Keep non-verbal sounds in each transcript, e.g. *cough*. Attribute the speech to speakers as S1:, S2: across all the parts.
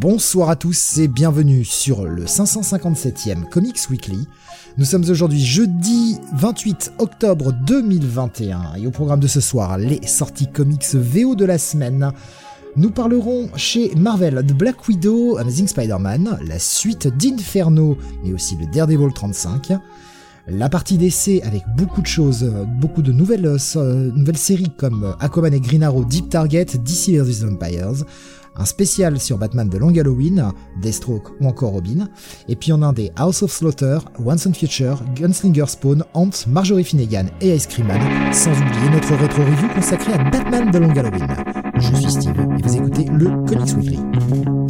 S1: Bonsoir à tous et bienvenue sur le 557e Comics Weekly. Nous sommes aujourd'hui jeudi 28 octobre 2021 et au programme de ce soir, les sorties comics VO de la semaine. Nous parlerons chez Marvel de Black Widow, Amazing Spider-Man, la suite d'Inferno, mais aussi le Daredevil 35. La partie d'essai avec beaucoup de choses, beaucoup de nouvelles, euh, nouvelles séries comme Aquaman et Green Arrow, Deep Target, DC vs Vampires, un spécial sur Batman de Long Halloween, Deathstroke ou encore Robin, et puis on a des House of Slaughter, Once and Future, Gunslinger Spawn, Ant, Marjorie Finnegan et Ice Cream Man, sans oublier notre rétro-review consacrée à Batman de Long Halloween. Je suis Steve et vous écoutez le Comics Weekly.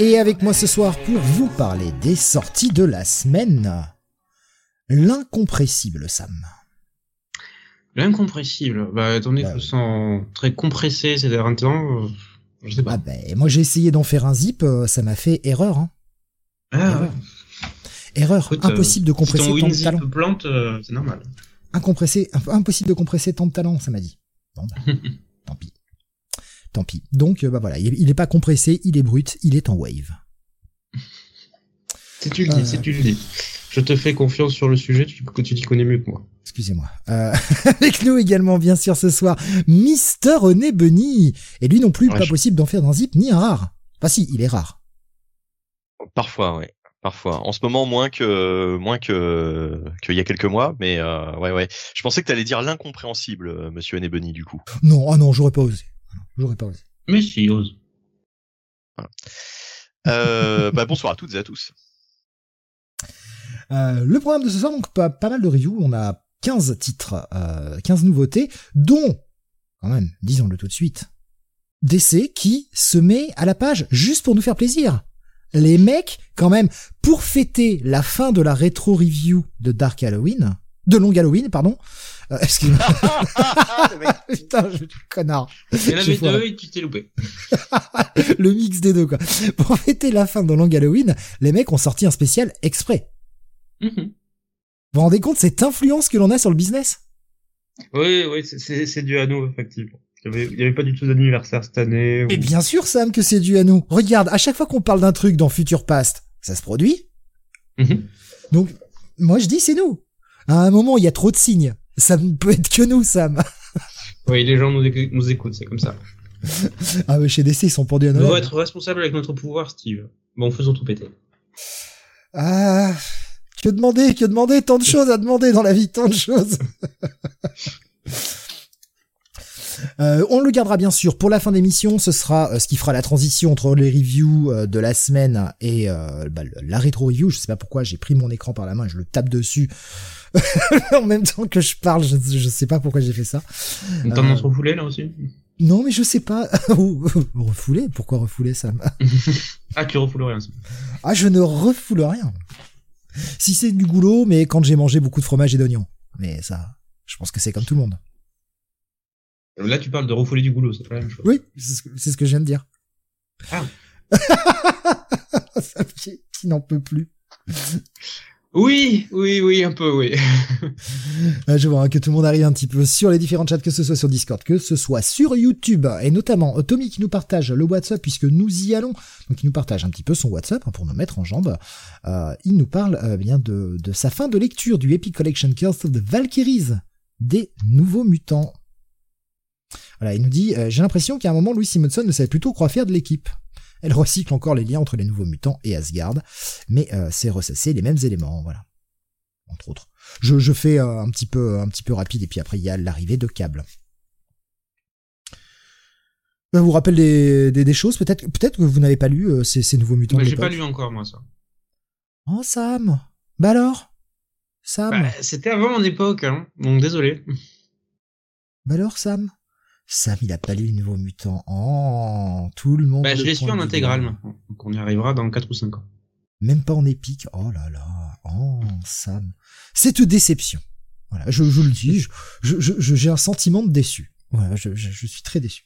S1: Et avec moi ce soir pour vous parler des sorties de la semaine, l'incompressible Sam.
S2: L'incompressible Bah attendez, bah, je me sens très compressé ces derniers temps. Je sais pas.
S1: Ah ben, moi j'ai essayé d'en faire un zip, euh, ça m'a fait erreur. Hein.
S2: Ah,
S1: erreur. Euh, impossible de compresser
S2: tant
S1: de talent.
S2: plante, euh, c'est normal.
S1: impossible de compresser tant de talent, ça m'a dit. Bon, bah, *laughs* tant pis. Tant pis. Donc, bah voilà, il n'est pas compressé, il est brut, il est en wave.
S2: Si tu le dis, si tu le dis. Je te fais confiance sur le sujet, tu, tu t'y connais mieux que moi.
S1: Excusez-moi. Euh, *laughs* avec nous également, bien sûr, ce soir, Mister René Bunny. Et lui non plus, pas possible d'en faire d'un zip ni un rare. Enfin si, il est rare.
S3: Parfois, oui. Parfois. En ce moment, moins que moins que qu'il y a quelques mois, mais euh, ouais, ouais. Je pensais que tu allais dire l'incompréhensible, euh, Monsieur René Bunny, du coup.
S1: Non, ah non, j'aurais pas osé. J'aurais pas osé.
S2: Mais si, ose.
S3: Euh, bah, bonsoir à toutes et à tous.
S1: Euh, le programme de ce soir, donc pas, mal de reviews. On a 15 titres, euh, 15 nouveautés, dont, quand même, disons-le tout de suite, DC qui se met à la page juste pour nous faire plaisir. Les mecs, quand même, pour fêter la fin de la rétro-review de Dark Halloween, de Long Halloween, pardon, euh, excuse-moi. *laughs* *laughs* Putain, je suis connard.
S2: Il y en avait deux et tu t'es loupé. *laughs*
S1: le mix des deux, quoi. Pour fêter la fin de Long Halloween, les mecs ont sorti un spécial exprès.
S2: Mhm.
S1: Vous vous rendez compte cette influence que l'on a sur le business?
S2: Oui, oui, c'est dû à nous, effectivement. Il n'y avait, pas du tout d'anniversaire cette année.
S1: Et bien sûr, Sam, que c'est dû à nous. Regarde, à chaque fois qu'on parle d'un truc dans Future Past, ça se produit.
S2: Mhm.
S1: Donc, moi je dis c'est nous. À un moment, il y a trop de signes. Ça ne peut être que nous, Sam. *laughs*
S2: oui, les gens nous, écoutent, c'est comme ça.
S1: ah mais chez DC, ils sont pendus à
S2: Nous devons être responsables avec notre pouvoir, Steve. Bon, faisons tout péter.
S1: Ah, que demander, que demander, tant de choses à demander dans la vie, tant de choses. *laughs* Euh, on le gardera bien sûr pour la fin d'émission. Ce sera euh, ce qui fera la transition entre les reviews euh, de la semaine et bah, la rétro review. Je sais pas pourquoi j'ai pris mon écran par la main et je le tape dessus *laughs* en même temps que je parle. Je, je sais pas pourquoi j'ai fait ça.
S2: Une tendance refoulée là aussi.
S1: Non, mais je sais pas. *laughs* refouler Pourquoi refouler, Sam *laughs*
S2: Ah, tu refoules rien.
S1: Ah, je ne refoule rien. Si c'est du goulot, mais quand j'ai mangé beaucoup de fromage et d'oignons. Mais ça, je pense que c'est comme tout le monde.
S2: Là, tu parles de refouler du goulot, c'est pas la même chose.
S1: Oui, c'est ce, que je viens de dire.
S2: Ah.
S1: ça qui n'en peut plus.
S2: Oui, oui, oui, un peu, oui. *laughs*
S1: Euh, je vois hein, que tout le monde arrive un petit peu sur les différents chats, que ce soit sur Discord, que ce soit sur YouTube, et notamment Tommy qui nous partage le WhatsApp puisque nous y allons. Donc il nous partage un petit peu son WhatsApp hein, pour nous mettre en jambes. Euh, il nous parle euh, bien de, de sa fin de lecture du Epic Collection Curse of the Valkyries, des nouveaux mutants. Voilà, il nous dit j'ai l'impression qu'à un moment Louis Simonson ne savait plutôt quoi faire de l'équipe. Elle recycle encore les liens entre les nouveaux mutants et Asgard, mais euh, c'est ressasser les mêmes éléments, voilà. Entre autres. Je, je fais euh, un petit peu un petit peu rapide et puis après il y a l'arrivée de câbles. Ben, vous rappelle des, des, choses peut-être peut-être que vous n'avez pas lu euh, ces, ces, nouveaux mutants.
S2: Mais j'ai pas lu encore moi ça.
S1: Oh Sam. Bah alors? Sam.
S2: Bah, c'était avant mon époque, hein. donc désolé.
S1: Bah alors Sam? Sam, il a pas lu le nouveau mutant. Oh, tout le monde.
S2: Bah, je les suis en intégrale maintenant. Donc on y arrivera dans 4 ou 5 ans.
S1: Même pas en épique. Oh là là. Oh, Sam. Cette déception. Voilà, je, je le dis, je, je, je- j'ai un sentiment de déçu. Voilà, je, je, je suis très déçu.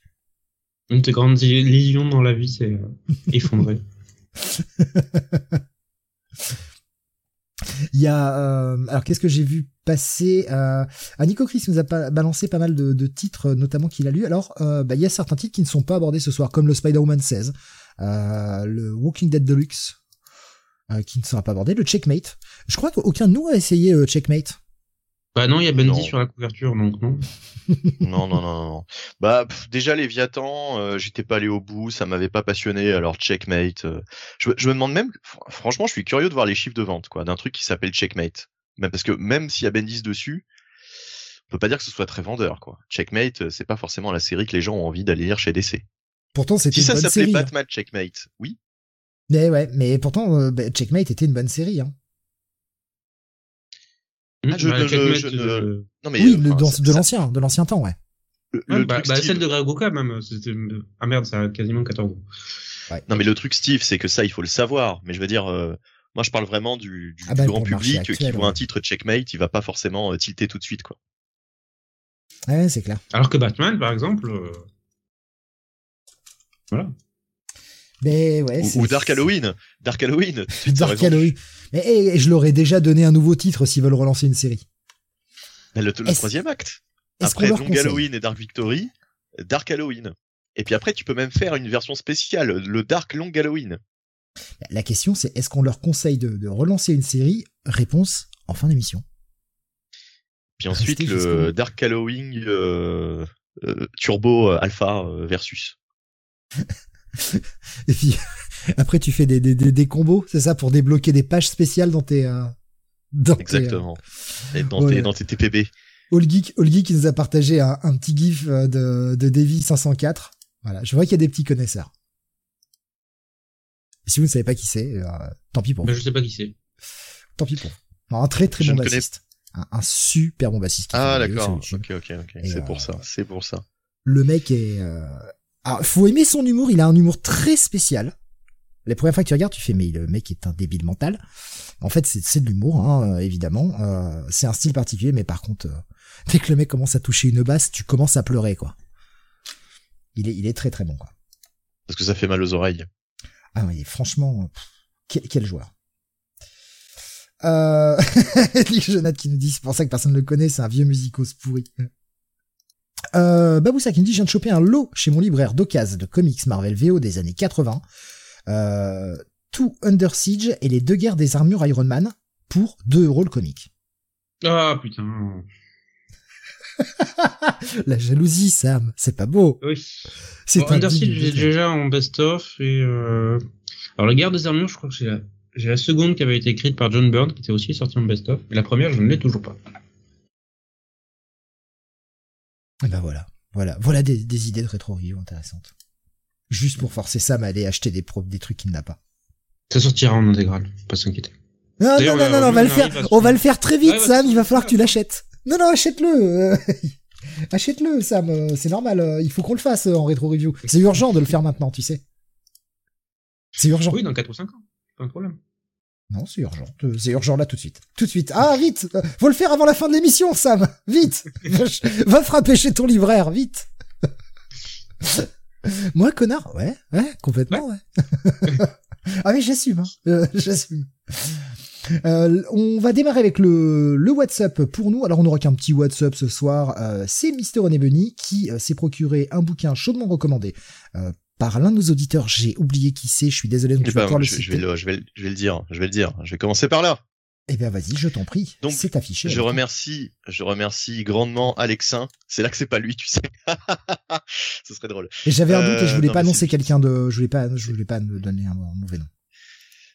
S2: Une de grandes illusions dans la vie, c'est euh, *laughs* effondré. *laughs*
S1: Il y a, euh, alors qu'est-ce que j'ai vu passer euh, ah, Nico Chris nous a balancé pas mal de, titres, notamment qu'il a lu. Alors, euh, bah, il y a certains titres qui ne sont pas abordés ce soir, comme le Spider-Woman 16, euh, le Walking Dead Deluxe, euh, qui ne sera pas abordé, le Checkmate. Je crois qu'aucun de nous a essayé euh, Checkmate.
S2: Bah non, il y a Bendy
S3: Non.
S2: sur la couverture, donc non.
S3: Non, *laughs* non, non, non, non. Bah, pff, déjà, Léviathan, euh, j'étais pas allé au bout, ça m'avait pas passionné, alors Checkmate. euh, je, me- je me demande même, fr- franchement, je suis curieux de voir les chiffres de vente, quoi, d'un truc qui s'appelle Checkmate. Même parce que même s'il y a Bendis dessus, on peut pas dire que ce soit très vendeur, quoi. Checkmate, euh, c'est pas forcément la série que les gens ont envie d'aller lire chez DC.
S1: Pourtant, c'était
S3: Si
S1: une
S3: ça
S1: bonne
S3: s'appelait
S1: série. hein.
S3: Batman Checkmate, oui.
S1: Mais ouais, mais pourtant, euh, bah, Checkmate était une bonne série. Hein.
S3: Ah, je
S2: Bah,
S3: je
S2: euh,
S3: Non, mais,
S1: oui,
S3: euh,
S1: le-
S3: enfin,
S1: dans-
S3: ça-
S1: de l'ancien, de l'ancien temps, ouais.
S3: le-
S2: ouais,
S3: le
S2: bah, bah, celle de Greg même. C'était... Ah merde, ça a quasiment 14 ans.
S3: Non, mais le truc, Steve, c'est que ça, il faut le savoir. Mais je veux dire, euh, moi, je parle vraiment du, du,
S1: Ah bah,
S3: du grand public qui voit un titre Checkmate, il va pas forcément euh, tilter tout de suite, quoi.
S1: Ouais, c'est clair.
S2: Alors que Batman, par exemple. euh, Voilà.
S1: Mais ouais,
S3: Ou, Dark Halloween. Dark Halloween.
S1: Dark. Halloween. Mais eh, je leur ai déjà donné un nouveau titre s'ils veulent relancer une série.
S3: Le, le troisième acte. Après Long Halloween et Dark Victory, Dark Halloween. Et puis après, tu peux même faire une version spéciale, le Dark Long Halloween.
S1: La question, c'est est-ce qu'on leur conseille de, de relancer une série? Réponse en fin d'émission.
S3: Puis ensuite,
S1: Restez
S3: le Dark Halloween euh, euh, Turbo euh, Alpha versus. *laughs* *laughs*
S1: Et puis après, tu fais des, des, des, des combos, c'est ça, pour débloquer des pages spéciales dans tes. euh, dans tes, euh,
S3: Exactement. Et dans,
S1: ouais.
S3: tes, dans tes TPB.
S1: All Geek, All Geek, qui nous a partagé un, un petit gif euh, de, de Davy 504. Voilà, je vois qu'il y a des petits connaisseurs. Et si vous ne savez pas qui c'est, euh, tant pis pour
S2: Bah,
S1: vous.
S2: je sais pas qui c'est.
S1: Tant pis pour vous. Un très très
S3: Je
S1: bon bassiste. Un, un super bon bassiste.
S3: Ah d'accord. Ok ok ok. C'est
S1: euh,
S3: pour ça. C'est pour ça.
S1: Le mec est... Euh... Alors, faut aimer son humour, il a un humour très spécial. Les premières fois que tu regardes, tu fais, mais le mec est un débile mental. En fait, c'est de l'humour, hein, euh, évidemment. Euh, c'est un style particulier, mais par contre, euh, *laughs* dès que le mec commence à toucher une basse, tu commences à pleurer, quoi. Il est, il est très très bon, quoi.
S3: Parce que ça fait mal aux oreilles.
S1: Ah oui, franchement, pff, quel, quel joueur. Euh... *laughs* Jonathan qui nous dit, c'est pour ça que personne ne le connaît, c'est un vieux musicos pourri. Euh, Baboussa qui nous dit, je viens de choper un lot chez mon libraire d'occasion de comics Marvel VO des années 80. Euh, tout Under Siege et les deux guerres des armures Iron Man pour 2 euros le comic.
S2: Ah putain. *laughs*
S1: La jalousie, Sam, c'est pas beau.
S2: Oui.
S1: C'est
S2: Bon, Under Siege, j'ai déjà en best-of et euh... alors la guerre des armures, je crois que c'est la... j'ai la seconde qui avait été écrite par John Byrne qui était aussi sortie en best-of. La première, je ne l'ai toujours pas.
S1: Et ben voilà, voilà, voilà des, des idées de rétro review intéressantes. Juste pour forcer Sam à aller acheter des, pro- des trucs qu'il n'a pas.
S2: Ça sortira en intégrale, pas s'inquiéter.
S1: Non, non, non, non, non, on va le faire, on va le faire très vite, Sam, il va falloir que tu l'achètes. Non, non, achète-le. euh, *laughs* Achète-le, Sam, euh, c'est normal, euh, il faut qu'on le fasse en rétro review. C'est urgent de le faire maintenant, tu sais. C'est urgent.
S2: Oui, dans 4 ou 5 ans, pas un problème.
S1: Non, c'est urgent. Euh, C'est urgent là tout de suite. Tout de suite. Ah, vite euh, Faut le faire avant la fin de l'émission, Sam Vite *laughs* va, frapper chez ton libraire, vite Moi, connard Ouais, ouais, complètement, ouais. *laughs* ah mais j'assume, hein. Euh, j'assume. Euh, on va démarrer avec le, le WhatsApp pour nous. Alors on n'aura qu'un petit WhatsApp ce soir. Euh, c'est Mister René Bunny qui euh, s'est procuré un bouquin chaudement recommandé par l'un de nos auditeurs. J'ai oublié qui c'est. Je suis désolé. Donc je vais le
S3: je, vais le, je vais je vais le dire. Je vais le dire. Je vais commencer par là.
S1: Eh bien, vas-y, je t'en prie.
S3: Donc,
S1: c'est affiché.
S3: Je remercie, je remercie grandement Alexin. C'est là que c'est pas lui, tu sais. *laughs* Ce serait drôle.
S1: Et j'avais un doute et je
S3: Euh,
S1: voulais pas annoncer quelqu'un de, je voulais pas, je voulais pas me donner un, mauvais nom.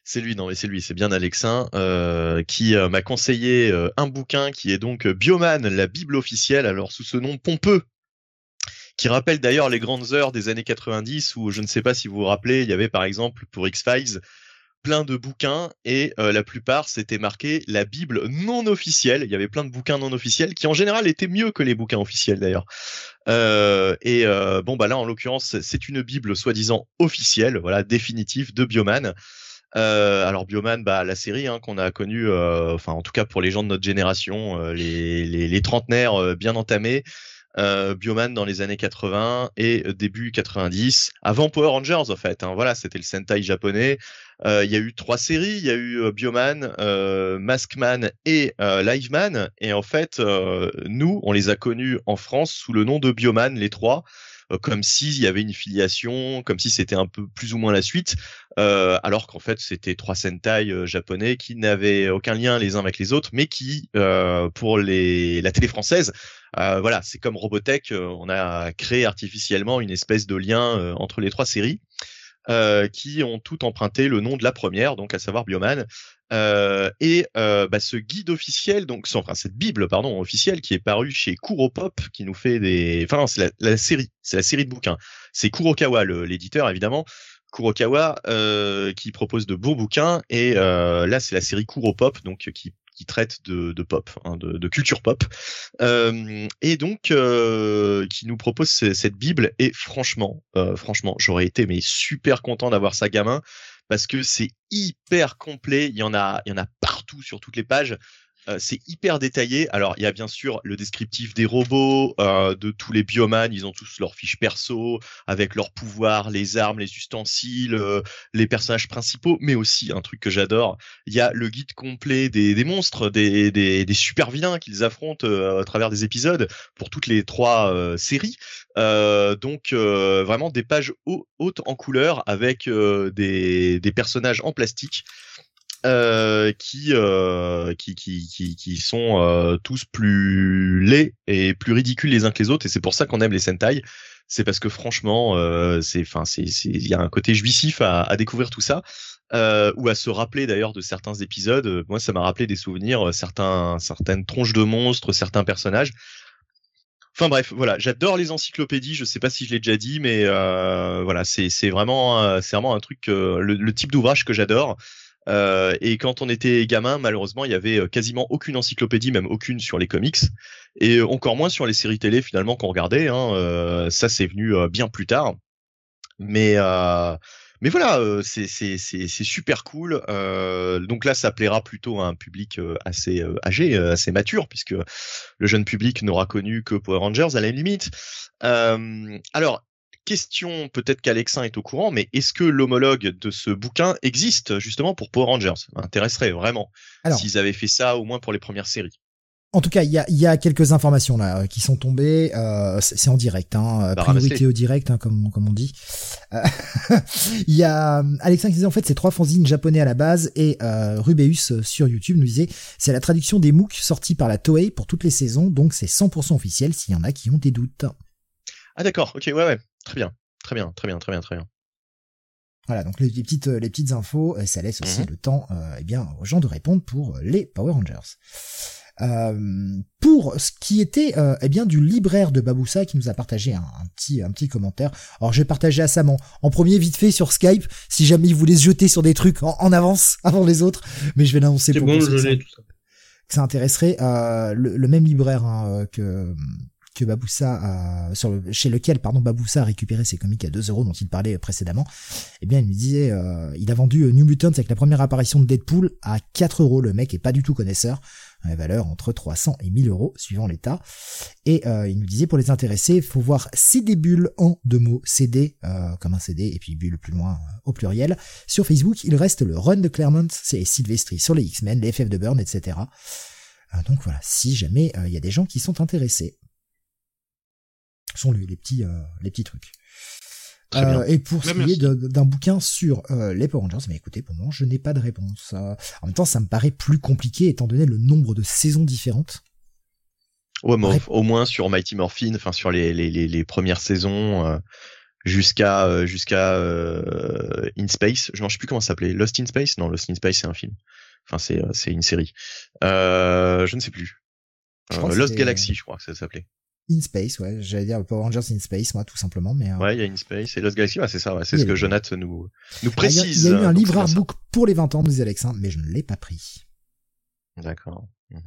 S3: C'est lui, non mais c'est lui, c'est bien Alexin, euh, qui euh, m'a conseillé euh, un bouquin qui est donc Bioman, la Bible officielle, alors sous ce nom pompeux, qui rappelle d'ailleurs les grandes heures des années 90 où je ne sais pas si vous vous rappelez, il y avait par exemple pour X-Files plein de bouquins et euh, la plupart c'était marqué la Bible non officielle. Il y avait plein de bouquins non officiels qui en général étaient mieux que les bouquins officiels d'ailleurs. Euh, et euh, bon bah là en l'occurrence c'est une Bible soi-disant officielle, voilà définitive de Bioman. Alors Bioman, bah la série hein, qu'on a connue, enfin en tout cas pour les gens de notre génération, les, les, trentenaires bien entamés, Bioman dans les années 80 et début 90, avant Power Rangers en fait. Hein, voilà, c'était le Sentai japonais. Il y a eu trois séries, il y a eu Bioman, Maskman et Liveman. Et en fait, nous, on les a connus en France sous le nom de Bioman, les trois. Euh, comme s'il y avait une filiation, comme si c'était un peu plus ou moins la suite, euh, alors qu'en fait c'était trois Sentai euh, japonais qui n'avaient aucun lien les uns avec les autres, mais qui, pour les, la télé française, voilà, c'est comme Robotech, on a créé artificiellement une espèce de lien entre les trois séries. Euh, qui ont tout emprunté le nom de la première, donc à savoir Bioman. Euh, et euh, bah, ce guide officiel, donc enfin cette bible pardon officielle qui est parue chez Kuropop, qui nous fait des, enfin c'est la, série, c'est la série de bouquins. C'est Kurokawa l'éditeur évidemment. Kurokawa euh, qui propose de beaux bouquins et euh, là c'est la série Kuropop donc qui qui traite de, pop, hein, de, culture pop, euh, et donc euh, qui nous propose cette bible. Et franchement, euh, franchement, j'aurais été super content d'avoir ça gamin parce que c'est hyper complet. Y en a, il y en a partout sur toutes les pages. Euh, c'est hyper détaillé. Alors, il y a bien sûr le descriptif des robots, euh, de tous les biomanes. Ils ont tous leurs fiches perso, avec leurs pouvoirs, les armes, les ustensiles, euh, les personnages principaux, mais aussi un truc que j'adore. Il y a le guide complet des, monstres, des, des, super vilains qu'ils affrontent à travers des épisodes pour toutes les trois séries. donc, vraiment des pages hautes en couleur avec des personnages en plastique. Euh, qui, euh, qui, qui, qui, qui sont euh, tous plus laids et plus ridicules les uns que les autres et c'est pour ça qu'on aime les Sentai c'est parce que franchement euh, c'est enfin c'est il y a un côté jouissif à, à découvrir tout ça ou à se rappeler d'ailleurs de certains épisodes moi ça m'a rappelé des souvenirs certains certaines tronches de monstres certains personnages Enfin bref, voilà, j'adore les encyclopédies. Je sais pas si je l'ai déjà dit, mais euh, voilà, c'est c'est vraiment c'est vraiment un truc le, le, type d'ouvrage que j'adore. Euh, et quand on était gamin, malheureusement, il y avait euh, quasiment aucune encyclopédie, même aucune sur les comics, et encore moins sur les séries télé finalement qu'on regardait. Hein. Euh, ça, c'est venu bien plus tard. Mais mais voilà, c'est c'est c'est super cool. donc là, ça plaira plutôt à un public assez âgé, assez mature, puisque le jeune public n'aura connu que Power Rangers à la limite. alors, question, peut-être qu'Alexin est au courant, mais est-ce que l'homologue de ce bouquin existe justement pour Power Rangers? Ça m'intéresserait vraiment s'ils avaient fait ça au moins pour les premières séries.
S1: En tout cas, il y a, quelques informations là qui sont tombées. Euh, c'est en direct, hein, bah, priorité au direct, hein, comme, comme on dit. Euh, *laughs* il y a Alexin qui disait en fait c'est trois fanzines japonais à la base et euh, Rubeus sur YouTube nous disait c'est la traduction des MOOC sortis par la Toei pour toutes les saisons, donc c'est 100% officiel s'il y en a qui ont des doutes.
S3: Ah d'accord, ok, ouais ouais. Très bien, très bien, très bien, très bien, très bien.
S1: Voilà, donc les, petites, euh, les petites infos, euh, ça laisse aussi mhm. le temps euh, eh bien, aux gens de répondre pour les Power Rangers. pour ce qui était eh bien du libraire de Baboussa qui nous a partagé un, petit un petit commentaire. Alors je vais partager à Sam en, premier vite fait sur Skype si jamais il voulait se jeter sur des trucs en, avance *laughs* avant les autres, mais je vais l'annoncer pour
S2: bon, je tout ça.
S1: que ça intéresserait le, même libraire hein, que que Baboussa chez lequel pardon Baboussa a récupéré ses comics à 2 euros dont il parlait précédemment, eh bien il me disait euh, il a vendu euh, New Mutants avec la première apparition de Deadpool à 4 euros. Le mec est pas du tout connaisseur, la valeur entre 300 et 1000 euros suivant l'état. Et euh, il nous disait pour les intéressés, il faut voir CD Bulles en deux mots, CD comme un CD et puis Bulle plus loin au pluriel. Sur Facebook, il reste le Run de Claremont, c'est Sylvestri sur les X-Men, les FF de Burn, etc. donc voilà, si jamais il y a des gens qui sont intéressés sont les, petits euh, les petits trucs. Euh, et pour ce qui est d'un bouquin sur euh, les Power Rangers, mais écoutez, pour moi, je n'ai pas de réponse. en même temps, ça me paraît plus compliqué étant donné le nombre de saisons différentes.
S3: Ouais, mais au, moins sur Mighty Morphin, enfin sur les, les, les, premières saisons jusqu'à jusqu'à In Space. Je ne sais plus comment ça s'appelait. Lost in Space? Non, Lost in Space c'est un film. Enfin c'est c'est une série. je ne sais plus. Lost Galaxy, je crois que ça s'appelait.
S1: In Space, ouais, j'allais dire Power Rangers In Space, moi, tout simplement, mais. Euh,
S3: ouais, il y a In Space et Lost Galaxy, ouais, c'est ça, ouais, c'est ce que Jonathan nous nous précise.
S1: Il y, a eu un livre artbook pour les 20 ans, nous dit Alexandre, mais je ne l'ai pas pris.
S3: D'accord. Mhm.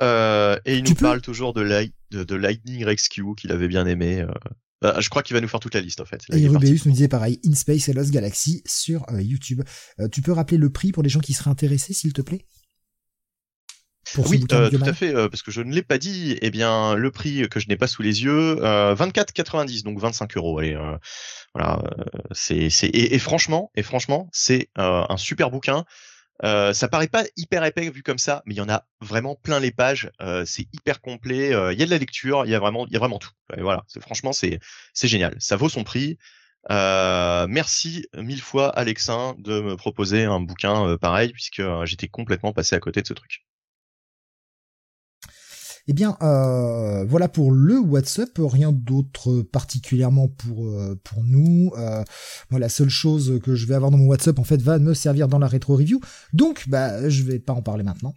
S3: Euh, et il nous parle toujours de, Light, de, Lightning Rescue qu'il avait bien aimé. Euh, Bah, je crois qu'il va nous faire toute la liste en fait. Là,
S1: Et. Rubeus nous disait pareil, In Space et Lost Galaxy sur euh, YouTube. Euh, tu peux rappeler le prix pour les gens qui seraient intéressés, s'il te plaît? Pour
S3: Oui, euh, tout à fait, euh, parce que je ne l'ai pas dit. Eh bien, le prix que je n'ai pas sous les yeux, euh, 24,90, donc 25 euros. Et euh, voilà, euh, c'est c'est et, et franchement, et franchement, c'est euh, un super bouquin. Euh, ça paraît pas hyper épais vu comme ça, mais il y en a vraiment plein les pages. Euh, c'est hyper complet. euh, Il y a de la lecture, il y a vraiment, il y a vraiment tout. Et voilà, c'est franchement, c'est c'est génial. Ça vaut son prix. Euh, merci mille fois Alexin de me proposer un bouquin pareil puisque j'étais complètement passé à côté de ce truc.
S1: Eh bien, euh, voilà pour le WhatsApp. Rien d'autre particulièrement pour euh, pour nous. Euh, moi, la seule chose que je vais avoir dans mon WhatsApp, en fait, va me servir dans la rétro review. Donc, bah, je vais pas en parler maintenant.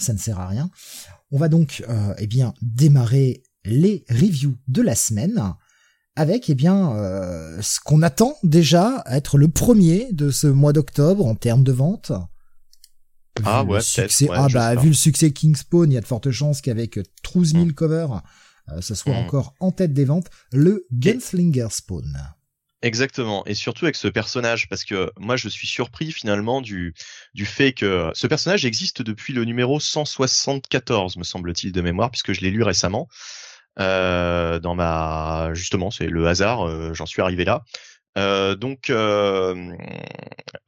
S1: Ça ne sert à rien. On va donc, euh, eh bien, démarrer les reviews de la semaine avec, eh bien, ce qu'on attend déjà être le premier de ce mois d'octobre en termes de vente.
S3: Ah
S1: Vu
S3: ouais,
S1: succès,
S3: ouais,
S1: ah bah vu le succès Kingspawn, il y a de fortes chances qu'avec 12 000 covers, euh, ce soit
S3: Mm.
S1: encore en tête des ventes, le Gunslinger Spawn.
S3: Exactement, et surtout avec ce personnage, parce que moi je suis surpris finalement du du fait que ce personnage existe depuis le numéro 174, me semble-t-il de mémoire, puisque je l'ai lu récemment. Euh, dans ma justement, c'est le hasard, euh, j'en suis arrivé là. Euh, donc euh,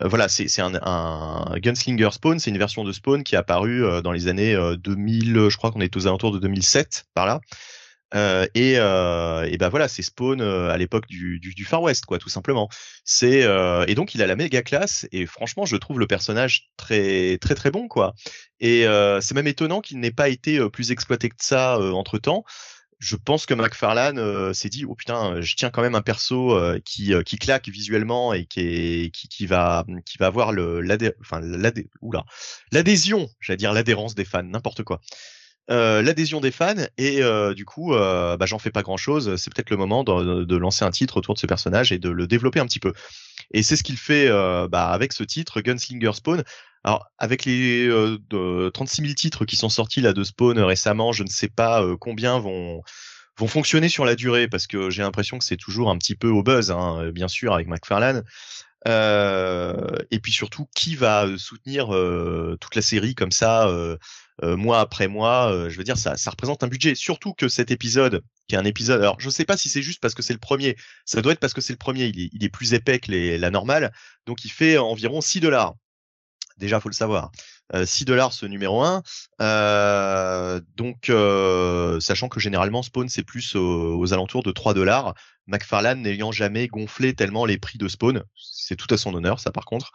S3: voilà, c'est un, un Gunslinger Spawn, c'est une version de Spawn qui est apparue euh, dans les années euh, 2000, je crois qu'on est aux alentours de 2007 par là. Et, euh, ben voilà, c'est Spawn à l'époque du, du, Far West, quoi, tout simplement. C'est et donc il a la méga classe et franchement, je trouve le personnage très très très bon, quoi. Et c'est même étonnant qu'il n'ait pas été plus exploité que ça entre temps. Je pense que McFarlane euh, s'est dit oh putain, je tiens quand même un perso euh, qui euh, claque visuellement et qui va qui va avoir le l'adhésion, j'allais dire l'adhérence des fans, n'importe quoi. Euh, l'adhésion des fans et euh, du coup euh, bah, j'en fais pas grand chose c'est peut-être le moment de, lancer un titre autour de ce personnage et de le développer un petit peu et c'est ce qu'il fait euh, bah, avec ce titre Gunslinger Spawn alors avec les euh, de 36 000 titres qui sont sortis là de Spawn récemment je ne sais pas euh, combien vont vont fonctionner sur la durée parce que j'ai l'impression que c'est toujours un petit peu au buzz hein, bien sûr avec McFarlane euh, et puis surtout qui va soutenir euh, toute la série comme ça euh, euh, mois après mois, euh, je veux dire, ça, ça représente un budget. Surtout que cet épisode, qui est un épisode, alors je sais pas si c'est juste parce que c'est le premier, ça doit être parce que c'est le premier, il est, plus épais que la normale, donc il fait environ 6 dollars. Déjà, faut le savoir. Euh, 6 dollars ce numéro 1. Euh, donc, euh, sachant que généralement Spawn c'est plus aux, aux, alentours de 3 dollars. McFarlane n'ayant jamais gonflé tellement les prix de Spawn, c'est tout à son honneur, ça par contre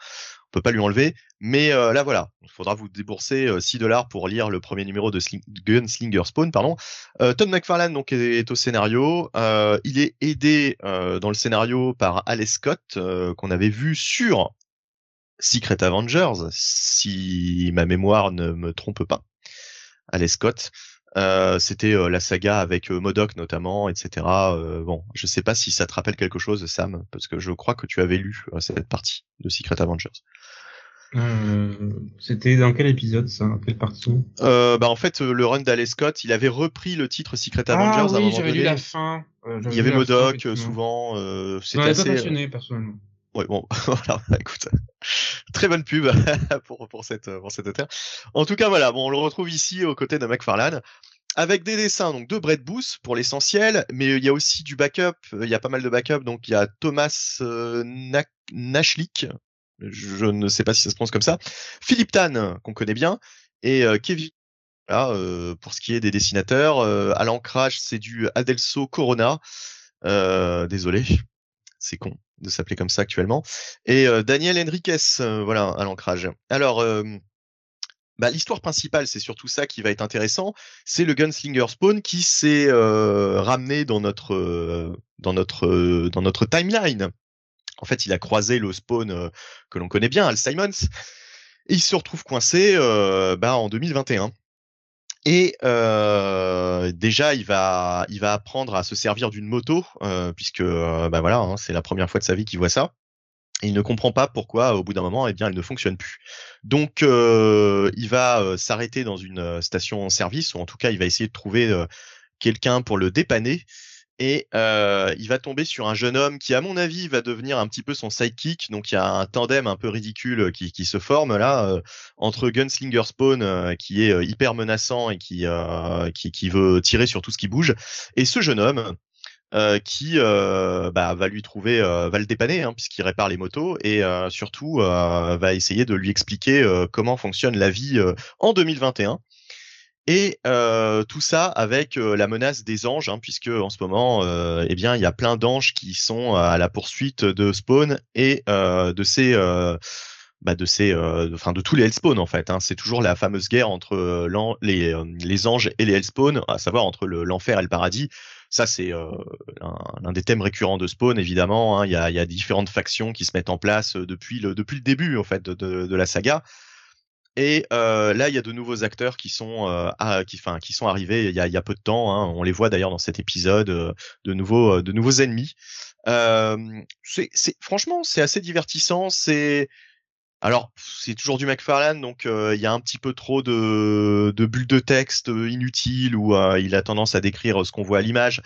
S3: on peut pas lui enlever. Mais euh, là, voilà, il faudra vous débourser euh, 6 dollars pour lire le premier numéro de Sling Gunslinger Spawn. Pardon. Euh, Todd McFarlane donc est, est au scénario. Euh, il est aidé euh, dans le scénario par Alex Scott euh, qu'on avait vu sur Secret Avengers, si ma mémoire ne me trompe pas. Alex Scott. Euh, c'était euh, la saga avec euh, Modoc notamment, etc. Bon, je sais pas si ça te rappelle quelque chose, Sam, parce que je crois que tu avais lu cette partie de Secret Avengers.
S2: Euh, c'était dans quel épisode ça? Quelle partie?
S3: Euh, Bah en fait, le run d'Alex Scott, il avait repris le titre Secret Avengers
S2: ah,
S3: à un
S2: oui, j'avais lu la fin. Euh,
S3: il y avait Modoc souvent.
S2: C'était assez. pas passionné personnellement.
S3: Ouais, bon, *laughs* voilà, écoute, *laughs* très bonne pub *laughs* pour pour cette pour cette auteur. En tout cas, voilà, bon, on le retrouve ici aux côtés de McFarlane avec des dessins donc de Brett Booth pour l'essentiel, mais il y a aussi du backup. Il y a pas mal de backup, donc il y a Thomas euh, Nashlik, je ne sais pas si ça se prononce comme ça, Philippe Tan qu'on connaît bien et euh, Kevin. Là, euh, pour ce qui est des dessinateurs, euh, à l'ancrage c'est du Adelso Corona. Euh, désolé, c'est con de s'appeler comme ça actuellement. Et euh, Daniel Henriquez, euh, voilà, à l'ancrage. Alors, euh, bah, l'histoire principale, c'est surtout ça qui va être intéressant. C'est le Gunslinger Spawn qui s'est ramené dans notre dans notre dans notre timeline. En fait, il a croisé le Spawn que l'on connaît bien, Al Simons, et il se retrouve coincé bah, en 2021. Et euh, déjà, il va, il va apprendre à se servir d'une moto, euh, puisque euh, bah voilà, hein, c'est la première fois de sa vie qu'il voit ça. Et il ne comprend pas pourquoi, au bout d'un moment, eh bien, elle ne fonctionne plus. Donc, il va s'arrêter dans une station-service, ou en tout cas, il va essayer de trouver quelqu'un pour le dépanner. Et euh, il va tomber sur un jeune homme qui, à mon avis, va devenir un petit peu son sidekick. Donc il y a un tandem un peu ridicule qui, qui se forme là euh, entre Gunslinger Spawn, euh, qui est hyper menaçant et qui veut tirer sur tout ce qui bouge, et ce jeune homme. qui bah, va lui trouver, va le dépanner hein, puisqu'il répare les motos et surtout va essayer de lui expliquer comment fonctionne la vie en 2021 et euh, tout ça avec euh, la menace des anges, hein, puisque en ce moment, euh, eh bien, il y a plein d'anges qui sont à la poursuite de Spawn et de ces, bah, de ces, enfin, de tous les Hellspawn en fait. Hein. C'est toujours la fameuse guerre entre les, les anges et les Hellspawn, à savoir entre l'enfer et le paradis. Ça, c'est l'un des thèmes récurrents de Spawn, évidemment. Hein. Il y, a, différentes factions qui se mettent en place depuis le, depuis le début en fait de, de la saga. Et euh, là, il y a de nouveaux acteurs qui sont, euh, qui, enfin, qui sont arrivés il y a, peu de temps. Hein. On les voit d'ailleurs dans cet épisode, euh, de nouveaux, de nouveaux ennemis. C'est, franchement, c'est assez divertissant. C'est, alors, c'est toujours du McFarlane, donc il y a un petit peu trop de, de bulles de texte inutiles où il a tendance à décrire ce qu'on voit à l'image.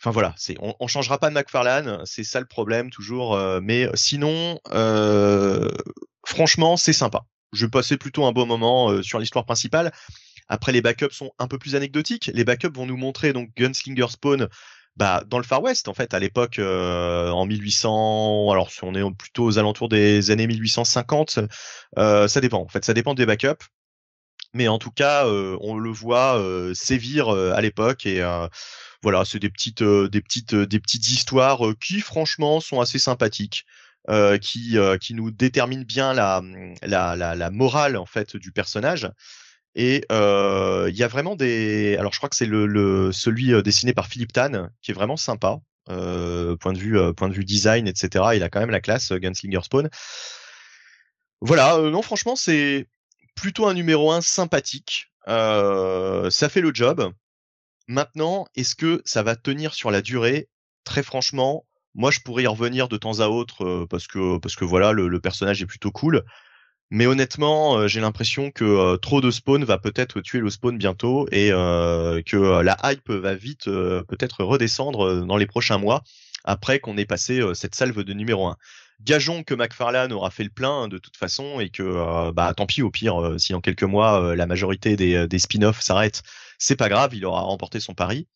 S3: Enfin voilà, c'est, on, on changera pas de McFarlane, c'est ça le problème toujours. mais sinon, franchement, c'est sympa je passais plutôt un bon moment euh, sur l'histoire principale. Après, les backups sont un peu plus anecdotiques. Les backups vont nous montrer donc Gunslinger Spawn bah, dans le Far West, en fait, à l'époque, euh, en 1800, alors si on est plutôt aux alentours des années 1850, euh, ça dépend. En fait, ça dépend des backups. Mais en tout cas, on le voit sévir à l'époque et voilà, c'est des petites, des petites, des petites histoires qui, franchement, sont assez sympathiques. Euh, qui, euh, qui nous détermine bien la, la, la, la, morale en fait du personnage. Et euh, il y a vraiment des. Alors je crois que c'est le, le, celui dessiné par Philippe Tan qui est vraiment sympa. point de vue point de vue design etc. Il a quand même la classe Gunslinger Spawn. Voilà, non franchement c'est plutôt un numéro 1 sympathique. ça fait le job. Maintenant, est-ce que ça va tenir sur la durée? Très franchement, moi, je pourrais y revenir de temps à autre euh, parce que parce que voilà, le, personnage est plutôt cool. Mais honnêtement, euh, j'ai l'impression que euh, trop de spawn va peut-être tuer le spawn bientôt et que la hype va vite peut-être redescendre dans les prochains mois après qu'on ait passé cette salve de numéro 1. Gageons que McFarlane aura fait le plein de toute façon et que bah tant pis au pire si en quelques mois la majorité des, des spin-offs s'arrête, c'est pas grave, il aura remporté son pari.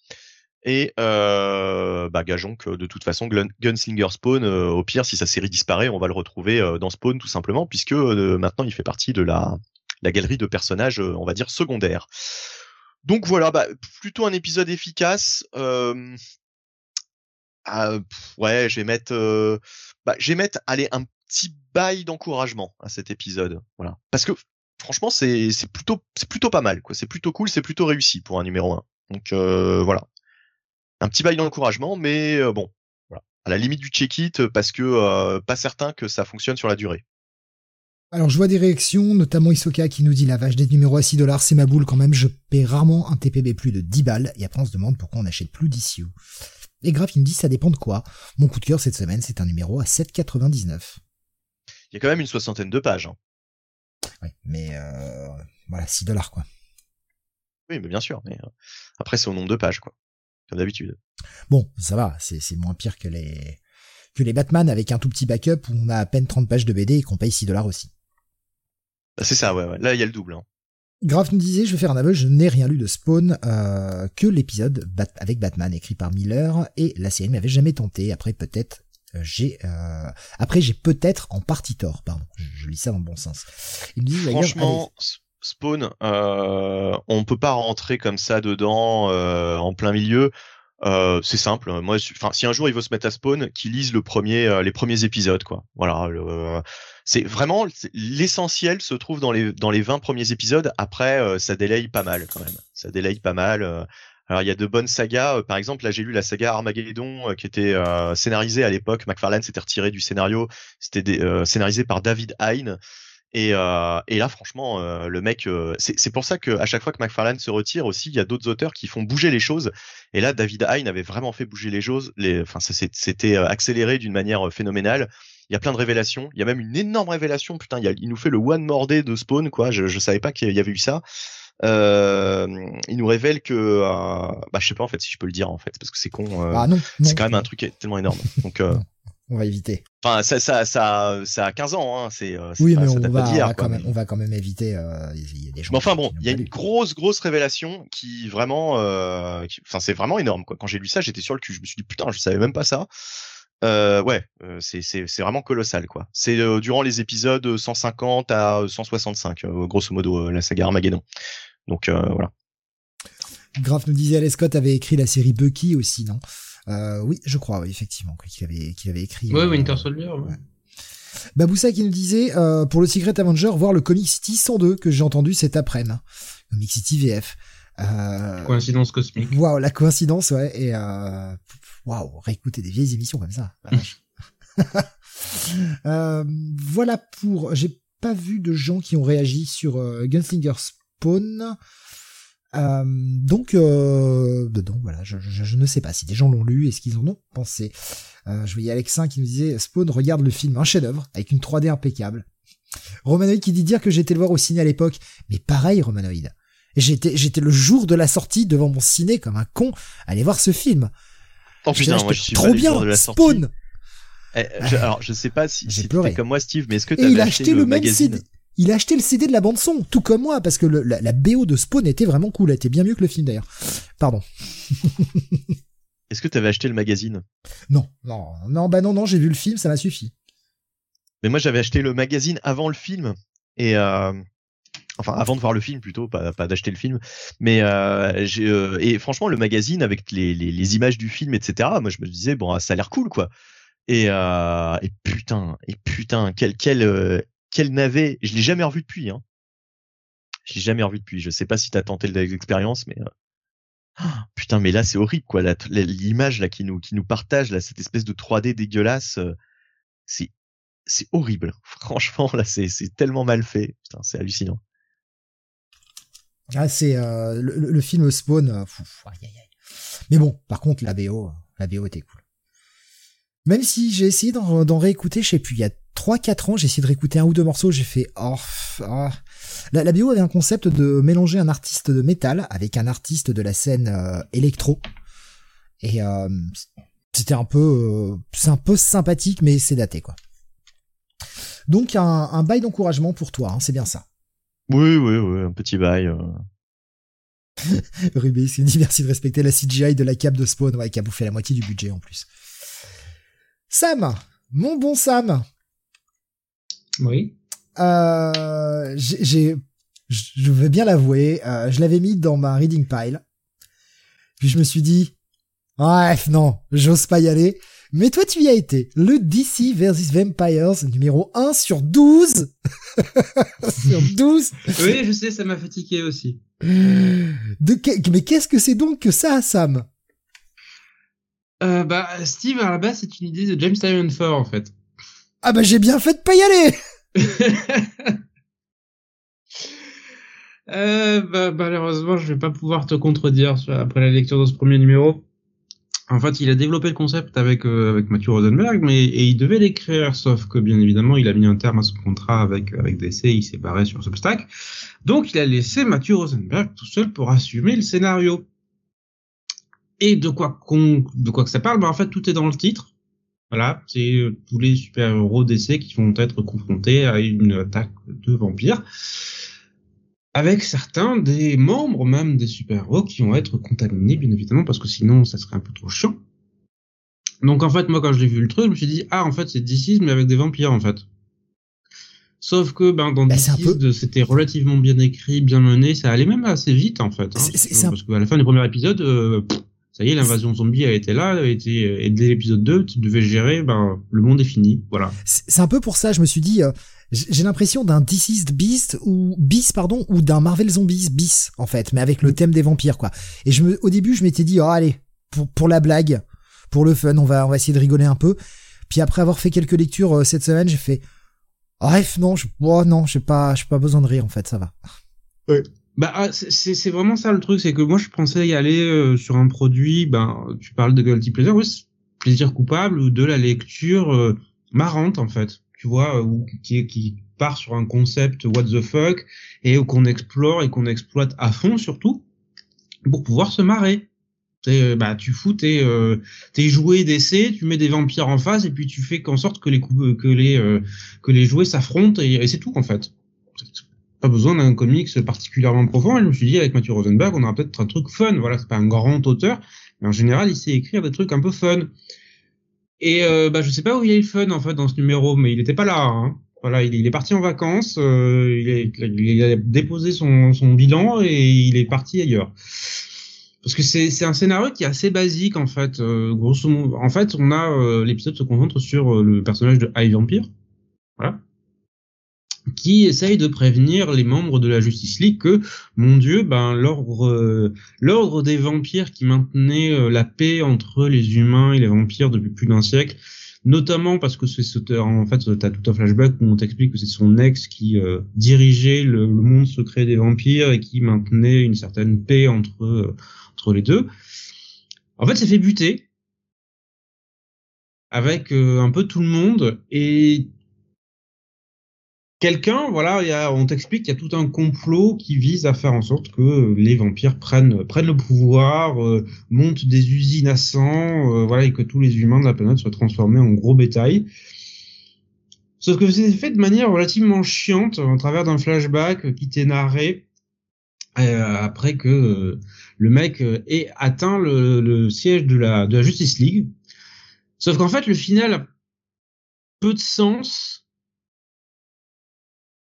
S3: Et euh, bah, gageons que de toute façon, Gunslinger Spawn, euh, au pire, si sa série disparaît, on va le retrouver euh, dans Spawn tout simplement, puisque maintenant il fait partie de la, galerie de personnages, on va dire, secondaires. Donc voilà, bah, plutôt un épisode efficace. Ah, ouais, je vais mettre, bah, je vais mettre, allez, un petit bail d'encouragement à cet épisode. Voilà, parce que franchement, c'est c'est plutôt c'est plutôt pas mal, quoi. C'est plutôt cool, c'est plutôt réussi pour un numéro 1. Donc voilà, un petit bail d'encouragement, mais euh, bon, voilà. à la limite du check-it euh, parce que euh, pas certain que ça fonctionne sur la durée.
S1: Alors je vois des réactions, notamment Isoka qui nous dit la vache des numéros à 6 dollars, c'est ma boule quand même, je paie rarement un TPB plus de 10 balles, et après on se demande pourquoi on n'achète plus d'issue. Et Graf il me dit ça dépend de quoi. Mon coup de cœur cette semaine c'est un numéro à 7,99.
S3: Il y a quand même une soixantaine de pages. Hein.
S1: Oui, mais euh, voilà, 6 dollars quoi.
S3: Oui, mais bien sûr, mais après c'est au nombre de pages quoi comme d'habitude.
S1: Bon, ça va, c'est moins pire que les que les Batman avec un tout petit backup où on a à peine 30 pages de BD et qu'on paye 6 dollars aussi.
S3: Bah, c'est ça, ouais, ouais. Là, il y a le double. Hein.
S1: Graf nous disait, je vais faire un aveu, je n'ai rien lu de Spawn euh, que l'épisode avec Batman écrit par Miller et la série m'avait jamais tenté. Après peut-être euh, j'ai euh, après j'ai peut-être en partie tort, pardon. Je, lis ça dans le bon sens.
S3: Il me dit, Franchement, Spawn, euh, on peut pas rentrer comme ça dedans euh, en plein milieu. Euh, c'est simple. Moi, enfin, si un jour il veut se mettre à Spawn, qu'il lise le premier, euh, les premiers épisodes, quoi. Voilà. c'est vraiment l'essentiel se trouve dans les dans les 20 premiers épisodes. Après, ça délaye pas mal quand même. Ça pas mal. Alors il y a de bonnes sagas. par exemple, là j'ai lu la saga Armageddon qui était scénarisée à l'époque. McFarlane s'était retiré du scénario. C'était scénarisé par David Hein. Et, euh, et, là, franchement, euh, le mec, euh, c'est pour ça qu'à chaque fois que McFarlane se retire aussi, il y a d'autres auteurs qui font bouger les choses. Et là, David Hein avait vraiment fait bouger les choses. Les, enfin, c'était accéléré d'une manière phénoménale. Il y a plein de révélations. Il y a même une énorme révélation. Putain, il, il nous fait le one more day de Spawn, quoi. Je, je savais pas qu'il y avait eu ça. euh, il nous révèle que, euh, bah, je sais pas en fait si je peux le dire en fait, parce que c'est con. euh,
S1: Ah non, non.
S3: c'est quand même un truc tellement énorme. Donc,
S1: On va éviter.
S3: enfin, ça, ça, ça, ça a 15 ans, hein. C'est, euh,
S1: Oui,
S3: pas-
S1: mais on va, on, quand même, on va quand même éviter. euh, Il y a des gens.
S3: Mais enfin bon, il y a une
S1: lu.
S3: grosse, grosse révélation qui vraiment, euh, qui- enfin c'est vraiment énorme quoi. Quand j'ai lu ça, j'étais sur le cul. Je me suis dit putain, je savais même pas ça. Euh, ouais, c'est c'est c'est vraiment colossal quoi. C'est durant les épisodes 150 à 165, euh, grosso modo, la saga Armageddon. Donc voilà.
S1: Graf nous disait, Scott avait écrit la série Bucky aussi, non? Euh, Oui, je crois, oui, effectivement, qu'il avait, qu'il avait écrit.
S2: Ouais,
S1: euh,
S2: Winter Soldier. ouais.
S1: ouais. Baboussa qui nous disait, euh, pour le Secret Avenger, voir le Comic City 102 que j'ai entendu cet après-midi. Comic City VF. Euh,
S2: Coïncidence cosmique.
S1: Waouh, la coïncidence, ouais. Et euh, waouh, réécouter des vieilles émissions comme ça. *laughs* Euh, voilà pour. J'ai pas vu de gens qui ont réagi sur euh, Gunslinger Spawn. Euh, donc, euh, dedans, voilà, je, je, je ne sais pas si des gens l'ont lu et ce qu'ils en ont pensé. Euh, je voyais Alexin qui nous disait Spawn regarde le film, un chef-d'œuvre avec une 3D impeccable. Romanoïde qui dit dire que j'étais le voir au ciné à l'époque, mais pareil, Romanoïde. J'étais, j'étais le jour de la sortie devant mon ciné comme un con, aller voir ce film.
S3: Oh putain, moi je suis
S1: trop
S3: le
S1: bien,
S3: de la.
S1: Spawn.
S3: Eh, je- alors je sais pas si,
S1: J'ai
S3: si
S1: pleuré.
S3: t'étais comme moi Steve, mais est-ce que
S1: a
S3: acheté,
S1: acheté le, même
S3: magazine
S1: CD. Il a acheté le CD de la bande son, tout comme moi, parce que le- la, la BO de Spawn était vraiment cool. Elle était bien mieux que le film d'ailleurs. Pardon. *laughs*
S3: Est-ce que t'avais acheté le magazine?
S1: Non, non, non, bah non, non, j'ai vu le film, ça m'a suffi.
S3: Mais moi, j'avais acheté le magazine avant le film et euh, enfin avant de voir le film plutôt, pas, pas d'acheter le film. Mais euh, j'ai euh, et franchement, le magazine avec les, les, les images du film, etc. Moi, je me disais bon, ça a l'air cool, quoi. Et, euh, et putain, et putain, quel quel euh, quel navet. Je l'ai jamais revu depuis. Hein. Je l'ai jamais revu depuis. Je sais pas si t'as tenté l'expérience, mais euh, ah, putain, mais là c'est horrible, quoi. L'image là qui nous qui nous partage là cette espèce de 3D dégueulasse. euh, c'est c'est horrible. *laughs* Franchement, là, c'est c'est tellement mal fait. C'est hallucinant.
S1: Ah, c'est euh, le, film Spawn. Mais bon, par contre, la BO, la BO était cool. Même si j'ai essayé d'en réécouter, je sais plus, il y 3-4 ans, j'ai essayé de réécouter un ou deux morceaux, j'ai fait oh, ah. La, la BO avait un concept de mélanger un artiste de métal avec un artiste de la scène euh, électro. Et euh, c'était un peu, euh, c'est un peu sympathique, mais c'est daté quoi. Donc un, un bail d'encouragement pour toi, hein, c'est bien ça.
S3: Oui, oui, oui, un petit bail. *laughs*
S1: Rubé, il dit merci de respecter la CGI de la cape de Spawn, ouais, qui a bouffé la moitié du budget en plus. Sam, mon bon Sam,
S2: Oui.
S1: euh, j'ai, je veux bien l'avouer, euh, je l'avais mis dans ma reading pile. Puis je me suis dit, bref, non, j'ose pas y aller. Mais toi, tu y as été. Le DC vs Vampires, numéro 1 sur 12. *laughs* sur 12.
S2: Oui, je sais, ça m'a fatigué aussi.
S1: De que- mais qu'est-ce que c'est donc que ça, Sam?
S2: Euh, bah, Steve, à la base, c'est une idée de James Tynion Ford, en fait.
S1: Ah bah j'ai bien fait de pas y aller! *laughs* *laughs*
S2: Euh, bah, malheureusement, je vais pas pouvoir te contredire après la lecture de ce premier numéro. En fait, il a développé le concept avec euh, avec Matthew Rosenberg, mais et il devait l'écrire, sauf que bien évidemment, il a mis un terme à son contrat avec avec DC, il s'est barré sur Substack. Donc, il a laissé Matthew Rosenberg tout seul pour assumer le scénario. Et de quoi qu'on de quoi que ça parle, bah en fait, tout est dans le titre. Voilà, c'est euh, tous les super-héros DC qui vont être confrontés à une attaque de vampires avec certains des membres même des super-héros qui vont être contaminés, bien évidemment, parce que sinon, ça serait un peu trop chiant. Donc, en fait, moi, quand j'ai vu le truc, je me suis dit, ah, en fait, c'est DC's, mais avec des vampires, en fait. Sauf que, ben, dans DC's,
S1: peu-
S2: c'était relativement bien écrit, bien mené, ça allait même assez vite, en fait. hein.
S1: Un-
S2: parce qu'à la fin du premier épisode, euh, pff, ça y est, l'invasion zombie a été là, a été, et dès l'épisode 2, tu devais gérer, ben, le monde est fini, voilà.
S1: C'est un peu pour ça, je me suis dit, euh, j'ai l'impression d'un Deceased Beast ou Beast pardon ou d'un Marvel Zombies bis en fait, mais avec le thème des vampires quoi. Et je me, au début, je m'étais dit, oh allez, pour pour la blague, pour le fun, on va on va essayer de rigoler un peu. Puis après avoir fait quelques lectures euh, cette semaine, j'ai fait, bref non, je, oh non, j'ai pas j'ai pas besoin de rire en fait, ça va.
S2: Bah, ah, c'est- vraiment ça le truc, c'est que moi je pensais y aller euh, sur un produit, ben tu parles de guilty pleasure, oui, plaisir coupable ou de la lecture euh, marrante en fait, tu vois, euh, ou qui qui part sur un concept what the fuck et qu'on explore et qu'on exploite à fond surtout. pour pouvoir se marrer. Bah, tu fous tes, tes jouets d'essai, tu mets des vampires en face et puis tu fais qu'en sorte que les que les que les jouets s'affrontent et c'est tout en fait. Pas besoin d'un comics particulièrement profond. Et je me suis dit avec Mathieu Rosenberg, on aura peut-être un truc fun. Voilà, c'est pas un grand auteur, mais en général, il sait écrire des trucs un peu fun. Et euh, bah, je sais pas où il est le fun en fait dans ce numéro, mais il était pas là. Hein. Voilà, il, il, est parti en vacances, euh, il, est, il, a déposé son, son bilan et il est parti ailleurs parce que c'est un scénario qui est assez basique en fait. Euh, grosso modo, en fait, on a euh, l'épisode se concentre sur euh, le personnage de High Vampire, voilà, qui essaye de prévenir les membres de la Justice League que, mon Dieu, ben l'ordre l'ordre des vampires qui maintenait la paix entre les humains et les vampires depuis plus d'un siècle, notamment parce que c'est en fait t'as tout un flashback où on t'explique que c'est son ex qui dirigeait le, le, monde secret des vampires et qui maintenait une certaine paix entre entre les deux. En fait, c'est fait buter avec euh, un peu tout le monde et quelqu'un, voilà, y a, on t'explique qu'il y a tout un complot qui vise à faire en sorte que les vampires prennent le pouvoir, euh, montent des usines à sang, euh, voilà, et que tous les humains de la planète soient transformés en gros bétail. Sauf que c'est fait de manière relativement chiante, à travers d'un flashback qui t'est narré euh, après que euh, le mec ait atteint le, le, siège de la, de la Justice League. Sauf qu'en fait, le final a peu de sens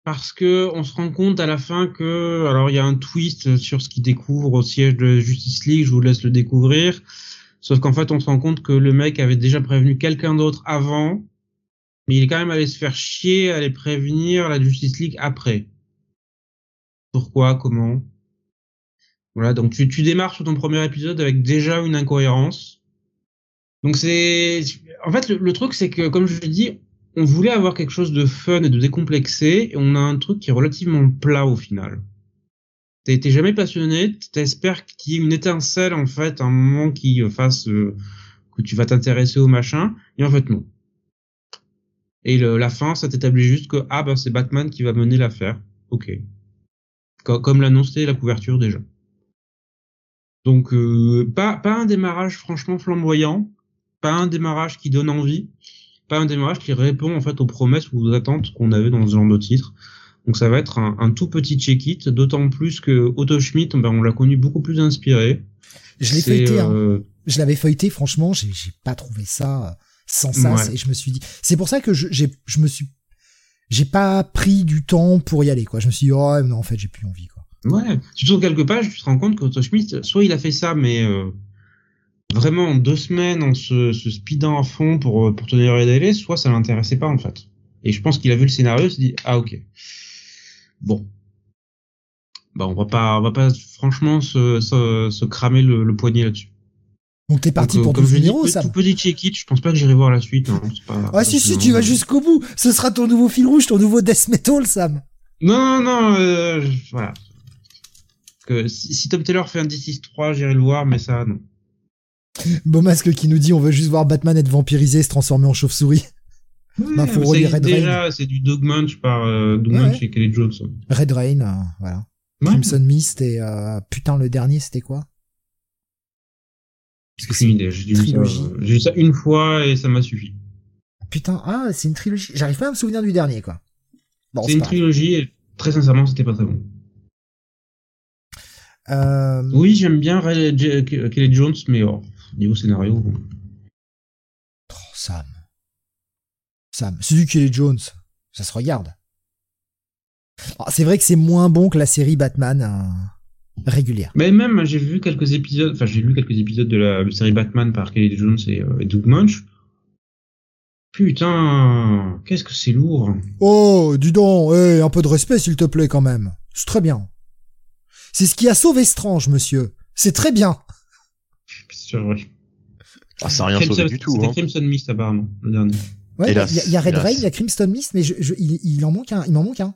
S2: parce que on se rend compte à la fin que alors il y a un twist sur ce qu'il découvre au siège de Justice League. Je vous laisse le découvrir. Sauf qu'en fait, on se rend compte que le mec avait déjà prévenu quelqu'un d'autre avant, mais il est quand même allé se faire chier à prévenir la Justice League après. Pourquoi? Comment? Voilà, donc tu, tu démarres sur ton premier épisode avec déjà une incohérence. Donc c'est, en fait, le, truc c'est que, comme je l'ai dit, on voulait avoir quelque chose de fun et de décomplexé, et on a un truc qui est relativement plat au final. T'as été jamais passionné, t'espères qu'il y ait une étincelle en fait, un moment qui fasse euh, que tu vas t'intéresser au machin, et en fait non. Et la fin, ça t'établit juste que ah bah c'est Batman qui va mener l'affaire. Ok. Comme, comme l'annonçait la couverture déjà. Donc euh, pas pas un démarrage franchement flamboyant, pas un démarrage qui donne envie, pas un démarrage qui répond en fait aux promesses ou aux attentes qu'on avait dans ce genre de titre. Donc ça va être un, un tout petit check-it, d'autant plus que Otto Schmidt, ben, on l'a connu beaucoup plus inspiré.
S1: Je l'ai feuilleté, hein. euh... je l'avais feuilleté, franchement, j'ai pas trouvé ça sans ça, ouais. et je me suis dit, c'est pour ça que je, je me suis, j'ai pas pris du temps pour y aller, quoi. Je me suis dit, oh non, en fait, j'ai plus envie, quoi.
S2: Ouais, tu tournes quelques pages, tu te rends compte que Schmidt, soit il a fait ça, mais euh, vraiment en deux semaines en se, se speedant à fond pour, euh, pour tenir les délais, soit ça l'intéressait pas en fait. Et je pense qu'il a vu le scénario, il s'est dit ah ok, bon, bah on va pas, on va pas franchement se, se, se cramer le, le poignet là-dessus.
S1: Donc t'es parti Donc, pour 12 numéros, ça
S2: Tout petit check-it, je pense pas que j'irai voir la suite. Hein, pas,
S1: ah si si, tu vas jusqu'au bout. Ce sera ton nouveau fil rouge, ton nouveau death metal, Sam.
S2: Non non, euh, voilà que si, si Tom Taylor fait un D6-3, j'irai le voir, mais ça, non.
S1: Beau masque qui nous dit on veut juste voir Batman être vampirisé, se transformer en chauve-souris.
S2: Ouais, bah, faut relire Red déjà, c'est du Dog Munch par euh, Dog ouais. Munch et Kelly Jones.
S1: Red Rain, euh, voilà. Ouais. Crimson Mist et euh, putain le dernier c'était quoi?
S2: Parce que c'est une idée. J'ai vu ça une fois et ça m'a suffi.
S1: Putain, ah c'est une trilogie. J'arrive pas à me souvenir du dernier quoi.
S2: Bon, c'est une trilogie et très sincèrement c'était pas très bon.
S1: Euh...
S2: Oui, j'aime bien Kelly Jones, mais oh, niveau scénario.
S1: Oh, Sam. Sam, c'est du Kelly Jones. Ça se regarde. Oh, c'est vrai que c'est moins bon que la série Batman euh, régulière.
S2: Mais même, j'ai vu quelques épisodes, enfin, j'ai lu quelques épisodes de la série Batman par Kelly Jones et, euh, et Doug Munch. Putain, qu'est-ce que c'est lourd.
S1: Oh, dis donc, hey, un peu de respect s'il te plaît quand même. C'est très bien. C'est ce qui a sauvé Strange, monsieur. C'est très bien.
S2: C'est vrai.
S3: Ah, ça n'a rien Crimson, sauvé du tout.
S2: C'était
S3: hein.
S2: Crimson Mist apparemment, le dernier.
S1: Ouais, il y, y, a Red Rain, il y a Crimson Mist, mais je, je, il, il, en manque un. Il m'en manque un.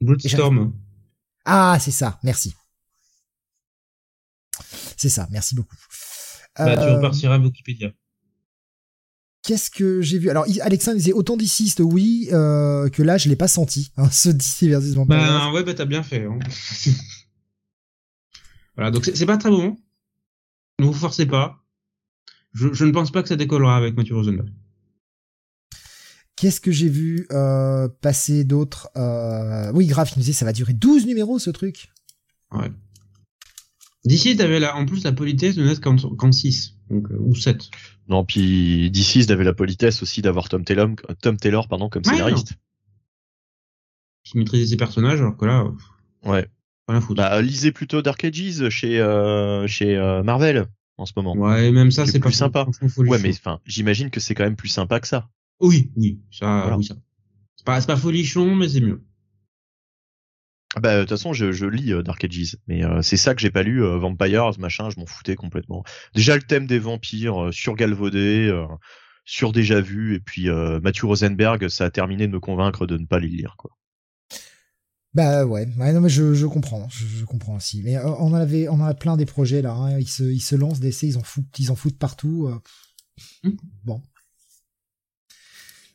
S2: Bloodstorm.
S1: Ah, c'est ça. Merci. C'est ça. Merci beaucoup.
S2: Bah, euh, tu repartiras à Wikipédia.
S1: Qu'est-ce que j'ai vu? Alors, Alexandre disait autant d'iciste, oui, euh, que là, je l'ai pas senti. Hein, *laughs* ce DC versus Vampire.
S2: Bah, ouais, bah, t'as bien fait. Hein. *laughs* Voilà, donc c'est pas très bon. Ne vous forcez pas. Je, je, ne pense pas que ça décollera avec Mathieu Rosenberg.
S1: Qu'est-ce que j'ai vu euh, passer d'autres euh... Oui, Graf, il nous disait ça va durer 12 numéros ce truc.
S2: Ouais. D'ici, t'avais la, en plus la politesse de mettre qu'en 6, donc, euh, ou 7.
S3: Non, puis d'ici, t'avais la politesse aussi d'avoir Tom Taylor, Tom Taylor pardon, comme scénariste.
S2: Qui maîtrisait ses personnages, alors que là,
S3: ouais.
S2: Foutre.
S3: Bah, lisez plutôt Dark Ages chez, euh, chez euh, Marvel en ce moment.
S2: Ouais, même ça, c'est pas
S3: plus sympa. Ouais, mais enfin, j'imagine que c'est quand même plus sympa que ça.
S2: Oui, oui, ça, voilà. oui, ça. C'est pas, pas folichon, mais c'est mieux.
S3: Ah bah de toute façon je, je lis euh, Dark Ages, mais euh, c'est ça que j'ai pas lu euh, Vampires machin, je m'en foutais complètement. Déjà le thème des vampires sur Galvaudé, sur déjà vu et puis Matthew Rosenberg, ça a terminé de me convaincre de ne pas les lire quoi.
S1: Bah ouais, ouais non mais je, je comprends, je, je, comprends aussi. Mais on avait on a plein des projets là, hein. ils se ils se lancent d'essais, ils en foutent ils en foutent partout. Mmh. Bon.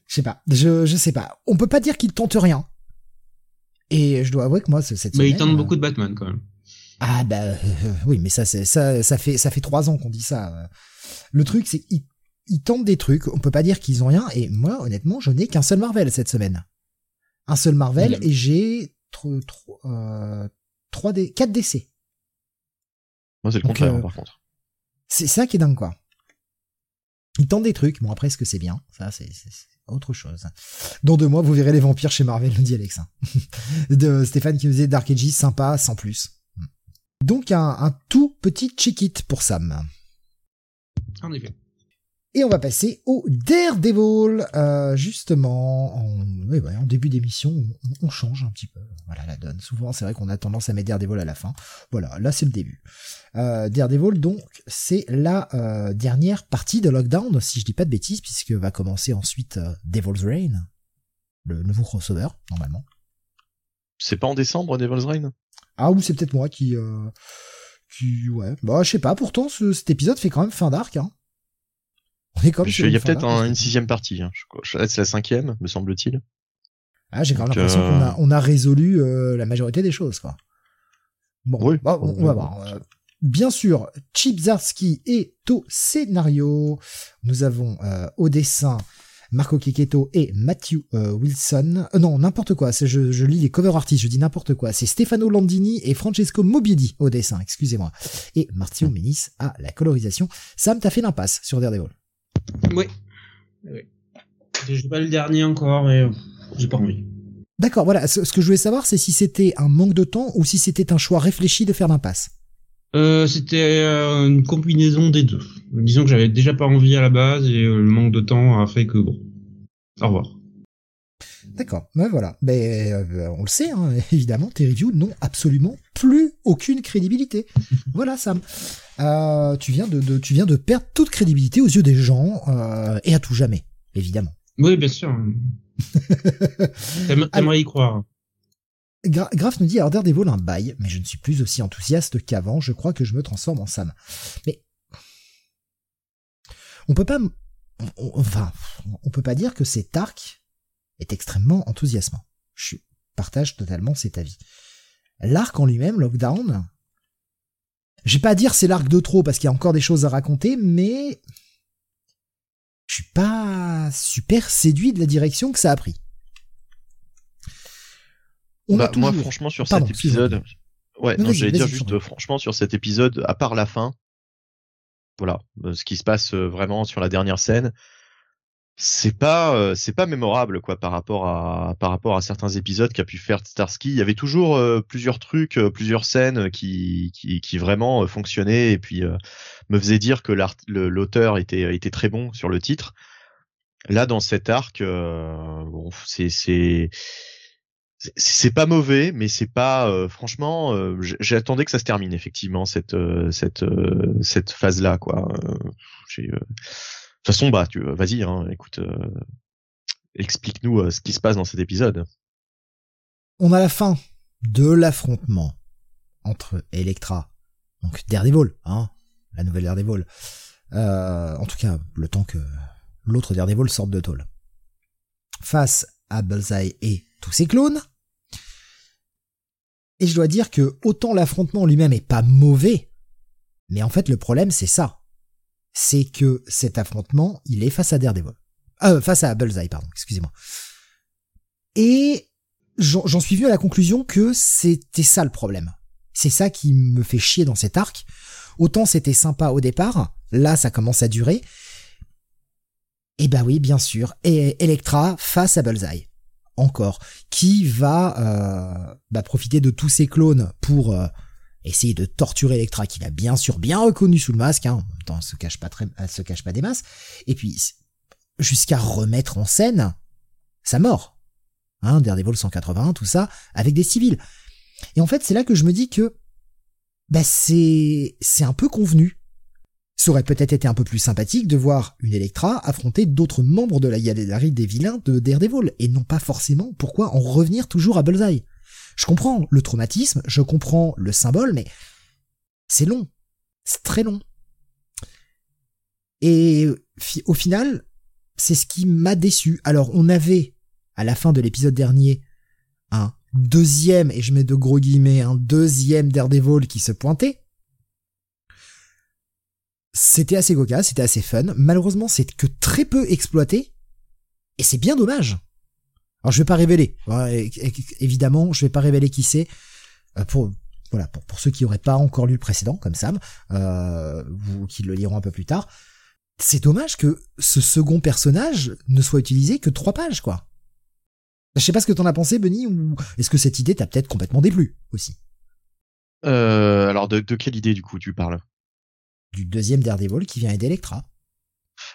S1: Je sais pas, je je sais pas. On peut pas dire qu'ils tentent rien et je dois avouer que moi, cette semaine.
S2: Mais il tente beaucoup de Batman quand même.
S1: Ah bah euh, oui, mais ça, c'est ça, ça fait ça fait trois ans qu'on dit ça. Le truc, c'est qu'ils ils tentent des trucs. On peut pas dire qu'ils ont rien. Et moi, honnêtement, je n'ai qu'un seul Marvel cette semaine. Un seul Marvel et j'ai trois, euh, trois des quatre décès.
S3: Moi, c'est le contraire, euh, par contre.
S1: C'est ça qui est dingue, quoi. Ils tentent des trucs. Bon, après, est-ce que c'est bien? Ça, c'est autre chose. Dans deux mois, vous verrez les vampires chez Marvel, nous dit Alexa. *laughs* de Stéphane qui nous disait Dark Ages, sympa, sans plus. Donc un, un tout petit check-it pour Sam.
S2: En effet.
S1: Et on va passer au Daredevil, euh, justement. En, oui, en début d'émission, on, on, change un petit peu. Voilà la donne. Souvent, c'est vrai qu'on a tendance à mettre Daredevil à la fin. Voilà, là c'est le début. Euh, Daredevil, donc, c'est la euh, dernière partie de Lockdown, si je dis pas de bêtises, puisque va commencer ensuite Devil's Reign, le nouveau crossover, normalement.
S3: C'est pas en décembre, Devil's Reign?
S1: Ah, ou c'est peut-être moi qui... Qui... Ouais, bah je sais pas, pourtant ce, cet épisode fait quand même fin d'arc, hein.
S3: Il y a peut-être une sixième partie. Hein. C'est la cinquième, me semble-t-il.
S1: Ah, j'ai quand même l'impression qu'on a, on a résolu euh, la majorité des choses, quoi. Bon,
S3: oui,
S1: bah, on, va voir. Euh, bien sûr, Chip Zarsky est au scénario. Nous avons euh, au dessin Marco Kiketo et Matthew euh, Wilson. Euh, non, n'importe quoi. Je, je lis les cover artistes, je dis n'importe quoi. C'est Stefano Landini et Francesco Mobiedi au dessin, excusez-moi. Et Martio Menis à la colorisation. Sam, t'as fait l'impasse sur Daredevil.
S2: Oui. oui. J'ai pas le dernier encore et j'ai pas envie.
S1: D'accord, voilà. Ce, que je voulais savoir, c'est si c'était un manque de temps ou si c'était un choix réfléchi de faire l'impasse.
S2: Euh, c'était euh, une combinaison des deux. Disons que j'avais déjà pas envie à la base et euh, le manque de temps a fait que bon. Au revoir.
S1: D'accord, ben voilà. Ben, euh, on le sait, hein, *laughs* évidemment, tes reviews n'ont absolument plus aucune crédibilité. *laughs* voilà, Sam. Euh, tu viens de, de, tu viens de perdre toute crédibilité aux yeux des gens euh, et à tout jamais, évidemment.
S2: Oui, bien sûr. *laughs* T'aimerais y croire.
S1: Gra Graf nous dit alors Daredevil un bail, mais je ne suis plus aussi enthousiaste qu'avant. Je crois que je me transforme en Sam. Mais on peut pas, on, enfin, on peut pas dire que cet arc est extrêmement enthousiasmant. Je partage totalement cet avis. L'arc en lui-même, Lockdown, je vais pas dire c'est l'arc de trop parce qu'il y a encore des choses à raconter, mais je suis pas super séduit de la direction que ça a pris.
S3: On bah, Moi, franchement, sur cet épisode, ouais, non, j'allais dire juste, franchement, sur cet épisode, à part la fin, voilà, euh, ce qui se passe euh, vraiment sur la dernière scène, c'est pas euh, c'est pas mémorable quoi par rapport à par rapport à certains épisodes qu'a pu faire Starsky. Il y avait toujours euh, plusieurs trucs, euh, plusieurs scènes qui qui, qui vraiment fonctionnaient et puis me faisaient dire que l'auteur était était très bon sur le titre. Là dans cet arc, bon c'est c'est c'est pas mauvais, mais c'est pas franchement. J'attendais que ça se termine effectivement cette cette cette phase là quoi. J'ai toute façon, bah, tu, vas-y, hein, écoute, euh, explique-nous euh, ce qui se passe dans cet épisode.
S1: On a la fin de l'affrontement entre Electra, donc Daredevil, hein, la nouvelle Daredevil. Euh, en tout cas, le temps que l'autre Daredevil sorte de tôle. Face à Bullseye et tous ses clones. Et je dois dire que autant l'affrontement lui-même est pas mauvais, mais en fait le problème c'est ça. C'est que cet affrontement, il est face à Daredevil. Euh, face à Bullseye, pardon, excusez-moi. Et j'en suis venu à la conclusion que c'était ça le problème. C'est ça qui me fait chier dans cet arc. Autant c'était sympa au départ, là ça commence à durer. Et bah oui, bien sûr, et Electra face à Bullseye. Encore. Qui va euh, bah, profiter de tous ses clones pour euh, essayer de torturer Electra, qu'il a bien sûr bien reconnu sous le masque, hein. en même temps, elle se cache pas très, se cache pas des masses. Et puis, jusqu'à remettre en scène sa mort. Hein, Daredevil 181, tout ça, avec des civils. Et en fait, c'est là que je me dis que bah c'est c'est un peu convenu. Ça aurait peut-être été un peu plus sympathique de voir une Electra affronter d'autres membres de la galerie des vilains de Daredevil, et non pas forcément pourquoi en revenir toujours à Bullseye? Je comprends le traumatisme, je comprends le symbole, mais c'est long. C'est très long. Et au final, c'est ce qui m'a déçu. Alors, on avait, à la fin de l'épisode dernier, un deuxième, et je mets de gros guillemets, un deuxième Daredevil qui se pointait. C'était assez cocasse, c'était assez fun. Malheureusement, c'est que très peu exploité. Et c'est bien dommage. Alors je vais pas révéler. Évidemment, je vais pas révéler qui c'est. Euh, pour voilà, pour, ceux qui auraient pas encore lu le précédent, comme Sam, euh, ou qui le liront un peu plus tard. C'est dommage que ce second personnage ne soit utilisé que trois pages, quoi. Je sais pas ce que t'en as pensé, Benny, ou est-ce que cette idée t'a peut-être complètement déplu aussi?
S3: Euh, Alors, de, quelle idée, du coup, tu parles?
S1: Du deuxième Daredevil qui vient aider Electra.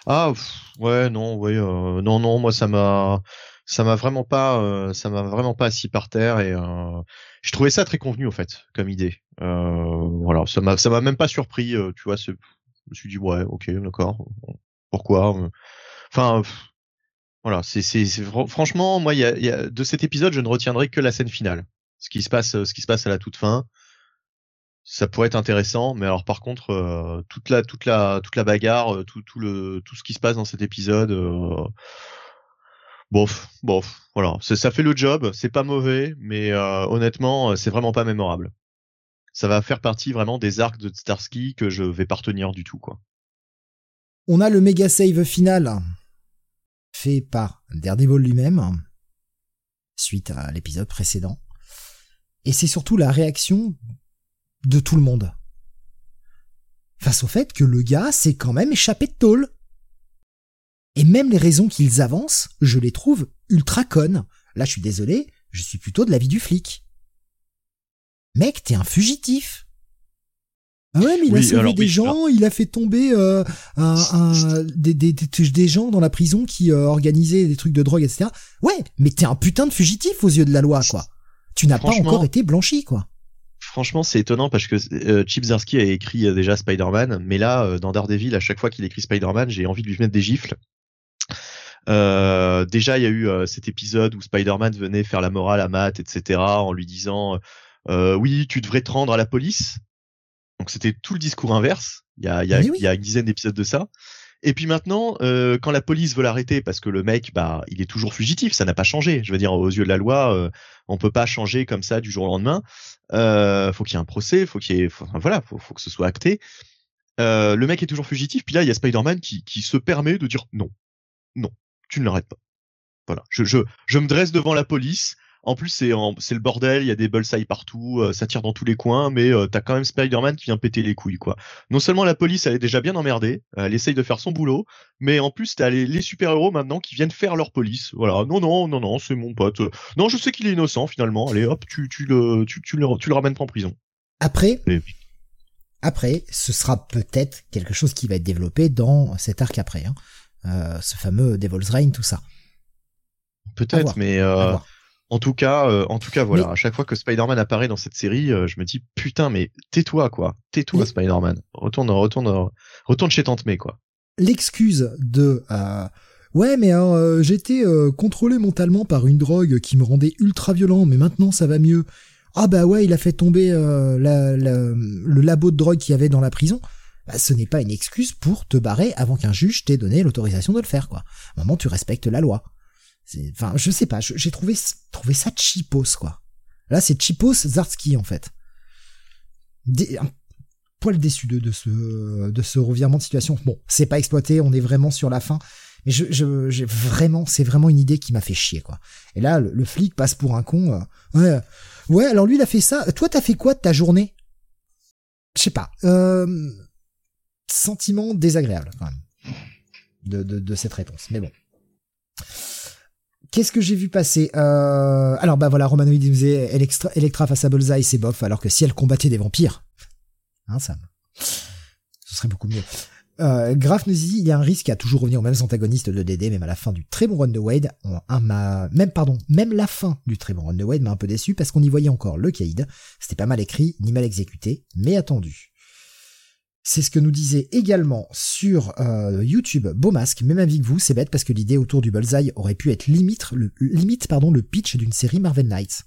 S3: Ah, ouais, non, ouais, euh, non, non, moi, ça m'a ça m'a vraiment pas euh, ça m'a vraiment pas assis par terre et euh, je trouvais ça très convenu en fait comme idée euh, voilà ça m'a ça m'a même pas surpris tu vois je me suis dit ouais ok d'accord pourquoi enfin voilà, c'est c'est franchement moi y a, y a, de cet épisode je ne retiendrai que la scène finale. Ce qui se passe ce qui se passe à la toute fin. Ça pourrait être intéressant, mais alors par contre euh, toute la toute la toute la bagarre, euh, tout tout le tout ce qui se passe dans cet épisode euh, bof, bof, voilà, ça fait le job, c'est pas mauvais, mais euh, honnêtement, c'est vraiment pas mémorable. Ça va faire partie vraiment des arcs de Starsky que je vais pas retenir du tout quoi.
S1: On a le méga save final fait par Daredevil lui-même, suite à l'épisode précédent. Et c'est surtout la réaction de tout le monde. Face au fait que le gars s'est quand même échappé de tôle. Et même les raisons qu'ils avancent, je les trouve ultra connes. Là, je suis désolé, je suis plutôt de l'avis du flic. Mec, t'es un fugitif. Ah ouais, mais il a sauvé des gens, il a fait tomber euh, un, des, des, des, gens dans la prison qui euh, organisaient des trucs de drogue, etc. Ouais, mais t'es un putain de fugitif aux yeux de la loi, quoi. Tu n'as pas encore été blanchi, quoi.
S3: Franchement, c'est étonnant parce que euh, Chip Zdarsky a écrit euh, déjà Spider-Man, mais là, dans Daredevil, à chaque fois qu'il écrit Spider-Man, j'ai envie de lui mettre des gifles. Déjà, il y a eu cet épisode où Spider-Man venait faire la morale à Matt, etc., en lui disant oui, tu devrais te rendre à la police. Donc c'était tout le discours inverse. Il y a, il y a, il y a une dizaine d'épisodes de ça. Et puis maintenant, euh, quand la police veut l'arrêter parce que le mec, bah, il est toujours fugitif, ça n'a pas changé. Je veux dire, aux yeux de la loi, euh, on peut pas changer comme ça du jour au lendemain. Euh, faut qu'il y ait un procès, faut qu'il y ait, voilà, faut, faut que ce soit acté. Euh, le mec est toujours fugitif. Puis là, il y a Spider-Man qui, qui se permet de dire non, non, tu ne l'arrêtes pas. Voilà, je, je, je me dresse devant la police. En plus, c'est le bordel, il y a des bullseye partout, euh, ça tire dans tous les coins, mais euh, t'as quand même Spider-Man qui vient péter les couilles, quoi. Non seulement la police, elle est déjà bien emmerdée, elle essaye de faire son boulot, mais en plus, t'as les, les super-héros maintenant qui viennent faire leur police. Voilà, non, non, non, non, c'est mon pote. Non, je sais qu'il est innocent, finalement. Allez, hop, tu, tu, le, tu, tu, le, tu le ramènes pas en prison.
S1: Après, après, ce sera peut-être quelque chose qui va être développé dans cet arc après, hein. Euh, ce fameux Devil's Reign, tout ça.
S3: Peut-être, mais euh, en tout cas, euh, en tout cas, voilà. À chaque fois que Spider-Man apparaît dans cette série, euh, je me dis putain, mais tais-toi quoi, tais-toi Spider-Man. Retourne, retourne, retourne chez Tante May quoi.
S1: L'excuse de euh, ouais, mais j'étais contrôlé mentalement par une drogue qui me rendait ultra violent, mais maintenant ça va mieux. Ah bah ouais, il a fait tomber le labo de drogue qu'il y avait dans la prison. Bah, ce n'est pas une excuse pour te barrer avant qu'un juge t'ait donné l'autorisation de le faire, quoi. À un moment, tu respectes la loi. Enfin, je sais pas, j'ai trouvé, trouvé ça cheapos, quoi. Là, c'est Chipos Zartsky en fait. un poil déçu de, de ce de ce revirement de situation. Bon, c'est pas exploité, on est vraiment sur la fin. Mais je, je, vraiment, c'est vraiment une idée qui m'a fait chier, quoi. Et là, le, flic passe pour un con. Euh, ouais, ouais. Alors lui, il a fait ça. Toi, t'as fait quoi de ta journée? Je sais pas. Euh, sentiment désagréable, quand même, de, de, cette réponse. Mais bon. Qu'est-ce que j'ai vu passer? Euh... Alors bah voilà, Romanoid disait Electra, face à Bullseye, c'est bof, alors que si elle combattait des vampires, hein Sam, ce serait beaucoup mieux. Euh, Graf nous dit il y a un risque à toujours revenir aux mêmes antagonistes de DD, même à la fin du très bon run de Wade. même pardon, même la fin du très bon run de Wade m'a un peu déçu parce qu'on y voyait encore le Kaïd. C'était pas mal écrit ni mal exécuté, mais attendu. C'est ce que nous disait également sur euh, YouTube Beaumasque, même avis que vous, c'est bête parce que l'idée autour du Bullseye aurait pu être limite, le, limite pardon, le pitch d'une série Marvel Knights.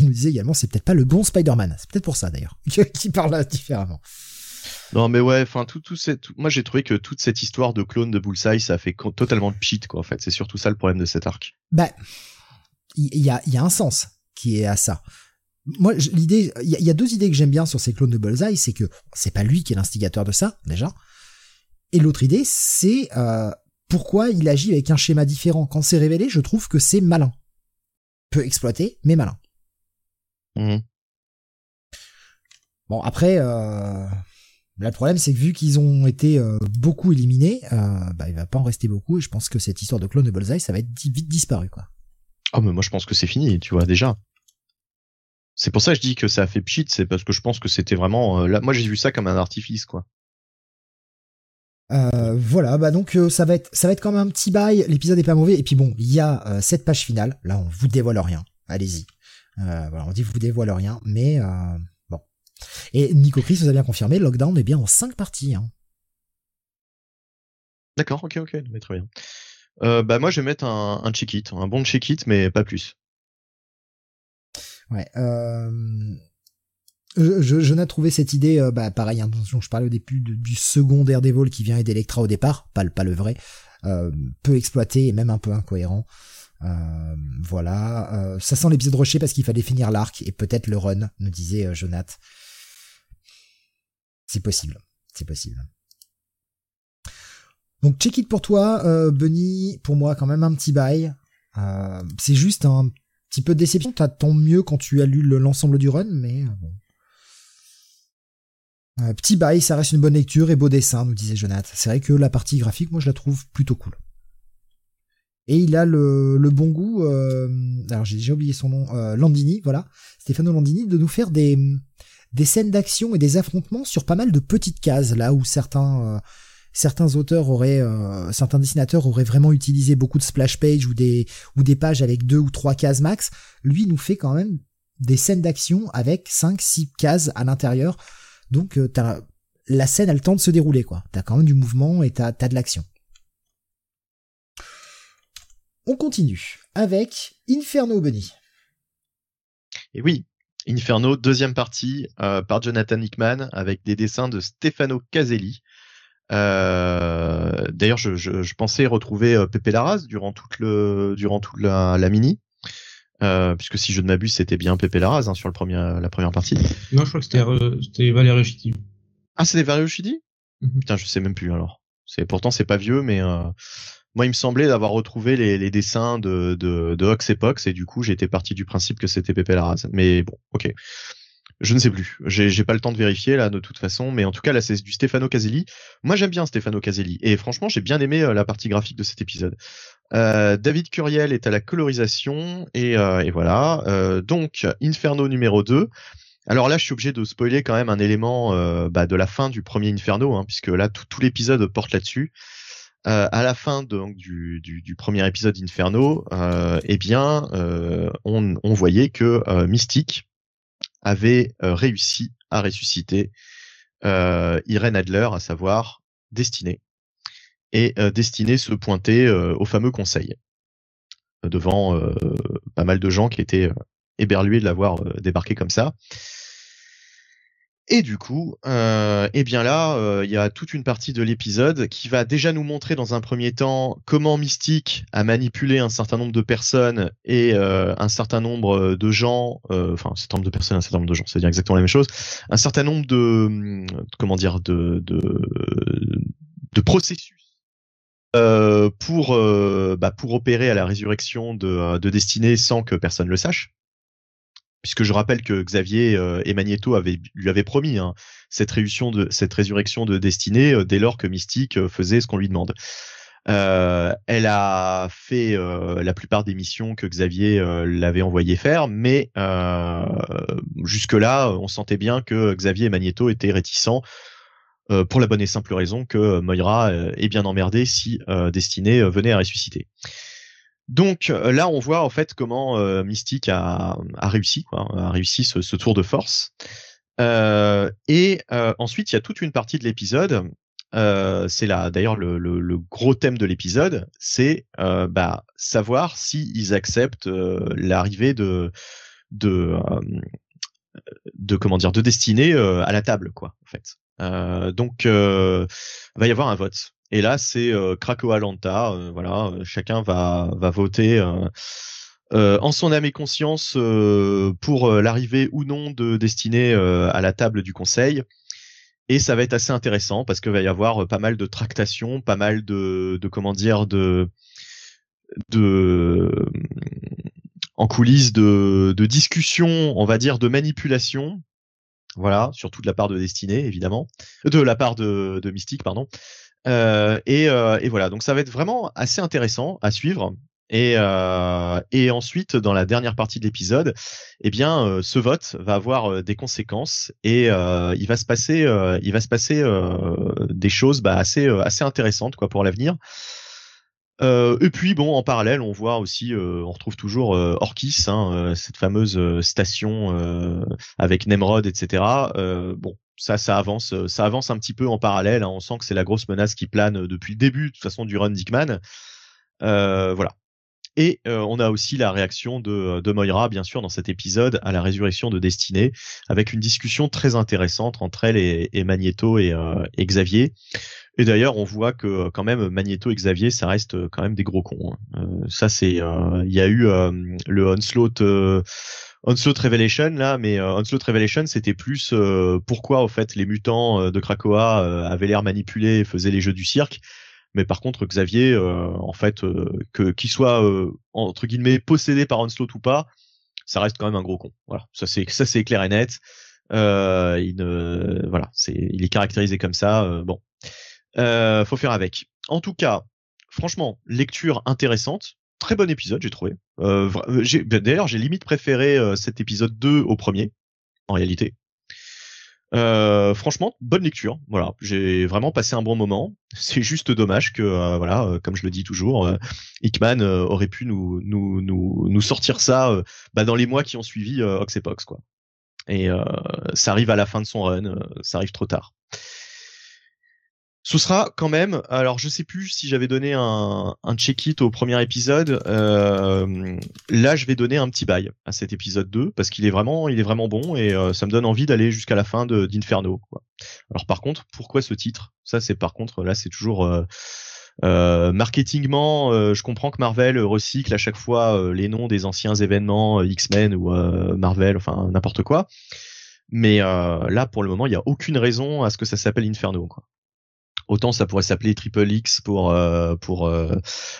S1: Il nous disait également c'est peut-être pas le bon Spider-Man, c'est peut-être pour ça d'ailleurs, *laughs* qui parle différemment.
S3: Non mais ouais, enfin tout tout cette moi j'ai trouvé que toute cette histoire de clone de Bullseye ça fait totalement de cheat quoi en fait, c'est surtout ça le problème de cet arc.
S1: Bah il y a il y a un sens qui est à ça. Moi l'idée il y, a deux idées que j'aime bien sur ces clones de Bullseye, c'est que c'est pas lui qui est l'instigateur de ça déjà. Et l'autre idée c'est euh, pourquoi il agit avec un schéma différent. Quand c'est révélé, je trouve que c'est malin. Peu exploité, mais malin. Mmh. Bon après euh, le problème, c'est que vu qu'ils ont été euh, beaucoup éliminés, bah, il va pas en rester beaucoup. Et je pense que cette histoire de clone de Bullseye, ça va être vite disparu, quoi.
S3: Oh, mais moi, je pense que c'est fini, tu vois, déjà. C'est pour ça que je dis que ça a fait pchit, c'est parce que je pense que c'était vraiment. Euh, là, moi, j'ai vu ça comme un artifice, quoi.
S1: voilà, bah donc ça va être ça va être quand même un petit bail. L'épisode est pas mauvais. Et puis bon, il y a cette page finale. Là, on vous dévoile rien. Allez-y. voilà, on dit vous dévoile rien, mais et Nico Chris vous a bien confirmé, Lockdown est bien en 5 parties. Hein.
S3: D'accord, ok, ok, mais très bien. Euh, bah moi je vais mettre un, un check-it, un bon check-it, mais pas plus.
S1: Ouais. Euh... Je, trouvé cette idée, euh, bah pareil, hein, je parlais au début du second Daredevil qui vient aider Electra au départ, pas le, pas le vrai, euh, peu exploité et même un peu incohérent. Euh, voilà, ça sent l'épisode rushé parce qu'il fallait finir l'arc et peut-être le run, nous disait Jonath. C'est possible. C'est possible. Donc check it pour toi, euh, Bunny, pour moi quand même un petit bail. Euh, c'est juste un petit peu de déception. T'attends mieux quand tu as lu l'ensemble du run, mais euh, bon. Euh, petit bail, ça reste une bonne lecture et beau dessin, nous disait Jonathan. C'est vrai que la partie graphique, moi je la trouve plutôt cool. Et il a le, bon goût, alors j'ai déjà oublié son nom, Landini, voilà, Stefano Landini, de nous faire des, scènes d'action et des affrontements sur pas mal de petites cases, là où certains euh, certains auteurs auraient, euh, certains dessinateurs auraient vraiment utilisé beaucoup de splash pages ou des pages avec deux ou trois cases max. Lui nous fait quand même des scènes d'action avec cinq, six cases à l'intérieur. Donc euh, t'as la scène a le temps de se dérouler quoi. T'as quand même du mouvement et t'as as de l'action. On continue avec Inferno Bunny.
S3: Et oui, Inferno, deuxième partie euh, par Jonathan Hickman avec des dessins de Stefano Caselli. Euh, D'ailleurs, je, je, je, pensais retrouver euh, Pepe Larraz durant toute le durant toute la, la mini, euh, puisque si je ne m'abuse, c'était bien Pepe Larraz hein, sur le premier, la première partie.
S2: Non, je crois que c'était c'était Valerio Chidi.
S3: Ah, c'était Valerio Chidi mhm. Putain, je sais même plus alors. C'est pourtant c'est pas vieux, mais euh, moi, il me semblait d'avoir retrouvé les, les, dessins de, de, de Ox et Pox, et du coup, j'étais parti du principe que c'était Pepe Larraz. Mais bon, ok. Je ne sais plus. J'ai pas le temps de vérifier là de toute façon, mais en tout cas là c'est du Stefano Caselli. Moi j'aime bien Stefano Caselli et franchement j'ai bien aimé euh, la partie graphique de cet épisode. Euh, David Curiel est à la colorisation et, euh, voilà. Donc Inferno numéro 2. Alors là je suis obligé de spoiler quand même un élément bah, de la fin du premier Inferno, hein, puisque là tout, l'épisode porte là-dessus. À la fin du, premier épisode Inferno, eh bien, on, on, voyait que Mystique avait euh, réussi à ressusciter Irene Adler, à savoir Destinée. Et Destinée se pointait au fameux conseil devant pas mal de gens qui étaient éberlués de l'avoir débarqué comme ça. Et du coup, euh, eh bien là, euh, il y a toute une partie de l'épisode qui va déjà nous montrer dans un premier temps comment Mystique a manipulé un certain nombre de personnes et euh, un certain nombre de gens, euh, enfin un certain nombre de personnes, un certain nombre de gens, c'est-à-dire exactement la même chose, un certain nombre de, comment dire, de, de, de processus euh, pour bah, pour opérer à la résurrection de, de Destinée sans que personne le sache puisque je rappelle que Xavier euh, et Magneto avaient, lui avaient promis hein, cette, résurrection de, cette résurrection de destinée euh, dès lors que Mystique euh, faisait ce qu'on lui demande. elle a fait la plupart des missions que Xavier l'avait envoyé faire, mais jusque-là, on sentait bien que Xavier et Magneto étaient réticents pour la bonne et simple raison que Moira est bien emmerdée si Destinée venait à ressusciter. Donc euh, là, on voit en fait comment euh, Mystique a, réussi, quoi, a réussi ce, tour de force. Euh, et ensuite, il y a toute une partie de l'épisode. c'est là, d'ailleurs, le, gros thème de l'épisode, c'est bah, savoir s'ils acceptent l'arrivée de de de comment dire de destinée à la table, quoi, en fait. donc, va y avoir un vote. Et là, c'est euh, Krakow Lanta. Euh, voilà, euh, chacun va voter. en son âme et conscience pour l'arrivée ou non de Destinée à la table du conseil. Et ça va être assez intéressant parce qu'il va y avoir pas mal de tractations, pas mal de, comment dire, de, de en coulisses de, de discussions, on va dire, de manipulation. Voilà, surtout de la part de Destinée, évidemment, de la part de, de Mystique, pardon. Euh, et, euh, et, voilà, donc ça va être vraiment assez intéressant à suivre. Et, euh, et ensuite, dans la dernière partie de l'épisode, eh bien, euh, ce vote va avoir euh, des conséquences et euh, il va se passer, il va se passer des choses bah, assez, assez intéressantes quoi pour l'avenir. Euh, et puis bon, en parallèle, on voit aussi, on retrouve toujours euh, Orkis, hein, cette fameuse station avec Nemrod, etc. bon, ça, ça avance, ça avance un petit peu en parallèle. Hein, on sent que c'est la grosse menace qui plane depuis le début, de toute façon, du run Dickman. voilà. Et on a aussi la réaction de, de Moira, bien sûr, dans cet épisode à la résurrection de Destinée, avec une discussion très intéressante entre elle et, et Magneto et, Xavier. Et d'ailleurs, on voit que quand même Magneto et Xavier, ça reste quand même des gros cons. Hein. Euh, ça, c'est, euh, il y a eu euh, le Onslaught, Onslaught Revelation là, mais Onslaught Revelation, c'était plus pourquoi au fait les mutants de Krakoa avaient l'air manipulés et faisaient les jeux du cirque. Mais par contre, Xavier, en fait, que qu'il soit entre guillemets possédé par Onslaught ou pas, ça reste quand même un gros con. Voilà, ça c'est ça c'est clair et net. Euh, il voilà, c'est, il est caractérisé comme ça. bon, euh, faut faire avec. En tout cas, franchement, lecture intéressante. Très bon épisode, j'ai trouvé. Euh, euh ben, D'ailleurs, j'ai limite préféré euh, cet épisode 2 au premier, en réalité. Franchement, bonne lecture. Voilà, j'ai vraiment passé un bon moment. *laughs* C'est juste dommage que, voilà, comme je le dis toujours, Hickman aurait pu nous, nous, nous, nous sortir ça bah, dans les mois qui ont suivi Oxepox, quoi. Et ça arrive à la fin de son run, ça arrive trop tard. Ce sera quand même, alors je sais plus si j'avais donné un, un check-it au premier épisode, euh, là je vais donner un petit bail à cet épisode 2 parce qu'il est vraiment, il est vraiment bon et euh, ça me donne envie d'aller jusqu'à la fin d'Inferno. Alors par contre, pourquoi ce titre? Ça c'est par contre là c'est toujours euh, euh marketingement, je comprends que Marvel recycle à chaque fois les noms des anciens événements X-Men ou Marvel, enfin n'importe quoi. Mais là pour le moment il n'y a aucune raison à ce que ça s'appelle Inferno. Quoi. Autant ça pourrait s'appeler Triple X pour euh, pour euh,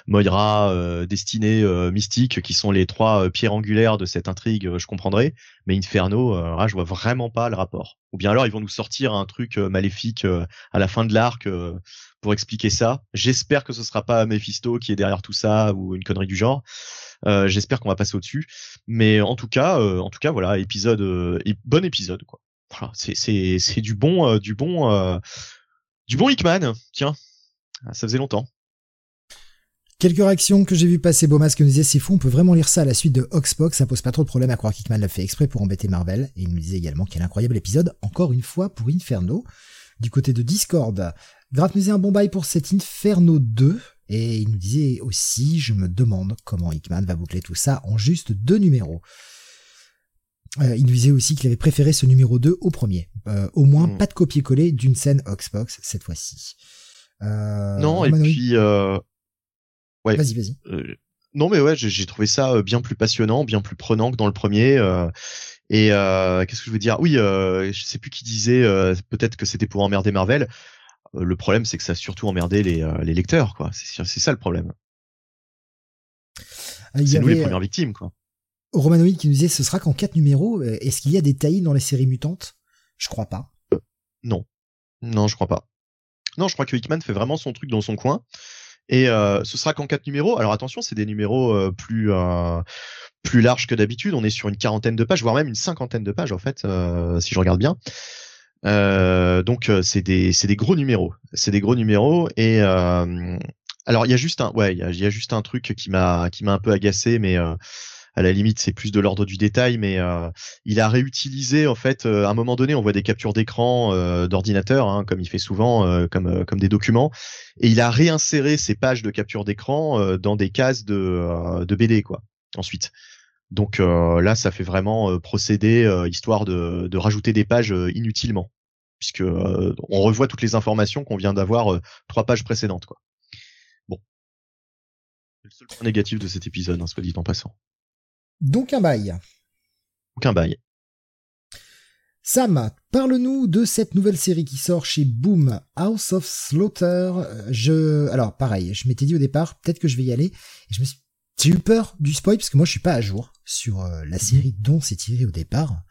S3: Moira, euh, Destinée, euh, Mystique, qui sont les trois pierres angulaires de cette intrigue, je comprendrais. Mais Inferno, là, je vois vraiment pas le rapport. Ou bien alors ils vont nous sortir un truc maléfique à la fin de l'arc pour expliquer ça. J'espère que ce sera pas Mephisto qui est derrière tout ça ou une connerie du genre. J'espère qu'on va passer au-dessus. Mais en tout cas, en tout cas, voilà, épisode, bon épisode quoi. Voilà, c'est du bon du bon du bon Hickman, tiens, ah, ça faisait longtemps.
S1: Quelques réactions que j'ai vu passer Beaumas qui nous disait c'est fou, on peut vraiment lire ça à la suite de Oxbox, ça pose pas trop de problème à croire qu'Hickman l'a fait exprès pour embêter Marvel. Et il nous disait également quel incroyable épisode, encore une fois pour Inferno. Du côté de Discord, Graf nous disait un bon bail pour cet Inferno 2. Et il nous disait aussi, je me demande comment Hickman va boucler tout ça en juste deux numéros. Euh, il nous disait aussi qu'il avait préféré ce numéro 2 au premier. Euh, au moins,
S3: Mm.
S1: pas de copier-coller d'une scène Xbox cette fois-ci. Euh,
S3: non, et puis euh, ouais.
S1: Vas-y, vas-y.
S3: Euh, non mais ouais, j'ai trouvé ça euh, bien plus passionnant, bien plus prenant que dans le premier. euh, et euh, qu'est-ce que je veux dire? Oui, euh, je sais plus qui disait. euh, Peut-être que c'était pour emmerder Marvel. Le problème, c'est que ça a surtout emmerdé les, euh, les lecteurs, quoi. C'est ça le problème. C'est nous les premières victimes, quoi.
S1: Romanoïd qui nous disait ce sera qu'en quatre numéros. Euh, Est-ce qu'il y a des taillis dans les séries mutantes? Je crois pas.
S3: Non, non, je crois pas. Non, je crois que Hickman fait vraiment son truc dans son coin. Et euh, ce sera qu'en quatre numéros. Alors attention, c'est des numéros euh, plus euh, plus larges que d'habitude. On est sur une quarantaine de pages, voire même une cinquantaine de pages en fait, euh, si je regarde bien. Euh, donc euh, c'est des c'est des gros numéros. C'est des gros numéros. Et euh, alors il y a juste un ouais il y a, juste un truc qui m'a qui m'a un peu agacé, mais euh, à la limite c'est plus de l'ordre du détail, mais euh, il a réutilisé en fait euh, à un moment donné on voit des captures d'écran euh, d'ordinateur hein, comme il fait souvent euh, comme euh, comme des documents et il a réinséré ces pages de capture d'écran euh, dans des cases de de BD quoi ensuite. Donc là ça fait vraiment procéder histoire de de rajouter des pages inutilement puisque on revoit toutes les informations qu'on vient d'avoir trois pages précédentes quoi. Bon. C'est le seul point négatif de cet épisode hein, soit dit en passant
S1: Donc un bail.
S3: aucun bail
S1: Sam, parle-nous de cette nouvelle série qui sort chez Boom, House of Slaughter. Je, alors pareil, je m'étais dit au départ, peut-être que je vais y aller. Et je me suis, j'ai eu peur du spoil parce que moi je suis pas à jour sur euh, la série dont c'est tiré au départ.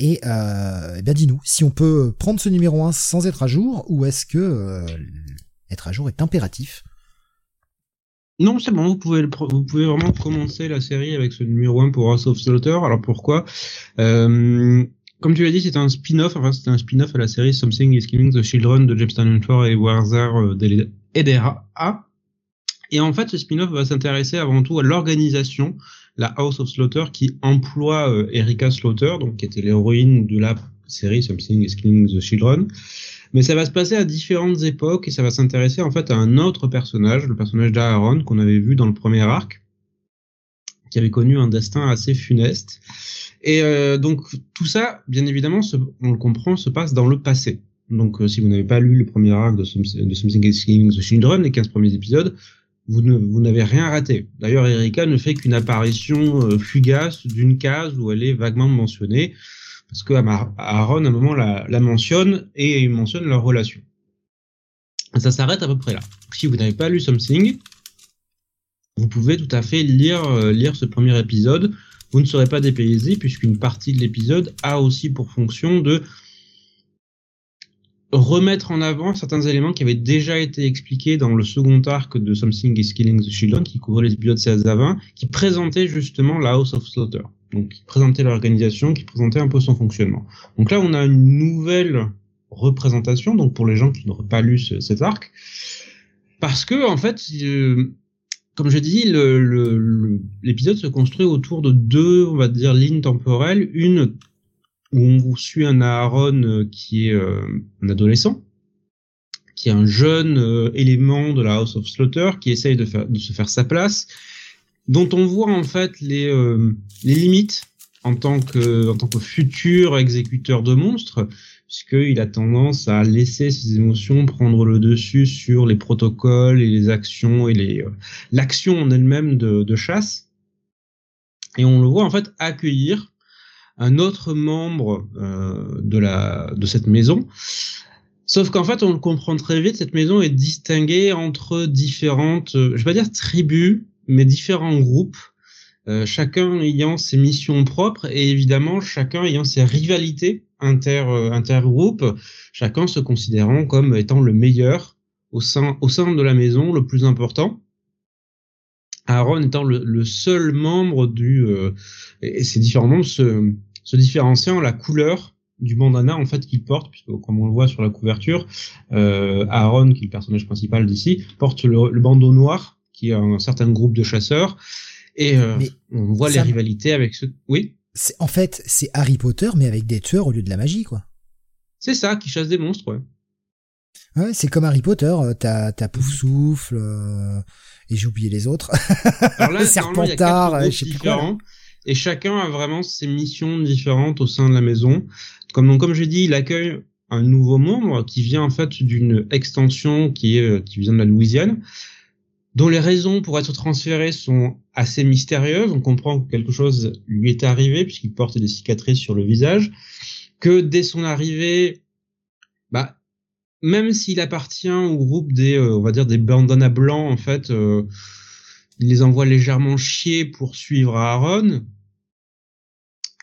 S1: Et euh, eh bien dis-nous, si on peut prendre ce numéro 1 sans être à jour, ou est-ce que euh, être à jour est impératif
S2: Non, c'est bon, vous pouvez, vraiment commencer la série avec ce numéro 1 pour House of Slaughter. Alors pourquoi? Euh, Comme tu l'as dit, c'est un spin-off, enfin c'est un spin-off à la série Something is Killing the Children de James Tynion Ford et Warzer euh, Edera. Et en fait, ce spin-off va s'intéresser avant tout à l'organisation, la House of Slaughter, qui emploie euh, Erika Slaughter, donc qui était l'héroïne de la série Something is Killing the Children. Mais ça va se passer à différentes époques et ça va s'intéresser en fait à un autre personnage, le personnage d'Aaron qu'on avait vu dans le premier arc, qui avait connu un destin assez funeste. Et euh, donc tout ça, bien évidemment, on le comprend, se passe dans le passé. Donc euh, si vous n'avez pas lu le premier arc de, Some- de Something is Killing the Children, les 15 premiers épisodes, vous n'avez rien raté. D'ailleurs, Erika ne fait qu'une apparition euh, fugace d'une case où elle est vaguement mentionnée, parce que Aaron, à un moment, la, la mentionne et il mentionne leur relation. Ça s'arrête à peu près là. Si vous n'avez pas lu Something, vous pouvez tout à fait lire, euh, lire ce premier épisode. Vous ne serez pas dépaysé puisqu'une partie de l'épisode a aussi pour fonction de remettre en avant certains éléments qui avaient déjà été expliqués dans le second arc de Something is Killing the Children, qui couvrait les épisodes 16 à 20, qui présentait justement la House of Slaughter. Donc, qui présentait l'organisation, qui présentait un peu son fonctionnement. Donc là, on a une nouvelle représentation, donc pour les gens qui n'auraient pas lu ce- cet arc, parce que, en fait, euh, comme je dis, l'épisode se construit autour de deux, on va dire, lignes temporelles. Une où on suit un Aaron euh, qui est euh, un adolescent, qui est un jeune élément de la House of Slaughter, qui essaye de se faire sa place, dont on voit en fait les, euh, les limites en tant que en tant que futur exécuteur de monstres, puisqu'il a tendance à laisser ses émotions prendre le dessus sur les protocoles et les actions et les euh, l'action en elle-même de, de chasse. Et on le voit en fait accueillir un autre membre euh, de la de cette maison. Sauf qu'en fait, on le comprend très vite, cette maison est distinguée entre différentes, euh, je vais pas dire tribus, mais différents groupes, euh, chacun ayant ses missions propres et évidemment chacun ayant ses rivalités inter euh, intergroupes, chacun se considérant comme étant le meilleur au sein au sein de la maison, le plus important. Aaron étant le, le seul membre du euh, et ces différents membres se, se différenciant la couleur du bandana en fait qu'il porte puisque comme on le voit sur la couverture euh, Aaron qui est le personnage principal d'ici porte le, le bandeau noir qui est un certain groupe de chasseurs et euh, on voit les rivalités avec ceux oui?
S1: En fait, c'est Harry Potter, mais avec des tueurs au lieu de la magie, quoi.
S2: c'est ça qui chasse des monstres ouais.
S1: Ouais, c'est comme Harry Potter, euh, t'as t'as Poufsouffle, euh, et j'ai oublié les autres.
S2: Alors là, *laughs*
S1: Le Serpentard, je sais plus quoi,
S2: et chacun a vraiment ses missions différentes au sein de la maison. Comme donc, comme j'ai dit, il accueille un nouveau membre qui vient en fait d'une extension qui est qui vient de la Louisiane, dont les raisons pour être transféré sont assez mystérieuses. On comprend que quelque chose lui est arrivé puisqu'il porte des cicatrices sur le visage, que dès son arrivée, bah même s'il appartient au groupe des, euh, on va dire des bandanas blancs en fait, euh, il les envoie légèrement chier pour suivre Aaron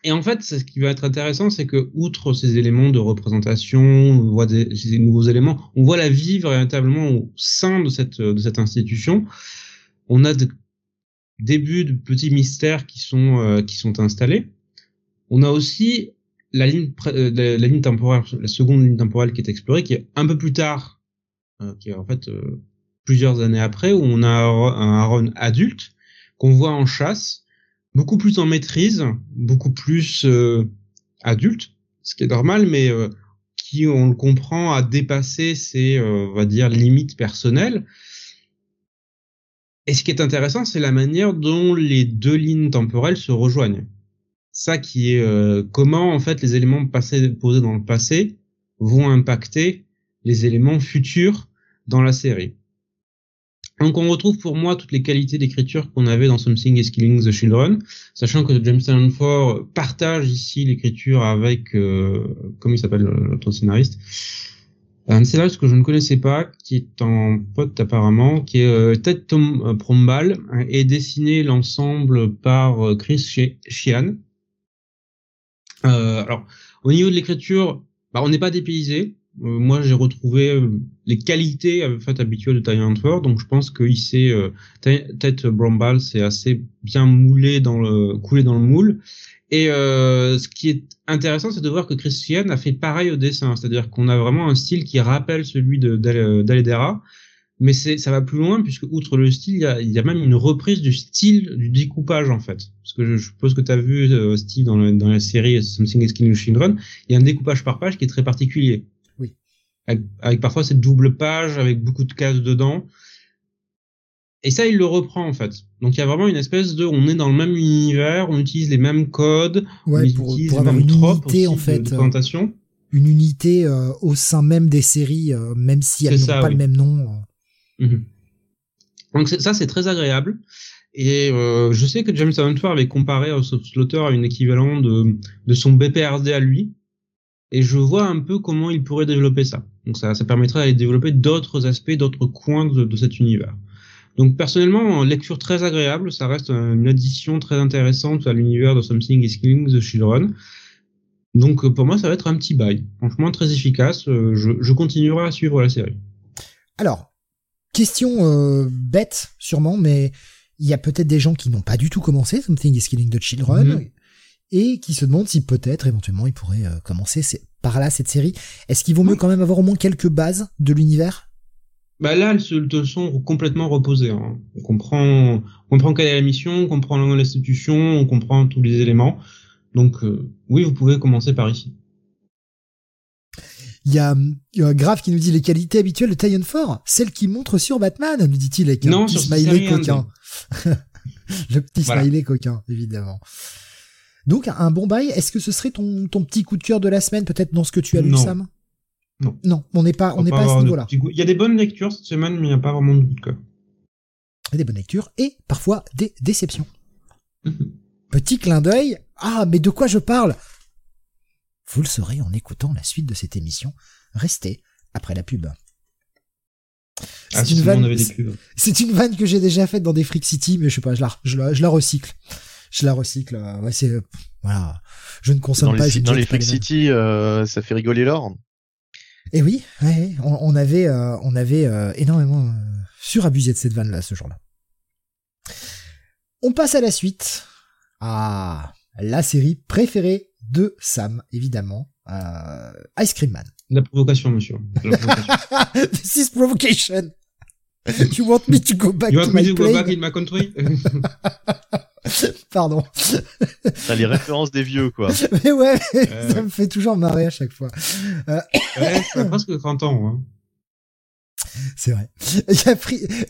S2: et en fait, ce qui va être intéressant, c'est que outre ces éléments de représentation, on voit des, ces nouveaux éléments, on voit la vie véritablement au sein de cette de cette institution. On a des débuts de petits mystères qui sont euh, qui sont installés. On a aussi la ligne euh, la, ligne temporelle, la seconde ligne temporelle qui est explorée, qui est un peu plus tard, euh, qui est en fait plusieurs années après, où on a un Aaron adulte qu'on voit en chasse beaucoup plus en maîtrise, beaucoup plus euh, adulte, ce qui est normal, mais euh, qui, on le comprend, a dépassé ses, euh, on va dire, limites personnelles. Et ce qui est intéressant, c'est la manière dont les deux lignes temporelles se rejoignent. Ça qui est comment en fait les éléments passés, posés dans le passé vont impacter les éléments futurs dans la série. Donc on retrouve pour moi toutes les qualités d'écriture qu'on avait dans Something is Killing the Children, sachant que James Ford partage ici l'écriture avec, euh, comment il s'appelle l'autre scénariste, un scénariste que je ne connaissais pas, qui est en pote apparemment, qui est euh, Ted Tom euh, Prombal, et dessiné l'ensemble par euh, Chris Sheehan. Euh, alors, au niveau de l'écriture, bah, on n'est pas dépaysé, euh, moi j'ai retrouvé euh, les qualités en fait habituelles de Tyrant Ford donc je pense qu'il s'est euh, tête Brombal c'est assez bien moulé dans le coulé dans le moule. Et euh, ce qui est intéressant c'est de voir que Christian a fait pareil au dessin. C'est-à-dire qu'on a vraiment un style qui rappelle celui de d'Aledera mais c'est ça va plus loin puisque outre le style il y a, y a même une reprise du style du découpage en fait. Parce que je, suppose que tu as vu Steve dans, le, dans la série Something is Killing Children il y a un découpage par page qui est très particulier avec, parfois cette double page avec beaucoup de cases dedans. Et ça, il le reprend en fait. Donc il y a vraiment une espèce de, on est dans le même univers, on utilise les mêmes codes,
S1: on utilise les mêmes une unité en fait, de,
S2: présentation.
S1: une unité euh, au sein même des séries, euh, même si elles n'ont pas le même nom.
S2: Mhm. Donc ça, c'est très agréable. Et euh, je sais que James Aventure avait comparé Slaughter à une équivalent de, de son BPRD à lui. Et je vois un peu comment il pourrait développer ça. Donc ça, ça permettrait de développer d'autres aspects, d'autres coins de, de, cet univers. Donc personnellement, lecture très agréable, ça reste une addition très intéressante à l'univers de Something is Killing the Children. Donc pour moi, ça va être un petit bail. Franchement, très efficace. Euh, je, je continuerai à suivre la série.
S1: Alors, question euh, bête sûrement, mais il y a peut-être des gens qui n'ont pas du tout commencé Something is Killing the Children. Mm-hmm. Et qui se demandent si peut-être éventuellement ils pourraient euh, commencer par là cette série. Est-ce qu'il vaut mieux quand même avoir au moins quelques bases de l'univers?
S2: Bah là, elles se sont complètement reposées. Hein. On comprend, on comprend quelle est la mission, on comprend l'institution, on comprend tous les éléments. Donc euh, oui, vous pouvez commencer par ici.
S1: Il y a, un Grave qui nous dit les qualités habituelles de Tyon Fort, celles qui montrent sur Batman, nous dit-il avec un petit smiley coquin. *laughs* Le petit smiley coquin, évidemment. Donc un bon bail, est-ce que ce serait ton, ton petit coup de cœur de la semaine, peut-être dans ce que tu as lu, Sam?
S2: Non.
S1: Non, on n'est pas, on n'est pas, à ce niveau-là.
S2: Il y a des bonnes lectures cette semaine, mais il n'y a pas vraiment de coup de cœur.
S1: Des bonnes lectures et parfois des déceptions. Petit clin d'œil. Ah, mais de quoi je parle? Vous le saurez en écoutant la suite de cette émission. Restez après la pub.
S2: Ah, c'est une, vanne,
S1: c'est une vanne que j'ai déjà faite dans des Freak City, mais je sais pas, je la, je la, je la recycle je la recycle. Euh, ouais, c'est voilà, je ne consomme
S3: dans
S1: pas.
S3: Les, dans les Freak City, euh, ça fait rigoler l'or.
S1: Et eh oui, ouais, on, on avait, euh, on avait euh, énormément surabusé de cette vanne là ce jour-là. On passe à la suite. Ah, la série préférée de Sam, évidemment, Ice Cream Man.
S2: La provocation, monsieur. La *laughs* provocation.
S1: This is provocation. You want me to go back
S2: you want
S1: to
S2: me
S1: my
S2: to go back in my country? *laughs* *laughs* *laughs*
S1: Pardon.
S3: T'as les références des vieux, quoi. *laughs*
S1: Mais ouais, ça me fait toujours marrer à chaque fois.
S2: Euh... Ouais, ça a *coughs* presque 30 ans, hein.
S1: C'est vrai. Il y a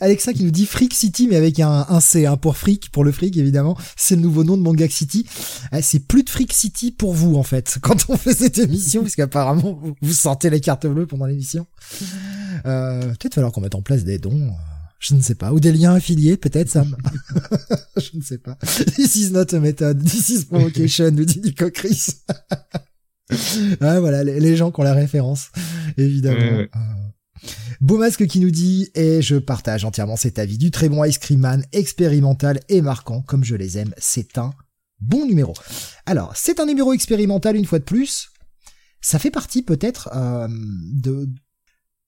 S1: Alexa qui nous dit Freak City, mais avec un, un C, hein, pour Freak, pour le Freak, évidemment. C'est le nouveau nom de Manga City. Ah, c'est plus de Freak City pour vous, en fait, *laughs* quand on fait cette émission, parce qu'apparemment, vous sentez les cartes bleues pendant l'émission. Euh, peut-être falloir qu'on mette en place des dons. Euh, je ne sais pas. Ou des liens affiliés, peut-être, Sam. *laughs* je ne sais pas. This is not a method. This is provocation, nous dit Nico Chris. *laughs* ah, voilà, les, gens qui ont la référence, évidemment. Euh, Beau masque qui nous dit, et je partage entièrement cet avis, du très bon Ice Cream Man, expérimental et marquant, comme je les aime, c'est un bon numéro. Alors, c'est un numéro expérimental une fois de plus, ça fait partie peut-être euh, de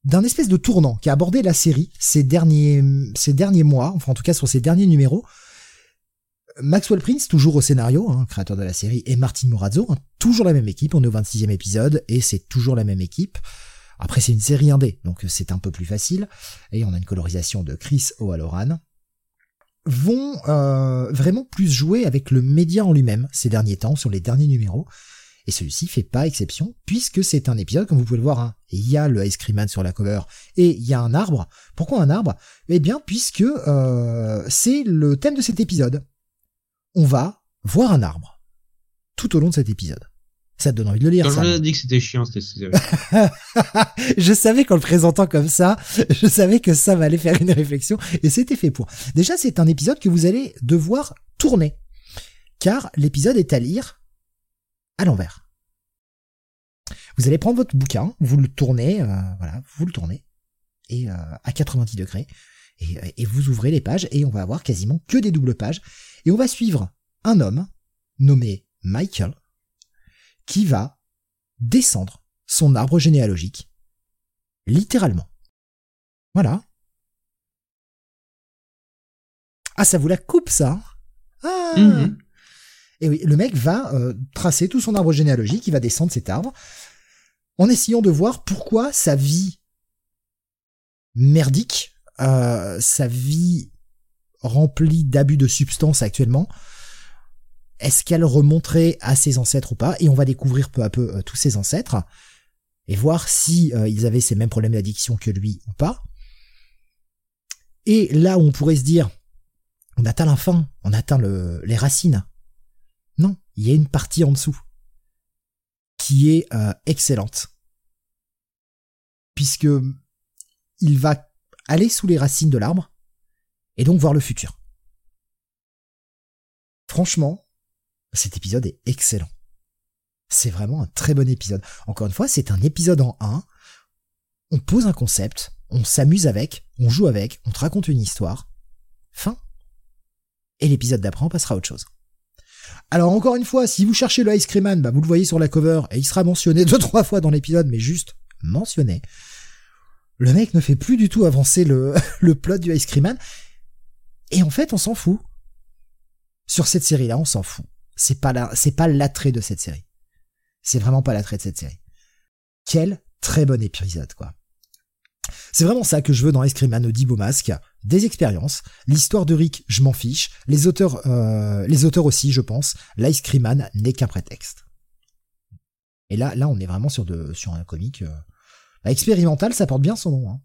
S1: d'un espèce de tournant qui a abordé la série ces derniers ces derniers mois, enfin en tout cas sur ces derniers numéros. Maxwell Prince, toujours au scénario, hein, créateur de la série, et Martin Morazzo, hein, toujours la même équipe, on est au 26e épisode, et c'est toujours la même équipe. Après, c'est une série indé, donc c'est un peu plus facile. Et on a une colorisation de Chris O'Halloran. Vont euh, vraiment plus jouer avec le média en lui-même ces derniers temps, sur les derniers numéros. Et celui-ci fait pas exception, puisque c'est un épisode, comme vous pouvez le voir, hein, il y a le Ice Cream Man sur la cover, et il y a un arbre. Pourquoi un arbre? Eh bien, puisque euh, c'est le thème de cet épisode. On va voir un arbre, tout au long de cet épisode. Ça te donne envie de le lire.
S2: Quand
S1: je
S2: dit que c'était chiant, c'était. *laughs*
S1: je savais qu'en le présentant comme ça, je savais que ça allait faire une réflexion et c'était fait pour. Déjà, c'est un épisode que vous allez devoir tourner, car l'épisode est à lire à l'envers. Vous allez prendre votre bouquin, vous le tournez, euh, voilà, vous le tournez et euh, à 90 degrés et, et vous ouvrez les pages et on va avoir quasiment que des doubles pages et on va suivre un homme nommé Michael qui va descendre son arbre généalogique. Littéralement. Voilà. Ah, ça vous la coupe, ça Ah mhm. Et oui, le mec va euh, tracer tout son arbre généalogique, il va descendre cet arbre, en essayant de voir pourquoi sa vie merdique, euh, sa vie remplie d'abus de substances actuellement, est-ce qu'elle remonterait à ses ancêtres ou pas? Et on va découvrir peu à peu euh, tous ses ancêtres et voir si ils avaient ces mêmes problèmes d'addiction que lui ou pas. Et là où on pourrait se dire, on atteint la on atteint le, les racines. Il y a une partie en dessous qui est euh, excellente, puisque il va aller sous les racines de l'arbre et donc voir le futur. Franchement, cet épisode est excellent. C'est vraiment un très bon épisode. Encore une fois, c'est un épisode en 1. On pose un concept, on s'amuse avec, on joue avec, on te raconte une histoire. Fin. Et l'épisode d'après, on passera à autre chose. Alors encore une fois, si vous cherchez le Ice Cream Man, bah vous le voyez sur la cover et il sera mentionné *laughs* deux trois fois dans l'épisode, mais juste mentionné. Le mec ne fait plus du tout avancer le, *laughs* le plot du Ice Cream Man. Et en fait, on s'en fout. Sur cette série-là, on s'en fout c'est pas la, c'est pas l'attrait de cette série. C'est vraiment pas l'attrait de cette série. Quel très bon épisode, quoi. C'est vraiment ça que je veux dans Ice Cream Man Beau Masque. Des expériences. L'histoire de Rick, je m'en fiche. Les auteurs, euh, aussi, je pense. L'Ice Cream Man n'est qu'un prétexte. Et là, là, on est vraiment sur un comique, euh, bah, expérimental, ça porte bien son nom, hein.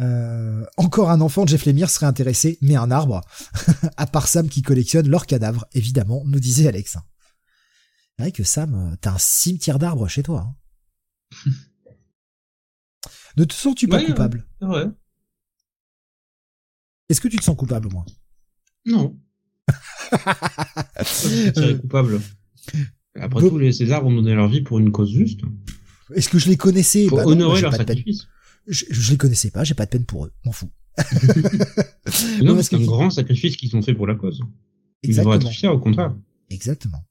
S1: Euh, encore un enfant de Jeff Lemire serait intéressé, mais un arbre. *laughs* à part Sam qui collectionne leurs cadavres, évidemment, nous disait Alex. C'est vrai que Sam, euh, t'as un cimetière d'arbres chez toi. Hein. *laughs* ne te sens-tu pas coupable?
S2: Ouais.
S1: Est-ce que tu te sens coupable au moins
S2: Non. *laughs* euh... coupable. Après tout, les, ces arbres ont donné leur vie pour une cause juste.
S1: Est-ce que je les connaissais?
S2: Pour bah honorer leur sacrifice
S1: je, je les connaissais pas, j'ai pas de peine pour eux, m'en fous. *laughs*
S2: non, c'est un grand sacrifice qu'ils ont fait pour la cause. Ils devraient être fiers, au contraire.
S1: Exactement.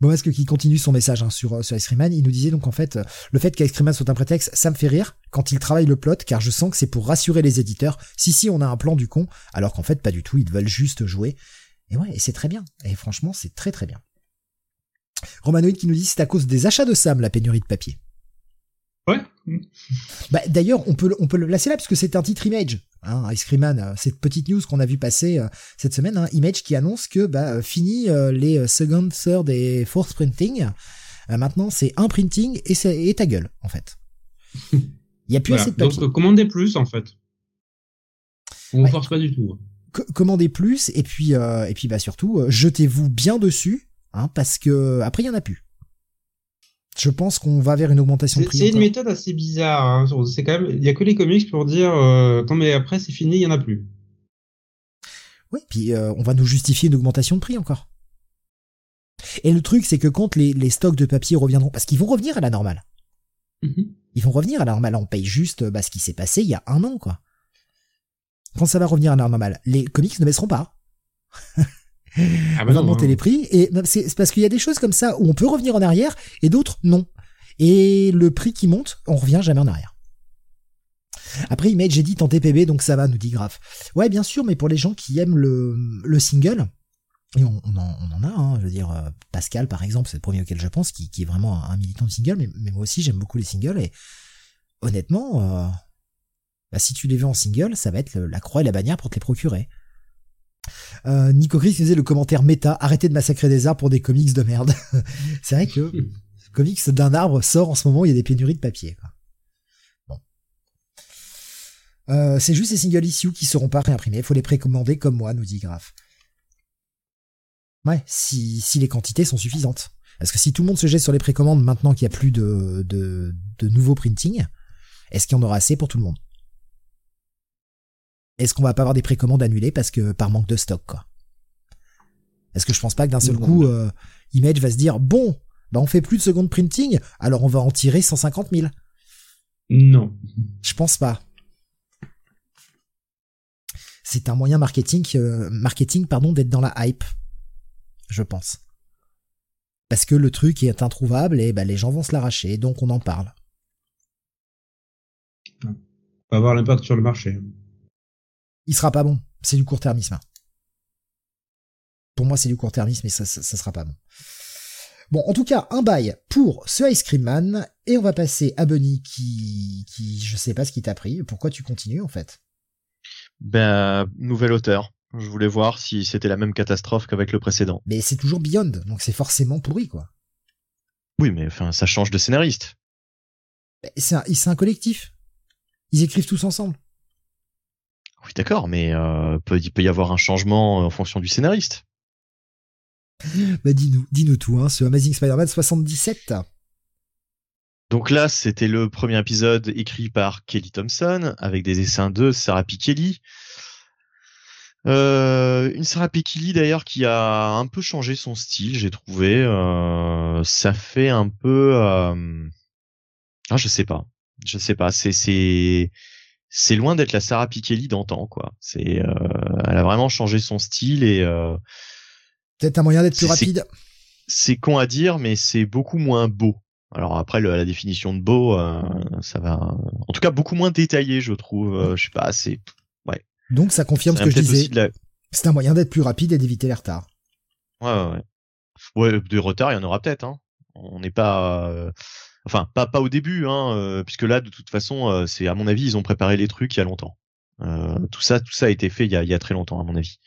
S1: Bon, est-ce que qui continue son message hein, sur sur Ice il nous disait donc en fait le fait qu'Ice soit un prétexte, ça me fait rire quand il travaille le plot, car je sens que c'est pour rassurer les éditeurs. Si si, on a un plan du con, alors qu'en fait pas du tout, ils veulent juste jouer. Et ouais, et c'est très bien. Et franchement, c'est très très bien. Romanoid qui nous dit c'est à cause des achats de Sam la pénurie de papier.
S2: Ouais.
S1: Bah, D'ailleurs, on peut, on peut le placer là parce que c'est un titre Image. Hein, Ice Cream Man, euh, cette petite news qu'on a vu passer euh, cette semaine, hein, Image qui annonce que bah, euh, fini les second, third et fourth printing. maintenant, c'est un printing et, et ta gueule, en fait. Il y a plus assez de papier.
S2: Donc commandez plus en fait. On ne force pas du tout.
S1: commandez plus et puis et puis bah surtout jetez-vous bien dessus hein, parce que après il y en a plus je pense qu'on va vers une augmentation de prix.
S2: C'est une méthode assez bizarre. Hein. C'est quand même, il y a que les comics pour dire euh, non mais après c'est fini, il y en a plus.
S1: Oui, puis euh, on va nous justifier une augmentation de prix encore. Et le truc, c'est que quand les, stocks de papier reviendront, parce qu'ils vont revenir à la normale. Mm-hmm. Ils vont revenir à la normale. On paye juste bah, ce qui s'est passé il y a un an, quoi. Quand ça va revenir à la normale, les comics ne baisseront pas. Ah bah on va monter les prix et c'est parce qu'il y a des choses comme ça où on peut revenir en arrière et d'autres non. Et le prix qui monte, on revient jamais en arrière. Après Image j'ai dit en TPB donc ça va nous dit Graf. Ouais bien sûr mais pour les gens qui aiment le, le single et on, on, en, a, hein, je veux dire euh, Pascal par exemple c'est le premier auquel je pense qui, qui est vraiment un, militant de single mais, mais moi aussi j'aime beaucoup les singles et honnêtement euh, bah, si tu les veux en single ça va être la croix et la bannière pour te les procurer. Euh, Nico Chris faisait le commentaire méta, arrêtez de massacrer des arbres pour des comics de merde. *laughs* c'est vrai que comics d'un arbre sort en ce moment, il y a des pénuries de papier. Bon. Euh, c'est juste les single issues qui seront pas réimprimés, il faut les précommander comme moi, nous dit Graf. Ouais, si, si les quantités sont suffisantes. Parce que si tout le monde se jette sur les précommandes maintenant qu'il n'y a plus de, de, de nouveaux printing, est-ce qu'il y en aura assez pour tout le monde? Est-ce qu'on va pas avoir des précommandes annulées parce que par manque de stock quoi? Est-ce que je pense pas que d'un seul coup euh, Image va se dire bon bah on fait plus de second printing alors on va en tirer 150 000
S2: Non.
S1: Je pense pas. C'est un moyen marketing euh, marketing pardon d'être dans la hype. Je pense. Parce que le truc est introuvable et bah, les gens vont se l'arracher donc on en parle.
S2: On va avoir l'impact sur le marché
S1: il sera pas bon. C'est du court-termisme. Pour moi, c'est du court-termisme et ça, ça, sera pas bon. Bon, en tout cas, un bail pour ce Ice Cream Man, et on va passer à Bunny qui, qui, je sais pas ce qui t'a pris. Pourquoi tu continues, en fait?
S3: Ben, nouvel auteur. Je voulais voir si c'était la même catastrophe qu'avec le précédent.
S1: Mais c'est toujours Beyond, donc c'est forcément pourri, quoi.
S3: Oui, mais enfin, ça change de scénariste.
S1: C'est un, un collectif. Ils écrivent tous ensemble.
S3: Oui, d'accord, mais euh, peut, il peut y avoir un changement en fonction du scénariste.
S1: Bah dis-nous, dis-nous tout, hein, ce Amazing Spider-Man 77.
S3: Donc là, c'était le premier épisode écrit par Kelly Thompson, avec des dessins de Sarah Pikeli. Euh, une Sarah Pikeli d'ailleurs qui a un peu changé son style, j'ai trouvé. Euh, ça fait un peu... Euh... Ah, je sais pas. Je sais pas. C'est c'est loin d'être la Sarah Pikeli d'antan, quoi. C'est, euh, elle a vraiment changé son style et euh,
S1: peut-être un moyen d'être plus rapide.
S3: C'est con à dire, mais c'est beaucoup moins beau. Alors après, la définition de beau, euh, ça va. En tout cas, beaucoup moins détaillé, je trouve. je sais pas, c'est ouais.
S1: Donc ça confirme ce que je disais. C'est un moyen d'être plus rapide et d'éviter les retards.
S3: Ouais, ouais, ouais. Ouais, des retards, il y en aura peut-être. Hein. On n'est pas Enfin, pas au début, hein, euh, puisque là, de toute façon, euh, c'est à mon avis, ils ont préparé les trucs il y a longtemps. Euh, tout ça, tout ça a été fait il y a, il y a très longtemps, à mon avis.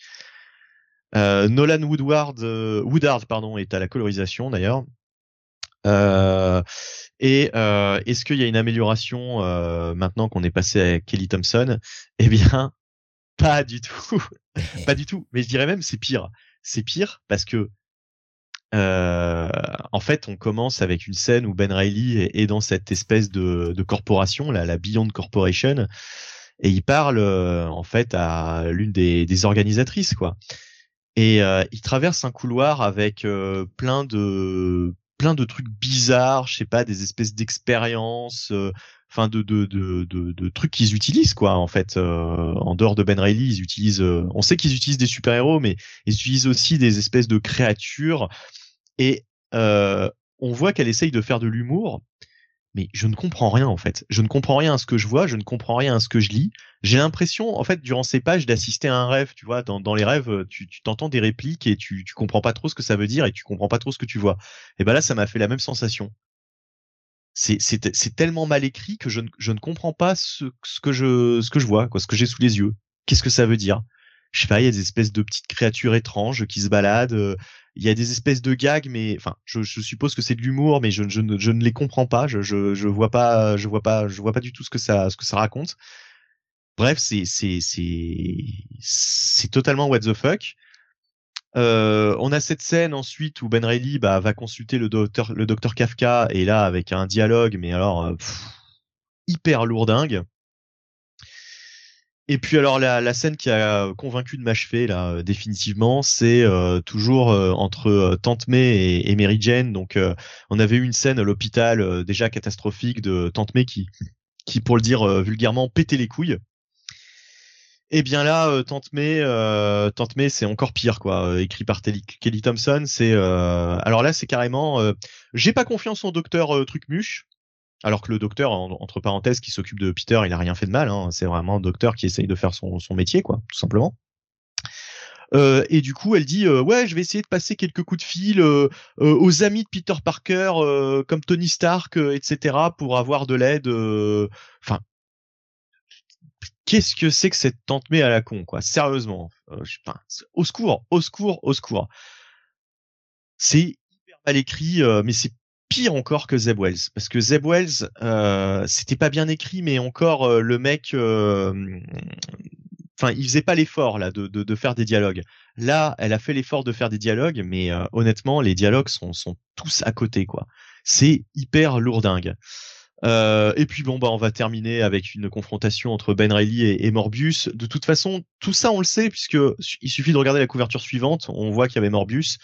S3: Nolan Woodward, Woodard, pardon, est à la colorisation d'ailleurs. et est-ce qu'il y a une amélioration maintenant qu'on est passé à Kelly Thompson? Eh bien, *laughs* pas du tout, *laughs* pas du tout. Mais je dirais même c'est pire. C'est pire parce que euh, en fait, on commence avec une scène où Ben Reilly est, dans cette espèce de, corporation, la, Beyond Corporation, et il parle euh, en fait à l'une des, organisatrices, quoi. Et euh, il traverse un couloir avec plein de plein de trucs bizarres, je sais pas, des espèces d'expériences, enfin de de, de, de, de trucs qu'ils utilisent quoi. En fait, en dehors de Ben Reilly, ils utilisent. on sait qu'ils utilisent des super héros, mais ils utilisent aussi des espèces de créatures et on voit qu'elle essaye de faire de l'humour, mais je ne comprends rien en fait. Je ne comprends rien à ce que je vois, je ne comprends rien à ce que je lis. J'ai l'impression, en fait, durant ces pages, d'assister à un rêve. Tu vois, dans, les rêves, tu t'entends des répliques et tu, tu comprends pas trop ce que ça veut dire et tu comprends pas trop ce que tu vois. Et ben là, ça m'a fait la même sensation. C'est tellement mal écrit que je ne, ne comprends pas ce, que je, vois, ce que j'ai sous les yeux. Qu'est-ce que ça veut dire? Je sais pas, il y a des espèces de petites créatures étranges qui se baladent. Il y a des espèces de gags, mais enfin, je, je suppose que c'est de l'humour, mais je, je, ne, je ne les comprends pas. Je, je, je vois pas, je vois pas, je vois pas du tout ce que ça, ce que ça raconte. Bref, c'est c'est c'est c'est totalement what the fuck. Euh, on a cette scène ensuite où Ben Reilly bah, va consulter le docteur le docteur Kafka et là avec un dialogue, mais alors euh, hyper lourdingue. Et puis alors la, scène qui a convaincu de m'achever là euh, définitivement, c'est euh, toujours euh, entre Tante May et, Mary Jane. Donc on avait eu une scène à l'hôpital déjà catastrophique de Tante May qui, qui pour le dire vulgairement pétait les couilles. Et eh bien là, Tante May, Tante May, c'est encore pire quoi. écrit par Kelly Thompson, c'est alors là c'est carrément, j'ai pas confiance en docteur Trucmuche alors que le docteur, entre parenthèses, qui s'occupe de Peter, il a rien fait de mal. Hein. C'est vraiment un docteur qui essaye de faire son, son métier, quoi, tout simplement. Euh, et du coup, elle dit euh, ouais, je vais essayer de passer quelques coups de fil euh, euh aux amis de Peter Parker, euh, comme Tony Stark, etc., pour avoir de l'aide. Enfin, qu'est-ce que c'est que cette tante May à la con, quoi Sérieusement, enfin, au secours, au secours, au secours. C'est hyper mal écrit, mais c'est pire encore que Zeb Wells parce que Zeb Wells euh, c'était pas bien écrit mais encore euh, le mec euh, enfin il faisait pas l'effort là de, de, faire des dialogues là elle a fait l'effort de faire des dialogues mais honnêtement les dialogues sont, sont tous à côté quoi c'est hyper lourdingue euh, et puis bon bah on va terminer avec une confrontation entre Ben Reilly et, et, Morbius. De toute façon, tout ça on le sait puisque il suffit de regarder la couverture suivante, on voit qu'il y avait Morbius.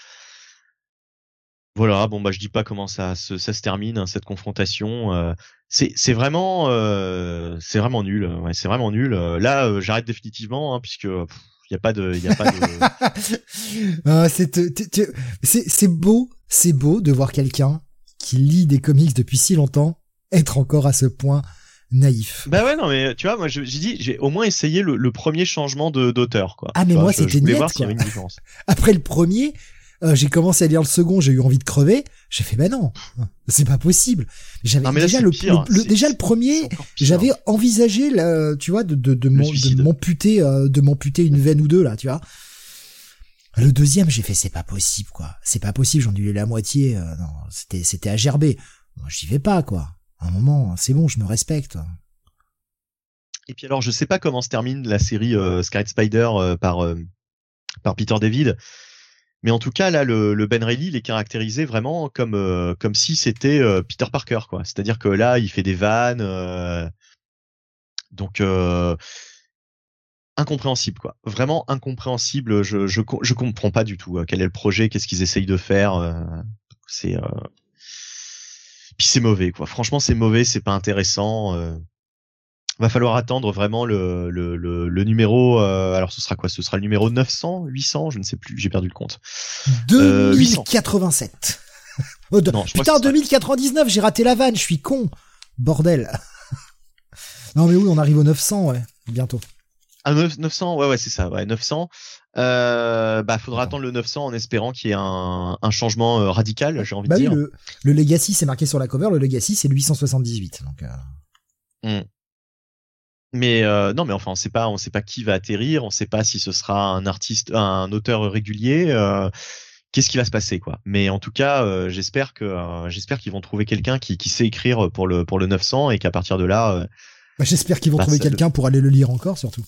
S3: Voilà, bon bah je dis pas comment ça se, ça se termine hein, cette confrontation. Euh, c'est c'est vraiment euh, c'est vraiment nul. Ouais, c'est vraiment nul. Là, euh, j'arrête définitivement hein, puisque il y a pas de il y a pas de. *laughs*
S1: Ah, c'est c'est beau, c'est beau de voir quelqu'un qui lit des comics depuis si longtemps être encore à ce point naïf.
S3: Bah ouais non mais tu vois moi j'ai dit j'ai au moins essayé le, le premier changement de d'auteur quoi.
S1: Ah mais moi c'était net voir quoi. *laughs* Après le premier, euh, j'ai commencé à lire le second, j'ai eu envie de crever. J'ai fait, ben non, c'est pas possible. J'avais déjà le, déjà le premier, j'avais envisagé, tu vois, de de, de m'amputer, euh, de m'amputer une veine ou deux là, tu vois. Le deuxième, j'ai fait, c'est pas possible, quoi. C'est pas possible, j'en ai eu la moitié. Euh, non, c'était c'était à gerber. J'y vais pas, quoi. À un moment, c'est bon, je me respecte.
S3: Et puis alors, je sais pas comment se termine la série Sky Spider par par Peter David. Mais en tout cas, là, le, le Ben Reilly, il est caractérisé vraiment comme euh, comme si c'était euh, Peter Parker, quoi. C'est-à-dire que là, il fait des vannes, euh, donc incompréhensible, quoi. Vraiment incompréhensible. Je je je comprends pas du tout quel est le projet, qu'est-ce qu'ils essayent de faire. c'est puis c'est mauvais, quoi. Franchement, c'est mauvais, c'est pas intéressant va falloir attendre vraiment le, le, le, numéro. Euh, alors ce sera quoi? Ce sera le numéro 900, 800, je ne sais plus, j'ai perdu le compte.
S1: 2087. Euh, *laughs* non, Putain, 2099, j'ai raté la vanne, je suis con. Bordel. *laughs* non mais oui, on arrive au 900, ouais, bientôt.
S3: Ah 900, ouais ouais c'est ça, ouais 900. Euh, bah faudra attendre le 900 en espérant qu'il y ait un, un changement euh, radical, j'ai envie
S1: bah
S3: de
S1: oui,
S3: dire.
S1: Le, le Legacy c'est marqué sur la cover, le Legacy c'est le 878, donc.
S3: Euh... Mmh. Mais euh, non, mais enfin, on sait pas, on sait pas qui va atterrir, on sait pas si ce sera un artiste, un auteur régulier. Euh, Qu'est-ce qui va se passer, quoi Mais en tout cas, euh, j'espère que euh, j'espère qu'ils vont trouver quelqu'un qui, qui sait écrire pour le pour le 900 et qu'à partir de là. Euh,
S1: bah, j'espère qu'ils vont bah, trouver quelqu'un pour aller le lire encore, surtout.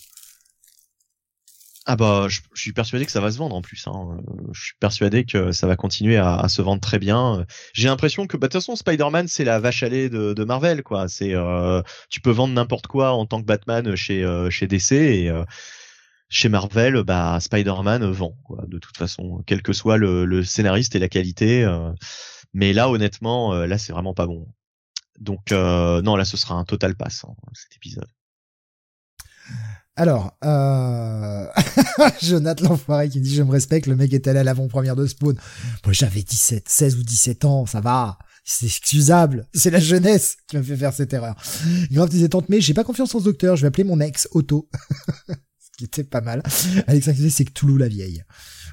S3: Ah bah, je, suis persuadé que ça va se vendre en plus. Hein. Je suis persuadé que ça va continuer à, se vendre très bien. J'ai l'impression que, bah, de toute façon, Spider-Man, c'est la vache à lait de, Marvel, quoi. C'est, euh, tu peux vendre n'importe quoi en tant que Batman chez euh, chez DC et euh, chez Marvel, bah, Spider-Man vend. De toute façon, quel que soit le, scénariste et la qualité. Euh. mais là, honnêtement, là, c'est vraiment pas bon. Donc, non, là, ce sera un total pass hein, cet épisode.
S1: Alors, euh... *laughs* Jonathan l'enfoiré qui dit je me respecte, le mec est allé à l'avant-première de Spawn. Moi j'avais 17, 16 ou 17 ans, ça va. C'est excusable. C'est la jeunesse qui m'a fait faire cette erreur. Grave disait tante mais j'ai pas confiance en ce docteur, je vais appeler mon ex, Otto. *laughs* ce qui était pas mal. Disait c'est que Toulouse la vieille.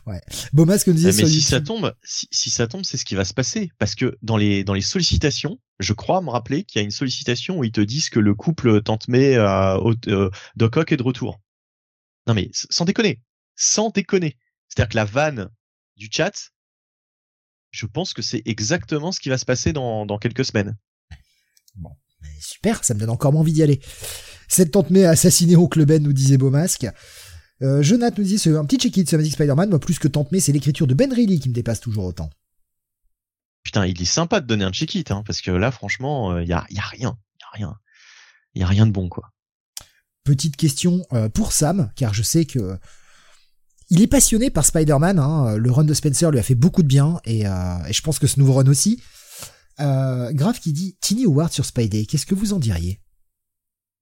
S1: Ouais. Bomas que nous disait
S3: mais si ça tombe, si, si ça tombe, c'est ce qui va se passer. Parce que dans les, dans les sollicitations, je crois me rappeler qu'il y a une sollicitation où ils te disent que le couple Tante May, euh, euh, est de retour. Non mais sans déconner, sans déconner. C'est-à-dire que la vanne du chat, je pense que c'est exactement ce qui va se passer dans, dans quelques semaines.
S1: Bon, super, ça me donne encore moins envie d'y aller. Cette tante May a assassiné Oncle Ben, nous disait Beaumasque. Euh, Jonathan nous dit, c'est un petit check-it sur Magic Spider-Man, moi plus que tante May, c'est l'écriture de Ben Reilly qui me dépasse toujours autant.
S3: Putain, il est sympa de donner un check-it, hein, parce que là, franchement, il euh, y, a, y a rien, y a rien. Il y a rien de bon, quoi.
S1: Petite question euh, pour Sam, car je sais que il est passionné par Spider-Man. Hein. Le run de Spencer lui a fait beaucoup de bien, et, euh, et je pense que ce nouveau run aussi. Euh, Grave qui dit Tiny Howard sur Spidey, qu'est-ce que vous en diriez?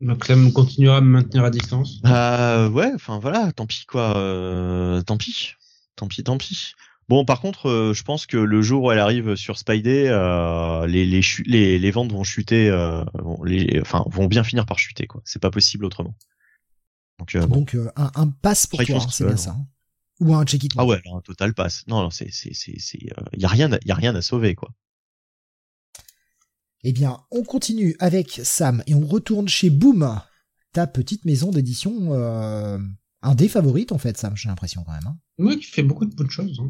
S2: Donc Clem continuera à me maintenir à distance.
S3: Euh, ouais, enfin voilà, tant pis quoi, euh, tant pis, tant pis, tant pis. Bon, par contre, euh, je pense que le jour où elle arrive sur Spidey, euh, les, les, les, les, ventes vont chuter, euh, vont, les, enfin, vont bien finir par chuter, quoi. C'est pas possible autrement.
S1: Donc, euh, Donc un, un pass pour toi, c'est bien ça. Hein. Ou un check-it.
S3: Ah ouais, un total pass. Non, non, c'est, c'est, c'est, c'est, y a rien, y a rien à sauver, quoi.
S1: Eh bien, on continue avec Sam et on retourne chez Boom, ta petite maison d'édition euh, un des favorites en fait, Sam, j'ai l'impression quand même. Hein.
S2: Oui, qui fait beaucoup de bonnes choses. Hein.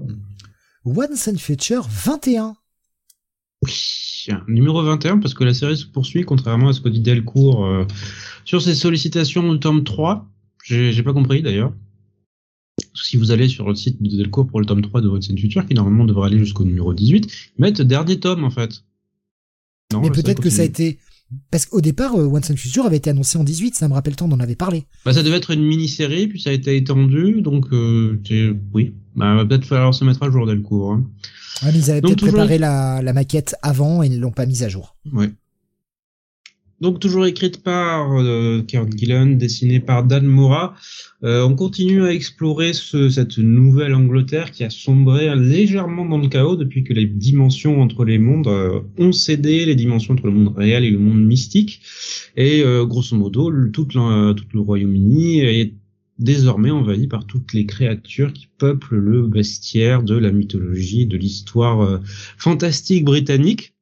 S1: Once and Future 21.
S2: Oui, numéro 21 parce que la série se poursuit contrairement à ce que dit Delcourt euh, sur ses sollicitations au tome 3. J'ai pas compris d'ailleurs. Si vous allez sur le site de Delcourt pour le tome 3 de Once and Future, qui normalement devrait aller jusqu'au numéro 18, ils mettent dernier tome en fait.
S1: Mais peut-être que ça a été parce qu'au départ, euh, Once and Future avait été annoncé en 18, ça me rappelle tant, on en avait parlé.
S2: Bah, ça devait être une mini-série, puis ça a été étendu, donc euh, oui. Bah, va peut-être falloir se mettre à jour dès le cours. Hein.
S1: Ah, mais ils avaient peut-être préparé la, la, maquette avant et ils ne l'ont pas mise à jour.
S2: Ouais. Donc toujours écrite par euh, Kurt Gillan, dessinée par Dan Mora. Euh, on continue à explorer ce, cette nouvelle Angleterre qui a sombré légèrement dans le chaos depuis que les dimensions entre les mondes euh, ont cédé, les dimensions entre le monde réel et le monde mystique. Et euh, grosso modo, tout, tout le Royaume-Uni est désormais envahi par toutes les créatures qui peuplent le bestiaire de la mythologie, de l'histoire fantastique britannique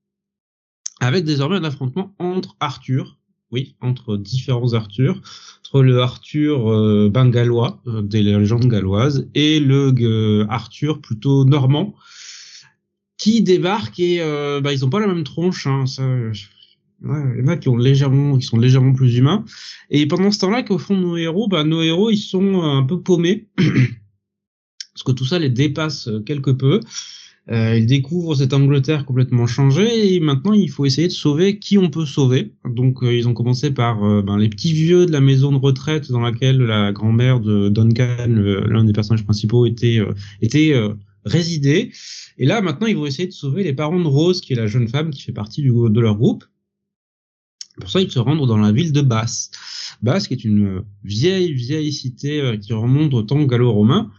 S2: avec désormais un affrontement entre Arthur, oui, entre différents Arthur, entre le Arthur euh, bengalois euh, des légendes galloises et le euh, Arthur plutôt normand qui débarque et euh, bah, ils ont pas la même tronche. Hein, ça, il y en a qui ont légèrement, sont légèrement plus humains. Et pendant ce temps-là, qu'au fond nos héros, bah, nos héros ils sont un peu paumés *clears throat* parce que tout ça les dépasse quelque peu. Euh, ils découvrent cette Angleterre complètement changée et maintenant il faut essayer de sauver qui on peut sauver. Donc euh, ils ont commencé par euh, ben, les petits vieux de la maison de retraite dans laquelle la grand-mère de Duncan, l'un des personnages principaux, était euh, était résidé. Et là maintenant ils vont essayer de sauver les parents de Rose, qui est la jeune femme qui fait partie du, de leur groupe. Pour ça, ils se rendent dans la ville de Basse. Basse, qui est une vieille, vieille cité qui remonte au temps gallo-romain.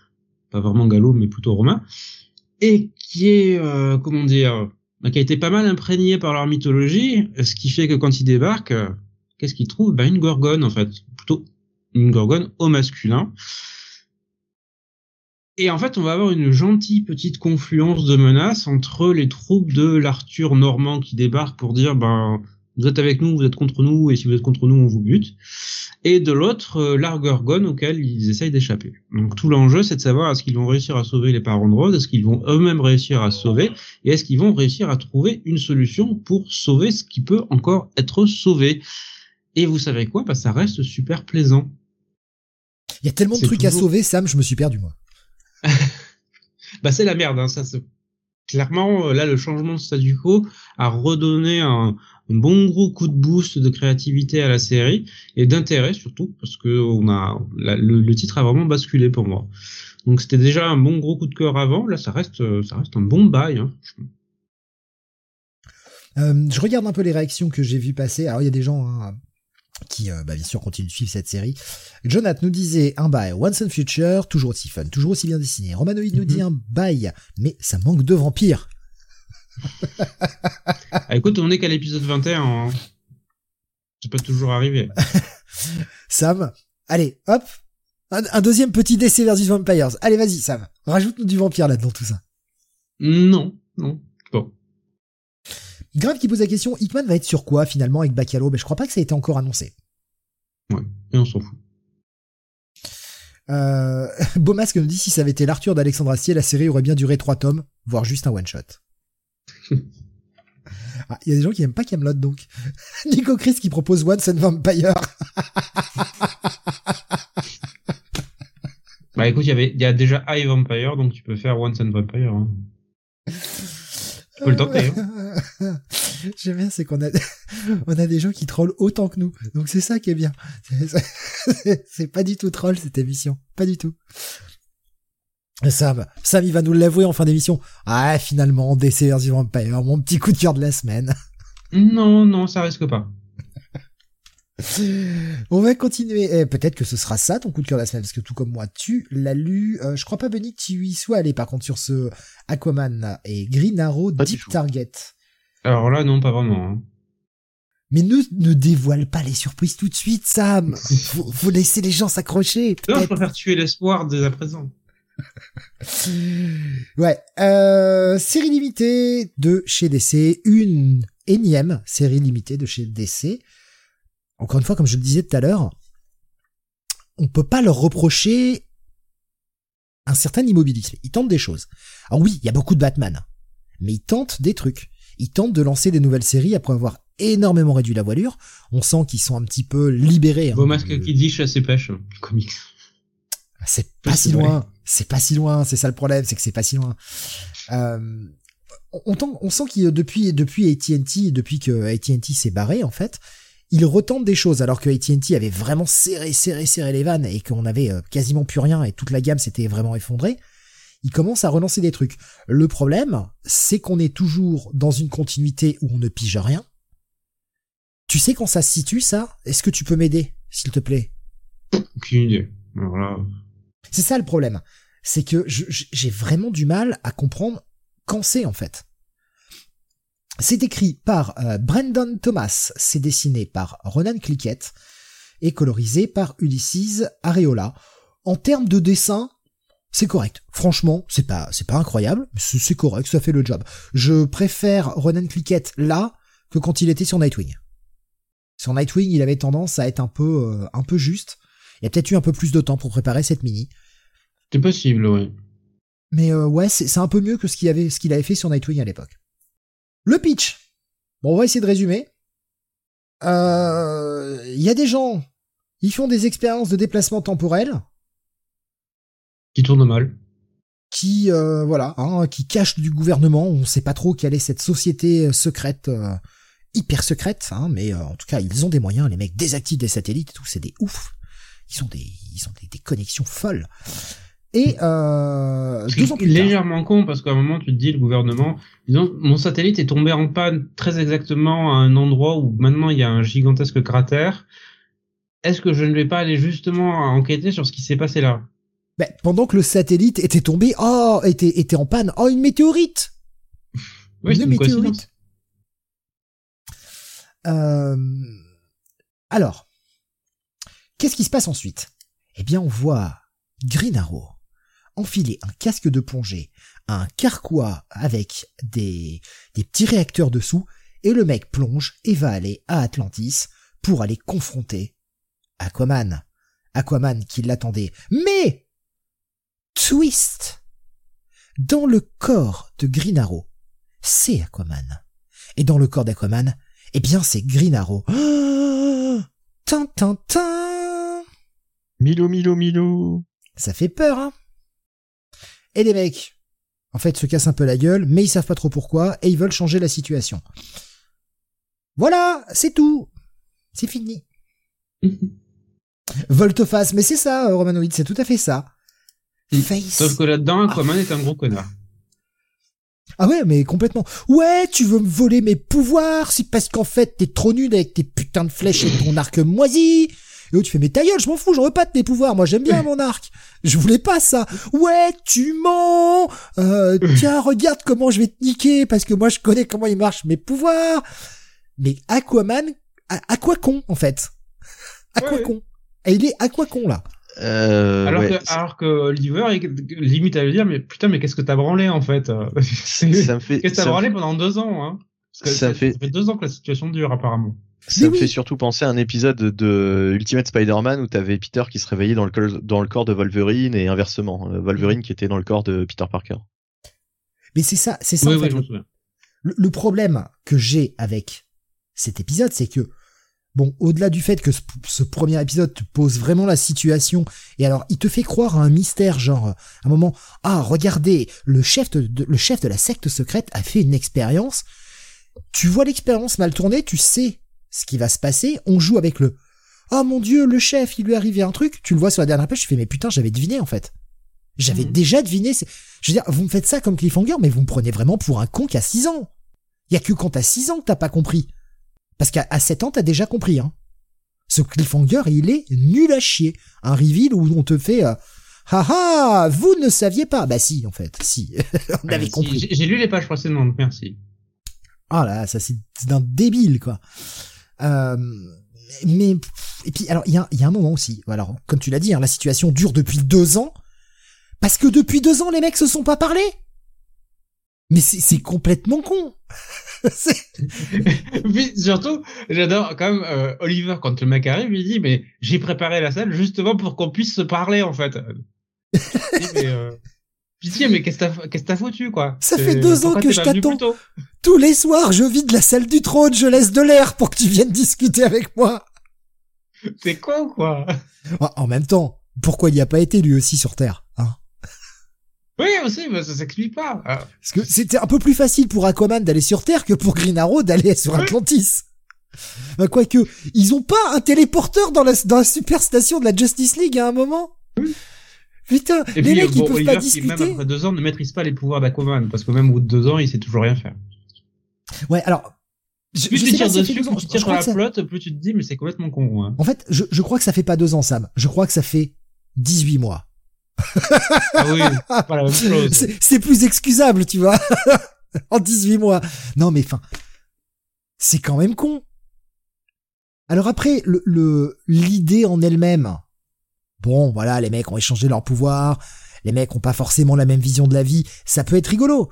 S2: Pas vraiment gallo, mais plutôt romain et qui est, euh, comment dire, qui a été pas mal imprégné par leur mythologie, ce qui fait que quand ils débarquent, euh, qu'est-ce qu'ils trouvent ben, Une gorgone, en fait. Plutôt une gorgone au masculin. Et en fait, on va avoir une gentille petite confluence de menaces entre les troupes de l'Arthur normand qui débarquent pour dire, ben, vous êtes avec nous, vous êtes contre nous, et si vous êtes contre nous, on vous bute. Et de l'autre, euh, l'Argorgon auquel ils essayent d'échapper. Donc tout l'enjeu, c'est de savoir est-ce qu'ils vont réussir à sauver les parents de Rose, est-ce qu'ils vont eux-mêmes réussir à sauver, et est-ce qu'ils vont réussir à trouver une solution pour sauver ce qui peut encore être sauvé. Et vous savez quoi? Bah ça reste super plaisant.
S1: Il y a tellement de trucs à sauver, Sam, je me suis perdu moi. *laughs*
S2: bah c'est la merde, hein, ça se clairement, euh, là, le changement de statu quo a redonné un, bon gros coup de boost de créativité à la série et d'intérêt surtout parce que on a le, titre a vraiment basculé pour moi. Donc c'était déjà un bon gros coup de cœur avant. Là, ça reste, ça reste un bon bail. Hein,
S1: euh, je regarde un peu les réactions que j'ai vues passer. Alors il y a des gens hein, qui, euh, bah, bien sûr, continue de suivre cette série. Jonathan nous disait un bail Once and Future, toujours aussi fun, toujours aussi bien dessiné. Romanoid nous dit mhm. un bail, mais ça manque de vampires.
S2: Ah, écoute, on est qu'à l'épisode 21. Hein. C'est pas toujours arrivé. *laughs*
S1: Sam, allez, hop, un, deuxième petit décès versus Vampires. Allez, vas-y, Sam, rajoute-nous du vampire là-dedans, tout ça.
S2: Non, non, bon.
S1: Grave qui pose la question, Hickman va être sur quoi finalement avec Bacalo? Mais je crois pas que ça a été encore annoncé.
S2: Ouais, et on s'en fout.
S1: Euh, *laughs* Beaumasque nous dit si ça avait été l'Arthur d'Alexandre Astier, la série aurait bien duré trois tomes, voire juste un one *laughs* Ah, il y a des gens qui aiment pas Camelot donc. *laughs* Nico Chris qui propose Once and Vampire. *laughs*
S2: bah écoute, il y avait, il y a déjà High Vampire, donc tu peux faire Once and Vampire. Hein. Tu peux le tenter. Hein.
S1: J'aime bien, c'est qu'on a, on a des gens qui trollent autant que nous. Donc c'est ça qui est bien. C'est pas du tout troll cette émission. Pas du tout. Sam, Sam, il va nous l'avouer en fin d'émission. Ah, finalement, DC vs Vampire, mon petit coup de cœur de la semaine.
S2: Non, non, ça risque pas.
S1: On va continuer. Eh, peut-être que ce sera ça ton coup de cœur de la semaine, parce que tout comme moi, tu l'as lu. Euh, je crois pas, Benny, que tu y sois allé, par contre, sur ce Aquaman et Green Arrow Deep Target.
S2: Alors là, non, pas vraiment. Hein.
S1: Mais ne, ne dévoile pas les surprises tout de suite, Sam. *laughs* faut, faut laisser les gens s'accrocher.
S2: Non, je préfère tuer l'espoir dès à présent. *laughs*
S1: ouais, euh, série limitée de chez DC, une énième série limitée de chez DC. Encore une fois, comme je le disais tout à l'heure, on peut pas leur reprocher un certain immobilisme. Ils tentent des choses. Alors oui, il y a beaucoup de Batman, mais ils tentent des trucs. Ils tentent de lancer des nouvelles séries après avoir énormément réduit la voilure. On sent qu'ils sont un petit peu libérés.
S2: Hein, Beau masque qui dit chasse et pêche, comics.
S1: C'est pas si loin. C'est pas si loin. C'est ça le problème, c'est que c'est pas si loin. Euh, on, on, sent qu'il depuis depuis AT&T, depuis que AT&T s'est barré en fait, ils retentent des choses alors que AT&T avait vraiment serré serré serré les vannes et qu'on avait euh, quasiment plus rien et toute la gamme s'était vraiment effondrée. Ils commencent à relancer des trucs. Le problème, c'est qu'on est toujours dans une continuité où on ne pige rien tu sais quand ça se situe, ça? Est-ce que tu peux m'aider, s'il te plaît?
S2: Aucune idée. Voilà.
S1: C'est ça le problème. C'est que j'ai vraiment du mal à comprendre quand c'est, en fait. C'est écrit par euh, Brandon Thomas, c'est dessiné par Ronan Cliquette et colorisé par Ulysses Areola. En termes de dessin, c'est correct. Franchement, c'est pas, c'est pas incroyable, c'est correct, ça fait le job. Je préfère Ronan Cliquette là que quand il était sur Nightwing. Sur Nightwing, il avait tendance à être un peu, euh, un peu juste. Il a peut-être eu un peu plus de temps pour préparer cette mini.
S2: C'est possible, oui.
S1: Mais euh, ouais, c'est un peu mieux que ce qu'il avait, ce qu'il avait fait sur Nightwing à l'époque. Le pitch. Bon, on va essayer de résumer. Il euh, y a des gens, ils font des expériences de déplacement temporel.
S2: Qui tournent mal.
S1: Qui, voilà, hein, qui cachent du gouvernement. On sait pas trop quelle est cette société secrète hyper secrète, hein, mais euh, en tout cas, ils ont des moyens, les mecs désactivent des satellites et tout, c'est des ouf. Ils ont des, ils ont des, connexions folles. Et euh, deux ans plus
S2: légèrement con parce qu'à un moment tu te dis le gouvernement, disons mon satellite est tombé en panne très exactement à un endroit où maintenant il y a un gigantesque cratère. Est-ce que je ne vais pas aller justement enquêter sur ce qui s'est passé là?
S1: Ben, pendant que le satellite était tombé, oh, était, était en panne, oh, une météorite!
S2: Oui, Une météorite.
S1: euh, alors, qu'est-ce qui se passe ensuite? Eh bien, on voit Green Arrow enfiler un casque de plongée, un carquois avec des, petits réacteurs dessous, et le mec plonge et va aller à Atlantis pour aller confronter Aquaman. Aquaman qui l'attendait. Mais twist Dans le corps de Green Arrow, c'est Aquaman. Et dans le corps d'Aquaman, eh bien, c'est Green Arrow. *gasps*
S3: Milo, Milo, Milo.
S1: Ça fait peur, hein. Et les mecs, en fait, se cassent un peu la gueule, mais ils savent pas trop pourquoi, et ils veulent changer la situation. Voilà, c'est tout. C'est fini. *laughs* Volte-face, mais c'est ça, euh, Romanoid, c'est tout à fait ça.
S2: Face. Sauf que là-dedans, Aquaman est un gros connard.
S1: Ah ouais, mais complètement. Ouais, tu veux me voler mes pouvoirs, c'est parce qu'en fait t'es trop nul avec tes putains de flèches et ton arc moisi. Et tu fais mais ta gueule, je m'en fous, j'en veux pas de tes pouvoirs, moi j'aime bien *laughs* mon arc. Je voulais pas ça. Ouais, tu mens. Euh, *laughs* tiens, regarde comment je vais te niquer parce que moi je connais comment ils marchent mes pouvoirs. Mais Aquaman, à, quoi con en fait? À quoi con? Et il est à quoi con là?
S3: Euh,
S2: alors, que, alors que Oliver limite à lui dire mais putain mais qu'est-ce que t'as branlé en fait *laughs*
S3: fait
S2: qu'est-ce que t'as branlé pendant deux ans hein? Parce que ça, fait... ça, fait... deux ans que la situation dure apparemment
S3: Ça me fait surtout penser à un épisode de Ultimate Spider-Man où t'avais Peter qui se réveillait dans le, dans le corps de Wolverine et inversement, euh, Wolverine qui était dans le corps de Peter Parker.
S1: Mais c'est ça, c'est ça en fait. le, problème que j'ai avec cet épisode, c'est que bon, au-delà du fait que ce, premier épisode te pose vraiment la situation, et alors il te fait croire à un mystère, genre à un moment, ah regardez, le chef de, le chef de la secte secrète a fait une expérience. Tu vois l'expérience mal tournée, tu sais ce qui va se passer. On joue avec le, oh mon dieu, le chef, il lui est arrivé un truc. Tu le vois sur la dernière page, tu fais mais putain, j'avais deviné en fait. J'avais mhm. déjà deviné. Je veux dire, vous me faites ça comme cliffhanger, mais vous me prenez vraiment pour un con qui a 6 ans. Il y a que quand t'as 6 ans que t'as pas compris. Parce qu'à 7 ans, t'as déjà compris. Hein. Ce cliffhanger, il est nul à chier. Un reveal où on te fait... Euh, Haha, vous ne saviez pas. Bah si, en fait, si. *laughs* on avait compris.
S2: J'ai lu les pages précédentes, merci.
S1: Ah là, ça c'est d'un débile, quoi. Euh, mais et puis alors il y a, y a un moment aussi. Alors comme tu l'as dit, hein, la situation dure depuis deux ans parce que depuis deux ans, les mecs se sont pas parlé. Mais c'est complètement con. *laughs*
S2: Puis *laughs* surtout, j'adore quand même euh, Oliver quand le mec arrive, il dit mais j'ai préparé la salle justement pour qu'on puisse se parler en fait. *laughs* mais, euh... Pitié, mais qu'est-ce que t'as foutu quoi?
S1: Ça fait deux ans que je t'attends. Tous les soirs, je vide la salle du trône, je laisse de l'air pour que tu viennes discuter avec moi.
S2: C'est quoi quoi?
S1: En même temps, pourquoi il n'y a pas été lui aussi sur Terre hein?
S2: Oui, aussi, mais ça s'explique pas.
S1: Ah. Parce que c'était un peu plus facile pour Aquaman d'aller sur Terre que pour Green Arrow d'aller *laughs* sur Atlantis. Bah, quoique, ils ont pas un téléporteur dans la, dans la super station de la Justice League à un moment? Putain, les mecs, ils peuvent pas discuter.
S2: Qui, même après deux ans, ne maîtrise pas les pouvoirs d'Aquaman, parce que même au bout de deux ans, il sait toujours rien faire.
S1: Ouais, alors...
S2: Je, plus tu tires dessus, plus tu tires sur la flotte, plus tu te dis, mais c'est complètement con. Hein.
S1: En fait, je, je crois que ça fait pas deux ans, Sam. Je crois que ça fait 18 mois
S2: ah oui, pas la même *laughs* chose.
S1: C'est plus excusable, tu vois. *laughs* en 18 mois. Non, mais enfin, c'est quand même con. Alors après, le l'idée en elle-même, bon, voilà, les mecs ont échangé leur pouvoir, les mecs ont pas forcément la même vision de la vie, ça peut être rigolo.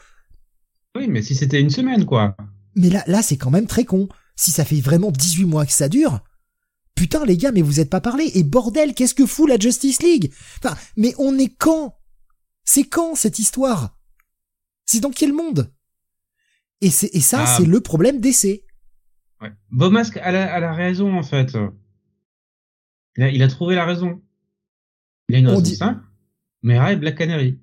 S2: Oui, mais si c'était une semaine, quoi.
S1: Mais là, là, c'est quand même très con. Si ça fait vraiment 18 mois que ça dure, Putain les gars, mais vous êtes pas parlé. Et bordel, qu'est-ce que fout la Justice League? Enfin, mais on est quand? C'est quand cette histoire? C'est dans quel monde? Et, c'est, et ça, ah. c'est le problème d'essai.
S2: Ouais. Mask a la, raison en fait. Il a, il a, trouvé la raison. Il a une raison dit... simple. Mais Black Canary.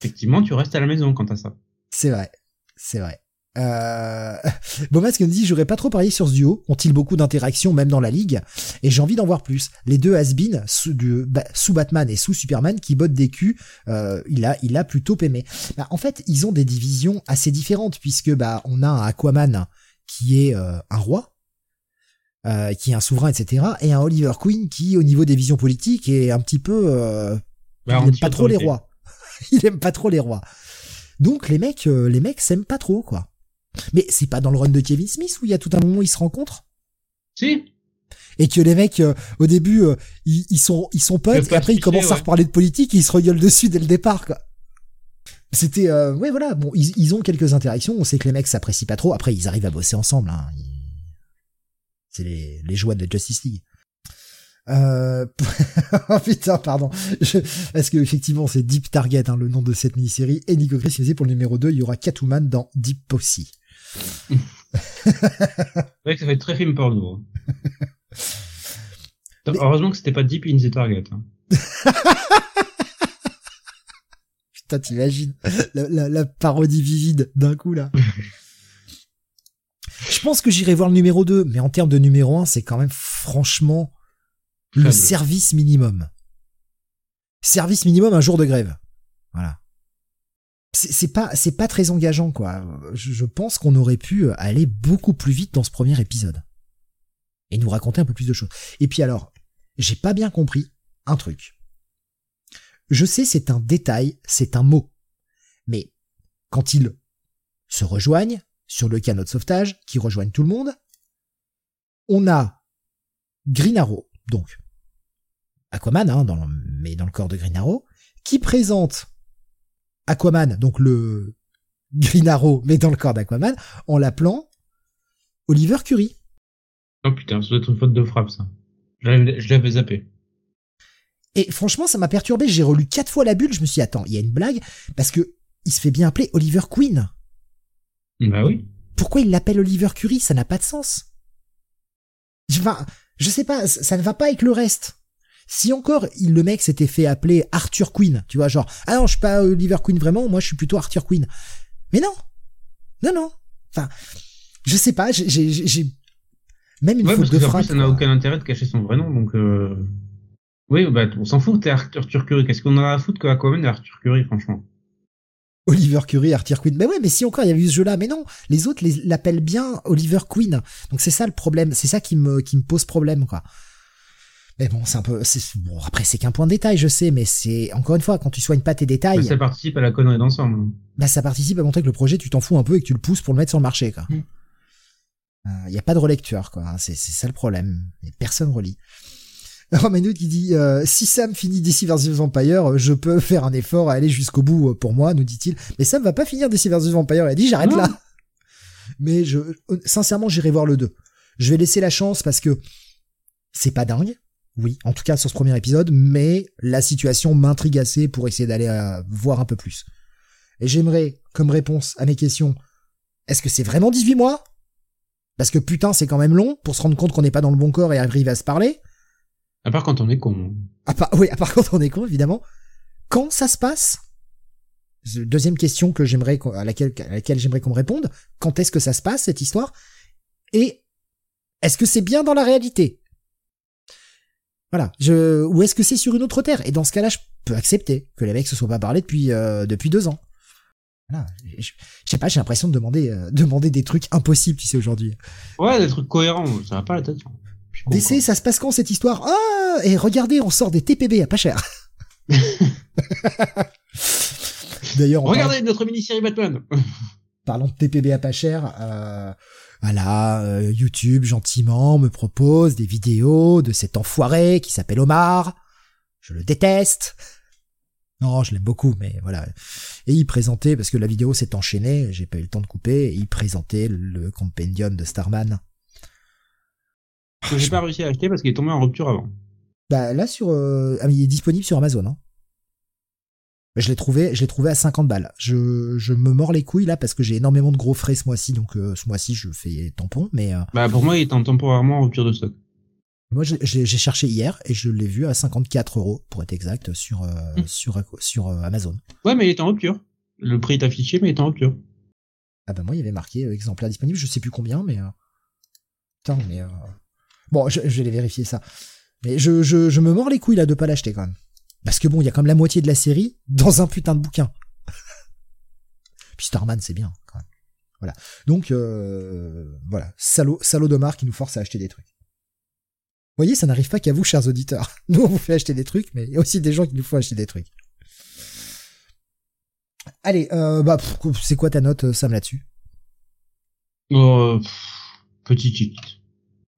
S2: Effectivement, tu restes à la maison quant à ça.
S1: C'est vrai, c'est vrai. Euh... *laughs* Bomas nous dit j'aurais pas trop parié sur ce duo, ont-ils beaucoup d'interactions même dans la ligue? Et j'ai envie d'en voir plus. Les deux has sous, sous Batman et sous Superman qui bottent des culs, euh, il a il a plutôt aimé. Bah, en fait, ils ont des divisions assez différentes puisque bah on a un Aquaman qui est euh, un roi, euh, qui est un souverain, etc. Et un Oliver Queen qui, au niveau des visions politiques, est un petit peu... Euh, bah, il aime pas trop les rois. *laughs* il aime pas trop les rois. Donc les mecs, les mecs s'aiment pas trop, quoi. Mais c'est pas dans le run de Kevin Smith où il y a tout un moment où ils se rencontrent?
S2: Si.
S1: Et que les mecs, euh, au début, euh, ils, sont ils sont potes, et après ils commencent à reparler de politique et ils se regolent dessus dès le départ, quoi. C'était, euh, ouais, voilà. Bon, ils, ont quelques interactions. On sait que les mecs s'apprécient pas trop. Après, ils arrivent à bosser ensemble. Hein. C'est les, les joies de Justice League. Euh... *laughs* oh putain, pardon. Je... Parce que effectivement, c'est Deep Target, hein, le nom de cette mini-série. Et Nico Chris pour le numéro 2, il y aura Catwoman dans Deep aussi *laughs*
S2: c'est vrai que ça fait très film porno. Heureusement que c'était pas Deep in the Target. Hein. *laughs*
S1: Putain, t'imagines la, la, parodie vivide d'un coup là. Je pense que j'irai voir le numéro 2, mais en termes de numéro 1, c'est quand même franchement le service minimum. Service minimum un jour de grève. Voilà c'est pas c'est pas très engageant quoi. Je, pense qu'on aurait pu aller beaucoup plus vite dans ce premier épisode et nous raconter un peu plus de choses. Et puis alors, j'ai pas bien compris un truc. Je sais c'est un détail, c'est un mot, mais quand ils se rejoignent sur le canot de sauvetage, qui rejoignent tout le monde, on a Green Arrow, donc Aquaman, hein, dans mais dans le corps de Green Arrow, qui présente Aquaman, donc le *laughs* Green Arrow, mais dans le corps d'Aquaman, en l'appelant Oliver Curry.
S2: Oh putain, ça doit être une faute de frappe, ça. Je l'avais zappé.
S1: Et franchement, ça m'a perturbé. J'ai relu quatre fois la bulle. Je me suis dit, attends, il y a une blague parce que il se fait bien appeler Oliver Queen.
S2: Bah oui.
S1: Pourquoi il l'appelle Oliver Curie? Ça n'a pas de sens. Enfin, je sais pas, ça ne va pas avec le reste. Si encore il, le mec s'était fait appeler Arthur Queen, tu vois, genre, ah non, je suis pas Oliver Queen vraiment, moi je suis plutôt Arthur Queen. Mais non, non, non. Enfin, je sais pas, j'ai même une
S2: ouais,
S1: faute de frappe.
S2: ça n'a aucun intérêt de cacher son vrai nom, donc. Euh... Oui, bah on s'en fout, t'es Arthur Curry. Qu'est-ce qu'on a à foutre que Aquaman est Arthur Curry, franchement?
S1: Oliver Curry, Arthur Queen. Mais ouais, mais si encore il y avait eu ce jeu-là, mais non, les autres l'appellent bien Oliver Queen. Donc c'est ça le problème, c'est ça qui me qui me pose problème quoi. Mais bon, c'est un peu, bon après c'est qu'un point de détail, je sais, mais c'est encore une fois quand tu soignes pas tes détails.
S2: ça participe à la connerie d'ensemble.
S1: Bah ça participe à montrer que le projet tu t'en fous un peu et que tu le pousses pour le mettre sur le marché quoi. Il mm. euh, y a pas de relecture quoi, c'est c'est ça le problème. Et personne relit. *laughs* Romano qui dit euh, si Sam finit DC vs Vampire, je peux faire un effort à aller jusqu'au bout euh, pour moi, nous dit-il. Mais Sam va pas finir DC vs Vampire, il a dit j'arrête là. *laughs* Mais je sincèrement, j'irai voir le 2. Je vais laisser la chance parce que c'est pas dingue. Oui, en tout cas sur ce premier épisode, mais la situation m'intrigue assez pour essayer d'aller euh, voir un peu plus. Et j'aimerais, comme réponse à mes questions, est-ce que c'est vraiment 18 mois? Parce que putain, c'est quand même long pour se rendre compte qu'on n'est pas dans le bon corps et arriver à se parler.
S2: À part quand on est con.
S1: À part, oui, à part quand on est con, évidemment. Quand ça se passe Deuxième question que j'aimerais, à laquelle, à laquelle j'aimerais qu'on me réponde. Quand est-ce que ça se passe, cette histoire? Et est-ce que c'est bien dans la réalité? Voilà. Je, ou est-ce que c'est sur une autre terre? Et dans ce cas-là, je peux accepter que les mecs se soient pas parlé depuis, euh, depuis deux ans. Voilà. Je, sais pas, j'ai l'impression de demander, euh, demander des trucs impossibles, tu sais, aujourd'hui.
S2: Ouais, des trucs cohérents, ça va pas la tête.
S1: DC, ça se passe quand cette histoire? Ah Et regardez, on sort des TPB à pas cher. *laughs*
S2: D'ailleurs, regardez notre mini-série Batman. *laughs*
S1: Parlons de TPB à pas cher. Euh, voilà, euh, YouTube gentiment me propose des vidéos de cet enfoiré qui s'appelle Omar. Je le déteste. Non, je l'aime beaucoup, mais voilà. Et il présentait, parce que la vidéo s'est enchaînée, j'ai pas eu le temps de couper, et il présentait le compendium de Starman
S2: que j'ai pas réussi à acheter parce qu'il est tombé en rupture avant.
S1: Bah là sur, euh... ah, il est disponible sur Amazon. Hein. Je l'ai trouvé, je l'ai trouvé à 50 balles. Je, je me mords les couilles là parce que j'ai énormément de gros frais ce mois-ci, donc euh, ce mois-ci je fais tampon, mais. Euh...
S2: Bah pour moi il est en temporairement en rupture de stock.
S1: Moi j'ai cherché hier et je l'ai vu à 54 euros pour être exact sur hum. sur sur Amazon.
S2: Ouais mais il est en rupture. Le prix est affiché mais il est en rupture.
S1: Ah bah moi il y avait marqué exemplaire disponible, je sais plus combien mais. Putain mais. Bon, je, vais les vérifier ça. Mais je, me mords les couilles là de pas l'acheter quand même. Parce que bon, il y a comme la moitié de la série dans un putain de bouquin. *laughs* Puis Starman, c'est bien quand même. Voilà. Donc euh, voilà, salaud, salaud d'Omar qui nous force à acheter des trucs. Vous voyez, ça n'arrive pas qu'à vous, chers auditeurs. *laughs* Nous, on vous fait acheter des trucs, mais il y a aussi des gens qui nous font acheter des trucs. Allez, euh, bah, c'est quoi ta note, Sam, là-dessus?
S2: Euh, Petit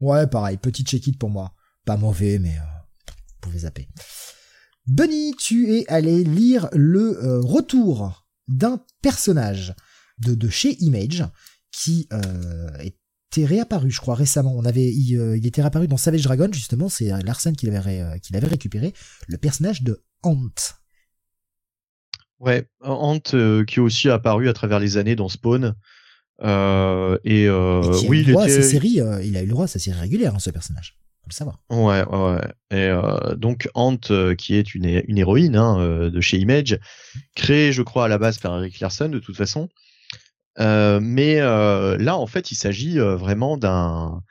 S1: Ouais, pareil, petit check-it pour moi. Pas mauvais, mais euh, vous pouvez zapper. Bunny, tu es allé lire le euh, retour d'un personnage de, de chez Image qui euh, était réapparu, je crois, récemment. Il, était réapparu dans Savage Dragon, justement, c'est Larsen qui l'avait, qui l'avait récupéré, le personnage de Ant.
S3: Ouais, Ant qui est aussi apparu à travers les années dans Spawn. Euh, et, euh, oui,
S1: il, était... euh, il a eu le droit à sa série régulière, hein, ce personnage. Faut le savoir.
S3: Ouais, ouais. Et euh, donc Ant, euh, qui est une, une héroïne hein, euh, de chez Image, créée, je crois, à la base par Eric Larson, de toute façon. mais là, en fait, il s'agit vraiment d'un,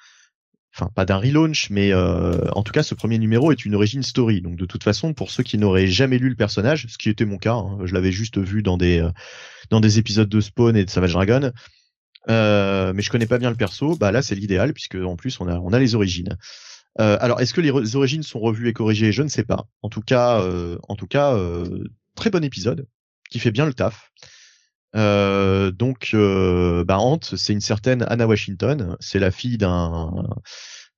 S3: enfin pas d'un relaunch, mais en tout cas, ce premier numéro est une origin story. Donc de toute façon, pour ceux qui n'auraient jamais lu le personnage, ce qui était mon cas, hein, je l'avais juste vu dans des dans des épisodes de Spawn et de Savage Dragon. Euh, mais je connais pas bien le perso, bah là c'est l'idéal puisque en plus on a on a les origines. Euh, alors est-ce que les origines sont revues et corrigées? Je ne sais pas. En tout cas, euh, en tout cas, euh, très bon épisode qui fait bien le taf. Euh, donc, bah Ant, c'est une certaine Anna Washington. C'est la fille d'un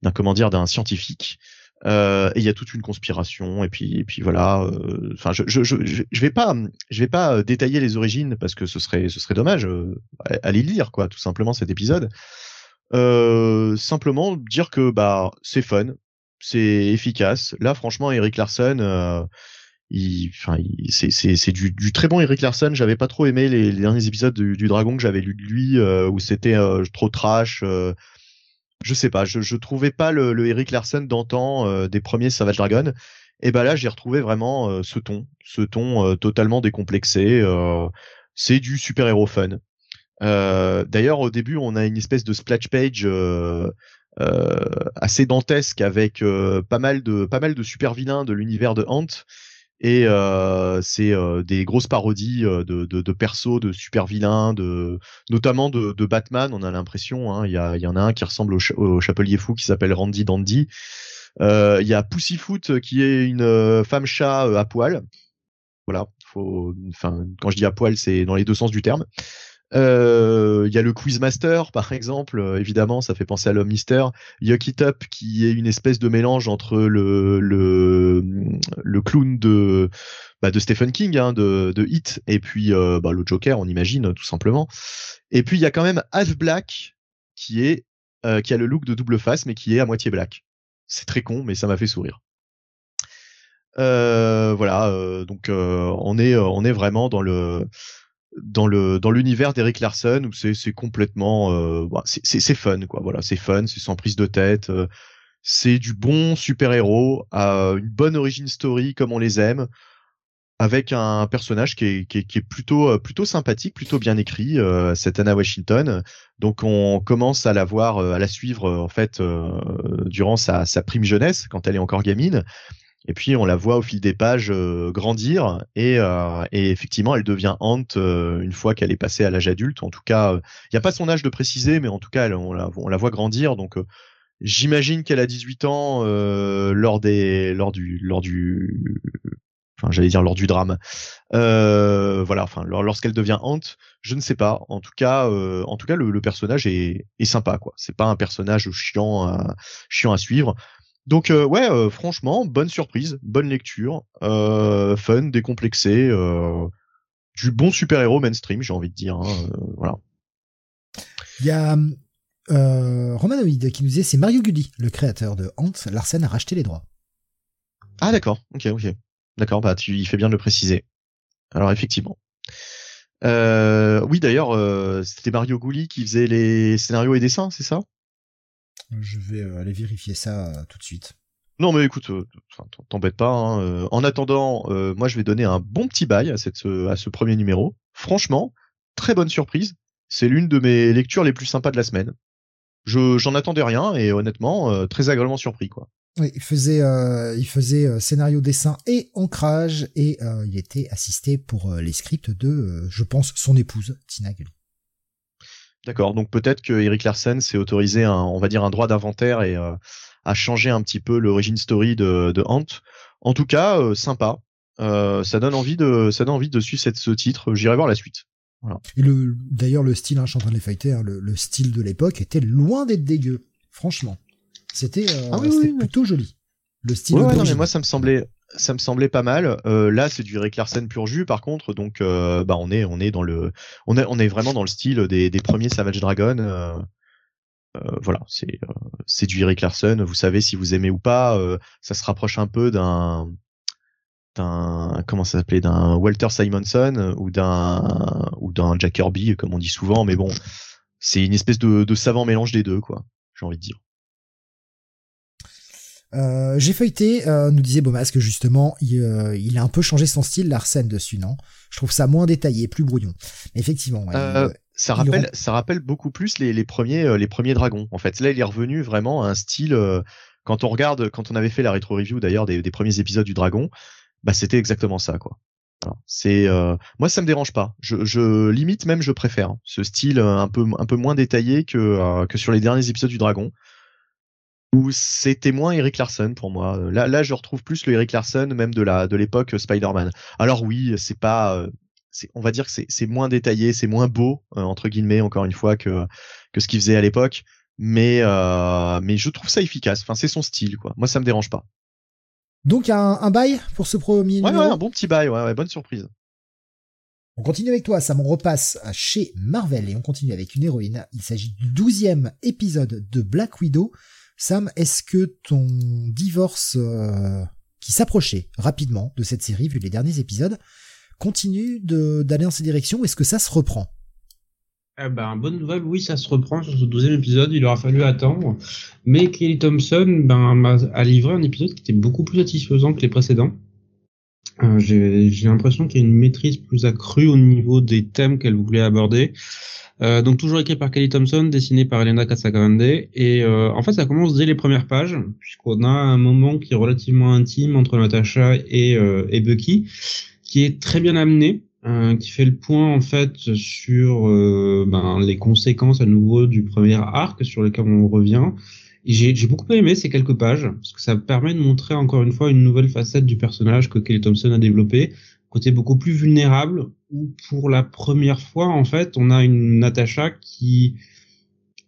S3: d'un comment dire d'un scientifique et il y a toute une conspiration et puis et puis voilà euh, enfin je, je, je je vais pas je vais pas euh, détailler les origines parce que ce serait ce serait dommage allez lire quoi tout simplement cet épisode Euh, simplement dire que bah c'est fun, c'est efficace. Là, franchement, Eric Larson, euh, il, enfin, c'est du, très bon Eric Larson. J'avais pas trop aimé les, derniers épisodes du, Dragon que j'avais lu de lui, euh, où c'était euh, trop trash. Euh, je sais pas, je, je trouvais pas le, le Eric Larson d'antan des premiers Savage Dragon. Et ben là, j'ai retrouvé vraiment ce ton, ce ton totalement décomplexé. c'est du super héros fun. D'ailleurs, au début, on a une espèce de splash page. assez dantesque avec pas mal de pas mal de super vilains de l'univers de Hant et euh, c'est euh, des grosses parodies euh, de, de, de persos, de super vilains, de notamment de, de Batman. On a l'impression, hein, il y, a, y en a un qui ressemble au, Chapelier Fou qui s'appelle Randy Dandy. Il y a Pussyfoot qui est une femme chat à poil. Voilà, faut, enfin, quand je dis à poil, c'est dans les deux sens du terme. Euh, il y a le Quizmaster, par exemple, euh, évidemment, ça fait penser à l'homme mystère. Yucky Top, qui est une espèce de mélange entre le le, le clown de bah, de Stephen King, hein, de, de Hit, et puis euh, bah, le Joker, on imagine tout simplement. Et puis il y a quand même Half Black, qui est qui a le look de double face, mais qui est à moitié black. C'est très con, mais ça m'a fait sourire. voilà, donc on est on est vraiment dans le dans le dans l'univers d'Eric Larson où c'est c'est complètement euh, bah, c'est c'est fun quoi. Voilà c'est fun c'est sans prise de tête euh, c'est du bon super héros à une bonne origin story comme on les aime avec un personnage qui est, qui est, qui est plutôt euh, plutôt sympathique plutôt bien écrit euh, cette Anna Washington. Donc on commence à la voir à la suivre en fait durant sa sa prime jeunesse quand elle est encore gamine et puis on la voit au fil des pages euh, grandir et, euh, et, effectivement elle devient hante euh, une fois qu'elle est passée à l'âge adulte. En tout cas, il n'y a pas son âge de préciser, mais en tout cas on, la, voit grandir. Donc j'imagine qu'elle a 18 ans lors des lors du lors du enfin j'allais dire lors du drame. voilà, enfin lorsqu'elle devient hante, je ne sais pas. En tout cas, en tout cas le, le personnage est, est sympa quoi. C'est pas un personnage chiant à, chiant à suivre. Donc euh, ouais, euh, franchement, bonne surprise, bonne lecture, euh, fun, décomplexé, du bon super-héros mainstream, j'ai envie de dire. Hein, voilà.
S1: Il y a Romanoid qui nous disait c'est Mario Gulli, le créateur de Ant. Larsen a racheté les droits.
S3: Ah d'accord, ok, ok, d'accord. Bah tu, il fait bien de le préciser. Alors effectivement. oui d'ailleurs, c'était Mario Gulli qui faisait les scénarios et dessins, c'est ça?
S1: Je vais euh, aller vérifier ça euh, tout de suite.
S3: Non mais écoute, euh, t'embête pas. Hein, en attendant, moi je vais donner un bon petit bail à, cette, à ce premier numéro. Franchement, très bonne surprise. C'est l'une de mes lectures les plus sympas de la semaine. Je j'en attendais rien et honnêtement très agréablement surpris quoi.
S1: Oui, il faisait il faisait scénario, dessin et ancrage et il était assisté pour les scripts de je pense son épouse Tina Gully.
S3: D'accord. Donc peut-être que Eric Larsen s'est autorisé un, on va dire un droit d'inventaire et euh, a changé un petit peu l'origine story de, de Hunt. En tout cas, euh, sympa. Euh, ça donne envie de, ça donne envie de suivre cette, ce titre. J'irai voir la suite. Voilà.
S1: Et le, d'ailleurs, le style, hein, je suis en train de les fighter, hein, le, style de l'époque était loin d'être dégueu. Franchement, c'était, ah plutôt joli.
S3: Le style. Ouais, non, mais moi ça me semblait, ça me semblait pas mal. Euh, là, c'est du Rick Larsen pur jus, par contre, donc euh, bah on est on est dans le on est on est vraiment dans le style des, des premiers Savage Dragon. Euh, voilà, c'est c'est du Eric Larson. Vous savez si vous aimez ou pas. ça se rapproche un peu d'un d'un comment ça s'appelait d'un Walter Simonson ou d'un ou d'un Jack Kirby comme on dit souvent, mais bon, c'est une espèce de, de savant mélange des deux, quoi. J'ai envie de dire.
S1: Euh, j'ai feuilleté, euh, nous disait Beaumas que justement, il, euh, il, a un peu changé son style, Larsen dessus, non? Je trouve ça moins détaillé, plus brouillon. Mais effectivement,
S3: ça rappelle, ça rappelle beaucoup plus les, les premiers, les premiers dragons. En fait, là, il est revenu vraiment à un style. quand on regarde, quand on avait fait la rétro review d'ailleurs des, des, premiers épisodes du Dragon, bah c'était exactement ça, quoi. C'est moi ça me dérange pas. Je, je, limite même je préfère hein, ce style un peu un peu moins détaillé que que sur les derniers épisodes du Dragon où c'était moins Eric Larson pour moi. Là, là, je retrouve plus le Eric Larson même de la de l'époque Spider-Man. Alors oui, c'est pas, euh, c'est, on va dire que c'est, c'est moins détaillé, c'est moins beau euh, entre guillemets encore une fois que que ce qu'il faisait à l'époque, mais euh, mais je trouve ça efficace. Enfin, c'est son style quoi. Moi, ça me dérange pas.
S1: Donc un, un bail pour ce premier
S3: ouais, Ouais, un bon petit bail, ouais, ouais bonne surprise.
S1: On continue avec toi, Sam, on repasse chez Marvel et on continue avec une héroïne. Il s'agit du douzième épisode de Black Widow. Sam, est-ce que ton divorce euh, qui s'approchait rapidement de cette série, vu les derniers épisodes, continue d'aller dans cette direction ou est-ce que ça se reprend?
S2: Eh ben, bonne nouvelle, oui, ça se reprend sur ce douzième épisode, il aura fallu attendre. Mais Kelly Thompson ben, a livré un épisode qui était beaucoup plus satisfaisant que les précédents. Euh, J'ai l'impression qu'il y a une maîtrise plus accrue au niveau des thèmes qu'elle voulait aborder. Euh, donc toujours écrit par Kelly Thompson, dessiné par Elena Casagrande, et euh, en fait ça commence dès les premières pages, puisqu'on a un moment qui est relativement intime entre Natasha et, euh, et Bucky, qui est très bien amené, euh, qui fait le point en fait sur euh, ben, les conséquences à nouveau du premier arc sur lequel on revient. J'ai beaucoup aimé ces quelques pages parce que ça permet de montrer encore une fois une nouvelle facette du personnage que Kelly Thompson a développé, côté beaucoup plus vulnérable où pour la première fois en fait on a une Natasha qui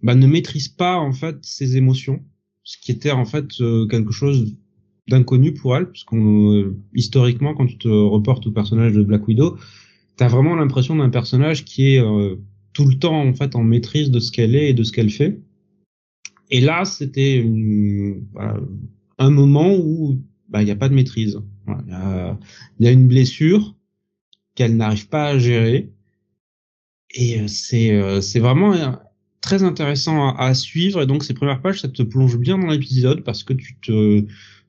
S2: bah, ne maîtrise pas en fait ses émotions, ce qui était en fait euh, quelque chose d'inconnu pour elle, puisqu'on historiquement quand tu te reportes au personnage de Black Widow, t'as vraiment l'impression d'un personnage qui est euh, tout le temps en fait en maîtrise de ce qu'elle est et de ce qu'elle fait. Et là, c'était un moment où bah, il n'y a pas de maîtrise. Il y, a, une blessure qu'elle n'arrive pas à gérer. Et euh, c'est euh, c'est vraiment très intéressant à, suivre. Et donc ces premières pages, ça te plonge bien dans l'épisode parce que tu te,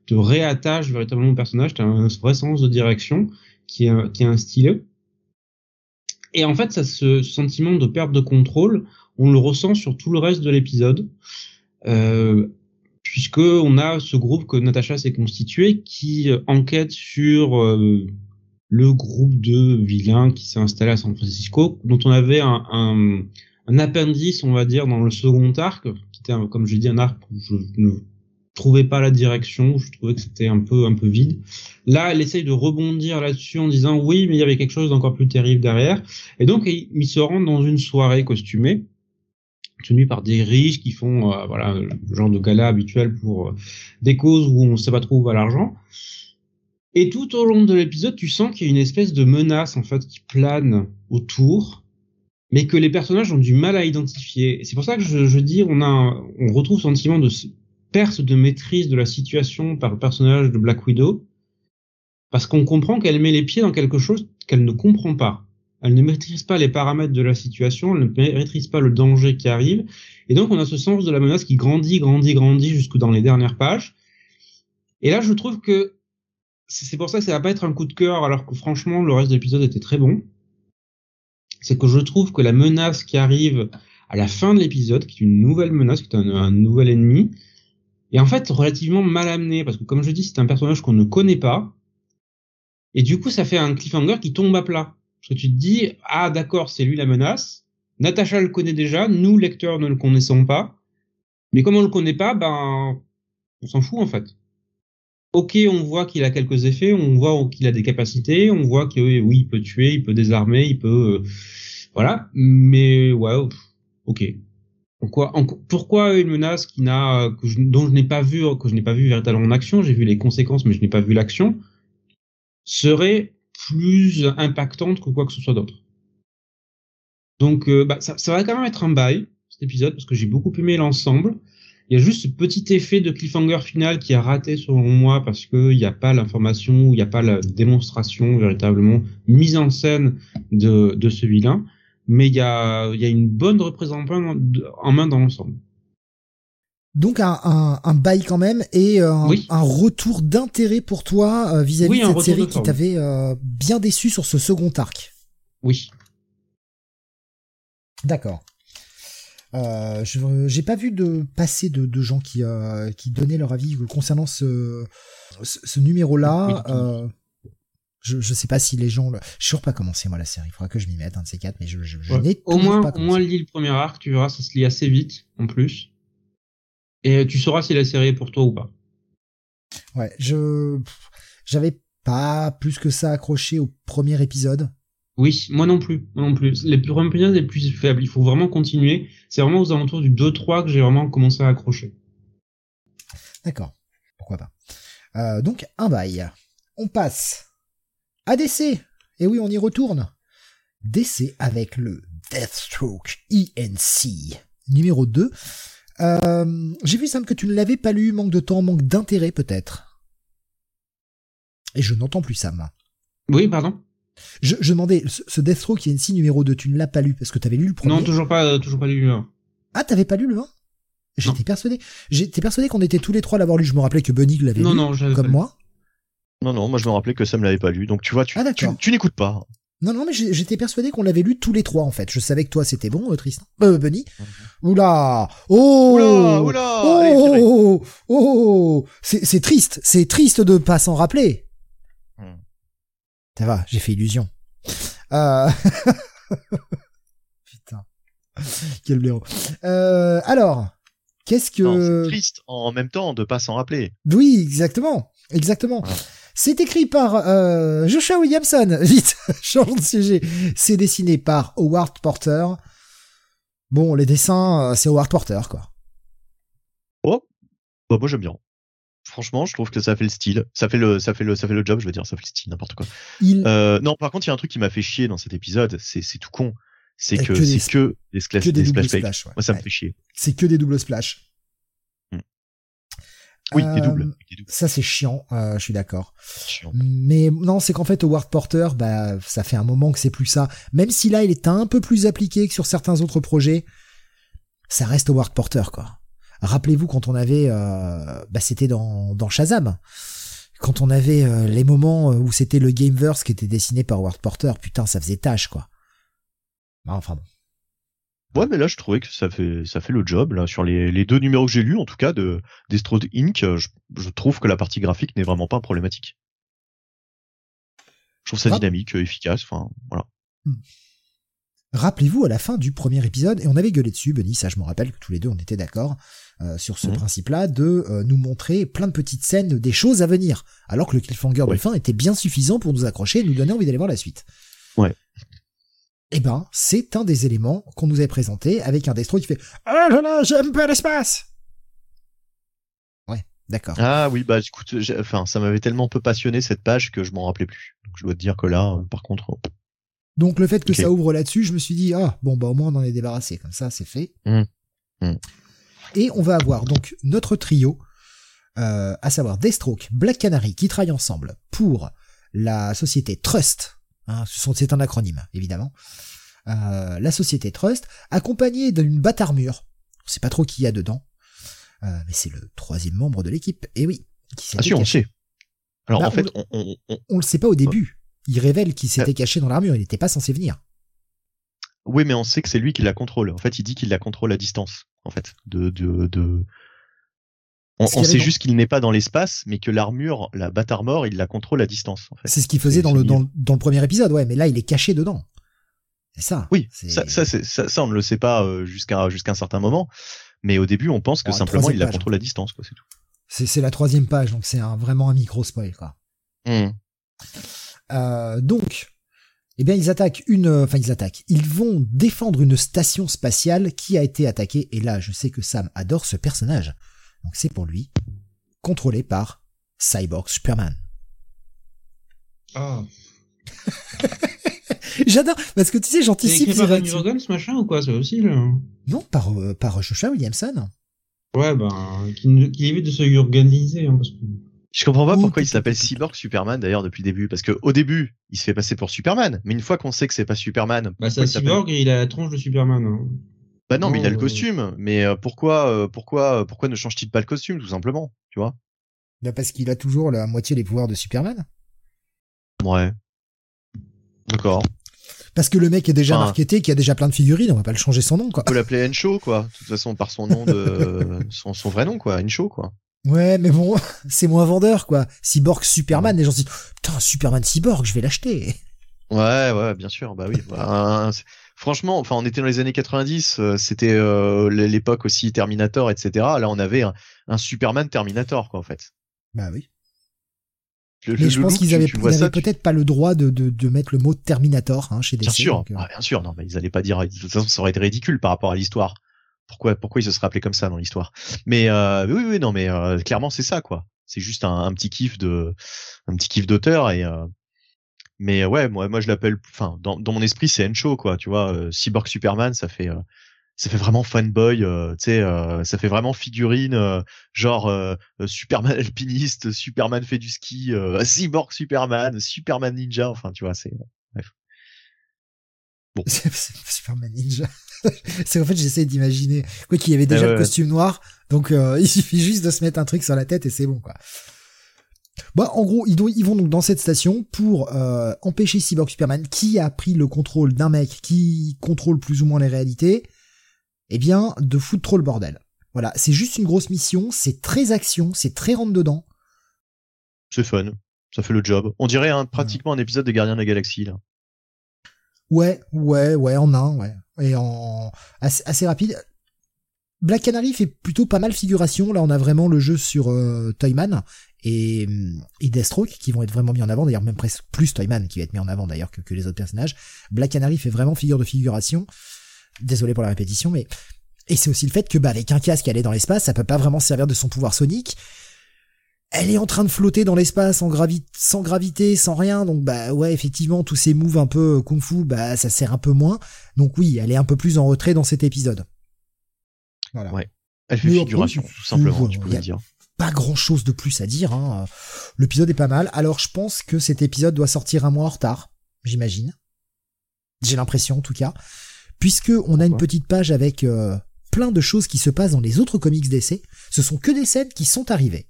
S2: te réattaches véritablement au personnage. Tu as un vrai sens de direction qui est, qui est instillé. Et en fait, ça, ce sentiment de perte de contrôle, on le ressent sur tout le reste de l'épisode, euh, puisque on a ce groupe que Natacha s'est constitué qui euh, enquête sur euh, le groupe de vilains qui s'est installé à San Francisco, dont on avait un, un, un, appendice, on va dire, dans le second arc, qui était, comme j'ai dit, un arc où je ne trouvais pas la direction, je trouvais que c'était un peu un peu vide. Là, elle essaye de rebondir là-dessus en disant oui, mais il y avait quelque chose d'encore plus terrible derrière. Et donc, il, se rend dans une soirée costumée tenue par des riches qui font euh, voilà le genre de gala habituel pour euh, des causes où on ne sait pas trop l'argent. Et tout au long de l'épisode, tu sens qu'il y a une espèce de menace en fait qui plane autour, mais que les personnages ont du mal à identifier. C'est pour ça que je, je dis on a on retrouve ce sentiment de perte de maîtrise de la situation par le personnage de Black Widow, parce qu'on comprend qu'elle met les pieds dans quelque chose qu'elle ne comprend pas. Elle ne maîtrise pas les paramètres de la situation, elle ne maîtrise pas le danger qui arrive, et donc on a ce sens de la menace qui grandit, grandit, grandit jusque dans les dernières pages. Et là, je trouve que c'est pour ça que ça va pas être un coup de cœur, alors que franchement, le reste de l'épisode était très bon. C'est que je trouve que la menace qui arrive à la fin de l'épisode, qui est une nouvelle menace, qui est un, un nouvel ennemi, et en fait relativement mal amené parce que comme je dis c'est un personnage qu'on ne connaît pas et du coup ça fait un cliffhanger qui tombe à plat parce que tu te dis ah d'accord c'est lui la menace. Natacha le connaît déjà. Nous lecteurs ne le connaissons pas. Mais comme on le connaît pas ben on s'en fout en fait. Ok on voit qu'il a quelques effets. On voit qu'il a des capacités. On voit que oui il peut tuer il peut désarmer il peut euh, voilà. Mais ouais ok. Pourquoi, pourquoi une menace qui n'a, dont je n'ai pas vu, que je n'ai pas vu véritablement en action, j'ai vu les conséquences, mais je n'ai pas vu l'action, serait plus impactante que quoi que ce soit d'autre. Donc, euh, bah, ça, va quand même être un bail, cet épisode, parce que j'ai beaucoup aimé l'ensemble. Il y a juste ce petit effet de cliffhanger final qui a raté selon moi parce qu'il n'y a pas l'information, il n'y a pas la démonstration véritablement mise en scène de, de ce vilain mais il y a une bonne représentation en main dans l'ensemble.
S1: Donc un, un, un, bail quand même et euh, un, un retour d'intérêt pour toi euh, vis-à-vis de cette série qui t'avait euh, bien déçu sur ce second arc.
S2: Oui.
S1: D'accord. Euh, j'ai pas vu de passer de, de gens qui qui donnaient leur avis concernant ce ce, ce numéro-là. Oui, je, je sais pas si les gens le... Je toujours pas commencé moi la série. Il faudra que je m'y mette un de ces quatre, mais je, je, n'ai
S2: au moins, pas Au moins lis le premier arc, tu verras, ça se lit assez vite en plus, et tu sauras si la série est pour toi ou pas.
S1: Ouais, je j'avais pas plus que ça accroché au premier épisode.
S2: Oui, moi non plus, moi non plus. Les premiers épisodes les plus faibles, il faut vraiment continuer. C'est vraiment aux alentours du 2-3 que j'ai vraiment commencé à accrocher.
S1: D'accord, pourquoi pas. Euh, donc un bail. On passe ADC Et oui, on y retourne DC avec le Deathstroke ENC numéro 2. Euh, J'ai vu Sam que tu ne l'avais pas lu, manque de temps, manque d'intérêt peut-être. Et je n'entends plus Sam.
S2: Oui, pardon.
S1: Je, je demandais, ce, Deathstroke ENC numéro 2, tu ne l'as pas lu parce que tu avais lu le premier
S2: Non, toujours pas, euh, toujours pas lu. hein.
S1: Ah, t'avais pas lu le 1 J'étais persuadé. J'étais persuadé qu'on était tous les trois à l'avoir lu. Je me rappelais que Bunny l'avait lu,
S2: non,
S1: comme
S2: pas lu.
S1: moi.
S3: Non, non, moi je me rappelais que Sam l'avait pas lu. Donc tu vois, tu,
S1: Ah,
S3: tu, tu n'écoutes pas.
S1: Non, non, mais j'étais persuadé qu'on l'avait lu tous les trois en fait. Je savais que toi c'était bon, euh, Tristan. Euh, Bunny. Oula Oh
S3: Oula, oula, allez, virez.
S1: Oh Oh C'est triste, c'est triste de pas s'en rappeler.
S3: Hmm.
S1: Ça va, j'ai fait illusion. Euh... *laughs* Putain. Quel blaireau. Euh, alors, qu'est-ce que...
S3: Non, triste en même temps de pas s'en rappeler.
S1: Oui, exactement. Exactement. C'est écrit par euh, Joshua Williamson. *laughs* Vite, changeons de sujet. C'est dessiné par Howard Porter. Bon, les dessins, euh, c'est Howard Porter, quoi.
S3: Bah, moi j'aime bien. Franchement, je trouve que ça fait le style, ça fait le, ça fait le, ça fait le job. Je veux dire, ça fait le style, n'importe quoi.
S1: Il,
S3: Euh, non, par contre, il y a un truc qui m'a fait chier dans cet épisode. C'est, c'est tout con. C'est
S1: Euh,
S3: que, c'est que des,
S1: que
S3: splash pages.
S1: splash. ouais.
S3: Moi, ça me fait chier.
S1: C'est que des doubles splash.
S3: Oui,
S1: Euh,
S3: doubles. Des doubles.
S1: Ça, c'est chiant, euh, je suis d'accord. Mais non, c'est qu'en fait, Howard Porter, bah, ça fait un moment que c'est plus ça. Même si là, il est un peu plus appliqué que sur certains autres projets, ça reste Howard Porter, quoi. Rappelez-vous quand on avait, euh, bah, c'était dans, dans Shazam. Quand on avait euh, les moments où c'était le Gameverse qui était dessiné par Howard Porter, putain, ça faisait tâche, quoi. Enfin bon.
S3: Ouais, mais là, je trouvais que ça fait, ça fait le job, là, sur les, les deux numéros que j'ai lus, en tout cas, de, d'Estrode Inc., je, je trouve que la partie graphique n'est vraiment pas problématique. Je trouve ça dynamique, euh, efficace, enfin, voilà.
S1: Rappelez-vous à la fin du premier épisode, et on avait gueulé dessus, Benny, ça je me rappelle que tous les deux on était d'accord euh, sur ce
S3: Mhm.
S1: principe-là, de euh, nous montrer plein de petites scènes, des choses à venir, alors que le cliffhanger de fin était bien suffisant pour nous accrocher et nous donner envie d'aller voir la suite.
S3: Ouais.
S1: Eh ben, c'est un des éléments qu'on nous avait présenté avec un Destro qui fait « Ah là là, j'aime pas l'espace !» Ouais, d'accord.
S3: Ah oui, bah écoute, enfin, ça m'avait tellement peu passionné cette page que je m'en rappelais plus. Donc je dois te dire que là, euh, par contre, euh,
S1: Donc le fait que ça ouvre là-dessus, je me suis dit ah bon bah au moins on en est débarrassé comme ça c'est fait.
S3: Mm. Mm.
S1: Et on va avoir donc notre trio, euh, à savoir Deathstroke, Black Canary qui travaillent ensemble pour la société Trust. Hein, c'est un acronyme évidemment. Euh, la société Trust, accompagnée d'une batte armure. On sait pas trop qui y a dedans, euh, mais c'est le troisième membre de l'équipe. Et oui, qui
S3: ah si, on
S1: caché.
S3: sait. Alors en fait, on, on, on-
S1: On le sait pas au début. Il révèle qu'il s'était
S3: Euh.
S1: caché dans l'armure. Il n'était pas censé venir.
S3: oui, mais on sait que c'est lui qui la contrôle. En fait, il dit qu'il la contrôle à distance. En fait, de, de, de... On, sait
S1: dans-
S3: juste qu'il n'est pas dans l'espace, mais que l'armure, la batte armor, il la contrôle à distance. En fait.
S1: C'est ce qu'il faisait dans le, dans, le- dans le premier épisode, ouais, mais là il est caché dedans. C'est ça.
S3: Oui,
S1: C'est-
S3: ça, ça, c'est- ça, ça, on ne le sait pas euh, jusqu'à jusqu'à un certain moment. Mais au début, on pense que simplement il la
S1: page.
S3: contrôle à distance, quoi, c'est tout.
S1: C'est, c'est la troisième page, donc c'est un, vraiment un micro spoil, quoi.
S3: Hmm.
S1: Euh, donc, eh bien, ils attaquent une, enfin, ils attaquent. Ils vont défendre une station spatiale qui a été attaquée. Et là, je sais que Sam adore ce personnage. Donc, c'est pour lui. Contrôlé par Cyborg Superman.
S2: Ah. *laughs*
S1: J'adore, parce que tu sais,
S2: C'est
S1: j'anticipe ses
S2: par ce machin, ou quoi, c'est aussi, là
S1: Non, par, euh, par Joshua Williamson.
S2: Ouais, ben, qui, qui évite de se organiser, hein, parce que...
S3: Je comprends pas pourquoi il s'appelle Cyborg Superman d'ailleurs depuis le début, parce que au début, il se fait passer pour Superman, mais une fois qu'on sait que c'est pas Superman,
S2: Bah, c'est cyborg et il a la tronche de Superman. Hein.
S3: Bah non, mais il a le costume. Mais euh, pourquoi, euh, pourquoi, euh, pourquoi ne change-t-il pas le costume, tout simplement, tu vois?
S1: Bah, parce qu'il a toujours la moitié des pouvoirs de Superman.
S3: Ouais. D'accord.
S1: Parce que le mec est déjà
S3: Enfin-
S1: marketé, qui a déjà plein de figurines, on va pas le changer son nom, quoi.
S3: On peut l'appeler Encho, quoi. De toute façon, par son nom de, *laughs* son, son vrai nom, quoi. Encho, quoi.
S1: Ouais, mais bon, *laughs* c'est moins vendeur, quoi. Cyborg Superman, les gens se disent, putain, Superman Cyborg, je vais l'acheter.
S3: Ouais, ouais, bien sûr. Bah oui. *laughs* Bah, franchement, enfin, on était dans les années 90. euh, C'était euh, l'époque aussi Terminator, etc. Là, on avait un, un Superman Terminator, quoi, en fait.
S1: Bah oui.
S3: Le-
S1: Mais
S3: le
S1: je pense qu'ils avaient,
S3: tu-
S1: peut-être pas le droit de, de, de mettre le mot Terminator, hein, chez DC.
S3: Bien sûr,
S1: donc, euh,
S3: ah, bien sûr, non, mais ils allaient pas dire. De toute façon, ça aurait été ridicule par rapport à l'histoire. Pourquoi, pourquoi ils se seraient appelés comme ça dans l'histoire? Mais euh, oui, oui, non, mais euh, clairement, c'est ça, quoi. C'est juste un, un petit kiff de, un petit kiff d'auteur et euh, Mais ouais, moi, moi je l'appelle, enfin, dans, dans mon esprit, c'est Encho, quoi. Tu vois, euh, Cyborg Superman, ça fait, euh, ça fait vraiment fanboy, euh, tu sais, euh, ça fait vraiment figurine, euh, genre euh, Superman *laughs* alpiniste, Superman fait du ski, *laughs* Cyborg Superman, Superman ninja, enfin, tu vois, c'est. Bref.
S1: Bon. *laughs* Superman ninja. c'est en fait j'essaie d'imaginer quoi qu'il y avait déjà le costume noir, donc il suffit juste de se mettre un truc sur la tête et c'est bon quoi. Bah, en gros, ils, ils vont donc dans cette station pour euh, empêcher Cyborg Superman, qui a pris le contrôle d'un mec qui contrôle plus ou moins les réalités, eh bien, de foutre trop le bordel. Voilà, c'est juste une grosse mission, c'est très action, c'est très rentre dedans.
S3: C'est fun, ça fait le job. On dirait hein, pratiquement un épisode de Gardiens de la Galaxie là.
S1: Ouais, ouais, ouais, en un, ouais, et en assez, assez rapide. Black Canary fait plutôt pas mal figuration. Là, on a vraiment le jeu sur euh, Toyman et, et Deathstroke qui vont être vraiment mis en avant. D'ailleurs, même presque plus Toyman qui va être mis en avant d'ailleurs que, que les autres personnages. Black Canary fait vraiment figure de figuration. Désolé pour la répétition, mais et c'est aussi le fait que bah avec un casque, elle est dans l'espace, ça peut pas vraiment servir de son pouvoir sonique. Elle est en train de flotter dans l'espace en gravi sans gravité, sans rien. Donc bah ouais, effectivement, tous ces moves un peu kung-fu, bah ça sert un peu moins. Donc oui, elle est un peu plus en retrait dans cet épisode.
S3: Voilà. Ouais. Elle fait figuration, tout simplement, tu peux le dire.
S1: Pas grand chose de plus à dire. Hein. L'épisode est pas mal. Alors je pense que cet épisode doit sortir un mois en retard, j'imagine. J'ai l'impression en tout cas, puisque on a une petite page avec euh, plein de choses qui se passent dans les autres comics d'essai. Ce sont que des scènes qui sont arrivées.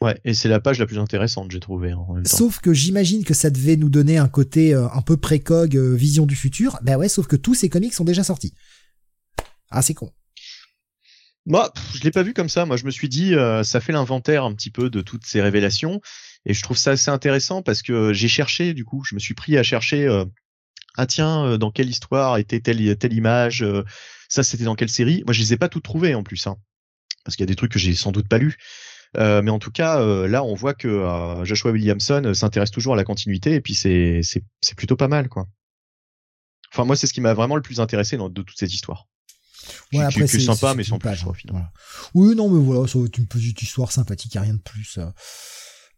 S3: Ouais, et c'est la page la plus intéressante, j'ai trouvé. En même temps.
S1: Sauf que j'imagine que ça devait nous donner un côté euh, un peu précog, euh, vision du futur. Ben ouais, sauf que tous ces comics sont déjà sortis. Ah, c'est con.
S3: Moi, je l'ai pas vu comme ça. Moi, je me suis dit, euh, ça fait l'inventaire un petit peu de toutes ces révélations, et je trouve ça assez intéressant parce que j'ai cherché, du coup, je me suis pris à chercher. Euh, ah tiens, euh, dans quelle histoire était telle telle image Ça, c'était dans quelle série? Moi, je les ai pas toutes trouvées en plus, hein, parce qu'il y a des trucs que j'ai sans doute pas lus. mais en tout cas, là, on voit que Joshua Williamson s'intéresse toujours à la continuité, et puis c'est plutôt pas mal, quoi. Enfin, moi, c'est ce qui m'a vraiment le plus intéressé de toute cette histoire. Ouais, après c'est sympa, mais sans plus.
S1: Hein, Oui, non, mais voilà, ça va être une petite histoire sympathique, a rien de plus. Euh,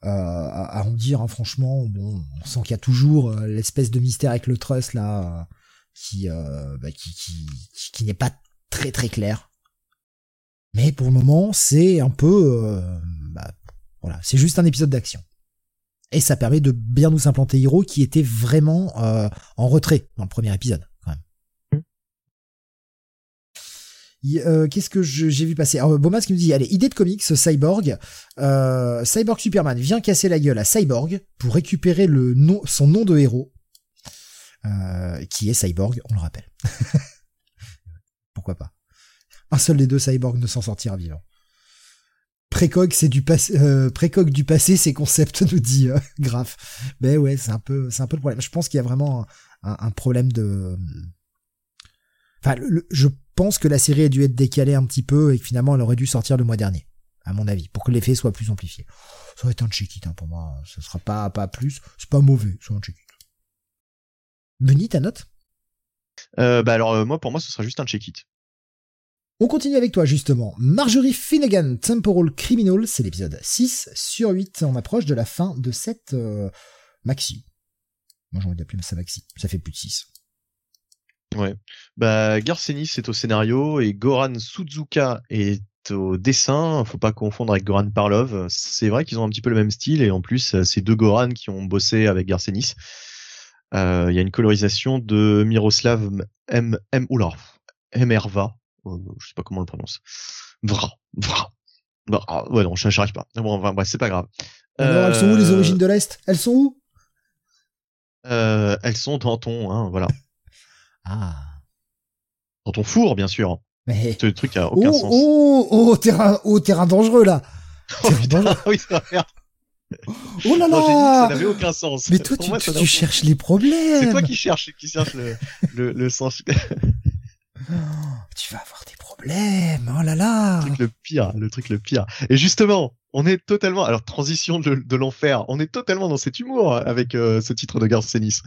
S1: euh à, en dire, hein, franchement, bon, on sent qu'il y a toujours euh, l'espèce de mystère avec le trust là, qui, euh, bah, qui, qui, qui n'est pas très très clair. Mais pour le moment, c'est un peu, bah, voilà, c'est juste un épisode d'action. Et ça permet de bien nous implanter Hiro qui était vraiment en retrait dans le premier épisode. Euh, qu'est-ce que j'ai vu passer? Alors Bomas qui nous dit allez idée de comics Cyborg. Euh, Cyborg Superman vient casser la gueule à Cyborg pour récupérer le nom son nom de héros euh, qui est Cyborg on le rappelle. *laughs* Pourquoi pas? Un seul des deux Cyborg ne s'en sortira vivant. Précoque c'est du passé précoque du passé ces concepts *laughs* nous dit grave mais ouais c'est un peu c'est un peu le problème. Je pense qu'il y a vraiment un, un problème de Enfin, je pense que la série a dû être décalée un petit peu et que finalement elle aurait dû sortir le mois dernier, à mon avis, pour que l'effet soit plus amplifié. Ça va être un check-it hein, pour moi, ce sera pas pas plus, c'est pas mauvais, c'est un check-it. Benny, ta note?
S3: Euh, Bah alors euh, moi pour moi ce sera juste un check-it.
S1: On continue avec toi justement. Marjorie Finnegan, Temporal Criminal, c'est l'épisode 6 sur 8. On approche de la fin de cette euh, maxi. Moi j'ai envie d'appeler ça maxi, ça fait plus de 6.
S3: Ouais. Bah, Garcenis est au scénario et Goran Suzuka est au dessin. Faut pas confondre avec Goran Parlov. C'est vrai qu'ils ont un petit peu le même style et en plus, c'est deux Goran qui ont bossé avec Garcenis. Euh, il y a une colorisation de Miroslav M. M. Oula, Merva. Euh, je sais pas comment on le prononce. Vra. Vra. Vra. Ouais, non, j'arrive pas. Bon, enfin, bref, c'est pas grave.
S1: Alors, elles sont où les euh, origines de l'Est? Elles sont où?
S3: Euh, Elles sont dans ton, hein, voilà.
S1: Ah.
S3: Dans ton four, bien sûr.
S1: Mais...
S3: Ce truc a aucun
S1: oh,
S3: sens.
S1: Oh, oh, terrain, oh, terrain dangereux, là. *laughs*
S3: Oh, putain, *laughs* oui, ça va *laughs*
S1: Oh là là
S3: non, dit ça n'avait aucun sens.
S1: Mais toi, tu, moi, tu, tu cherches les problèmes.
S3: C'est toi qui cherches, qui cherche le, le, le sens.
S1: tu vas avoir des problèmes. Oh là là.
S3: Le truc le pire, le truc le pire. Et justement, on est totalement, alors transition de, l'enfer, on est totalement dans cet humour avec euh, ce titre de Garcenis.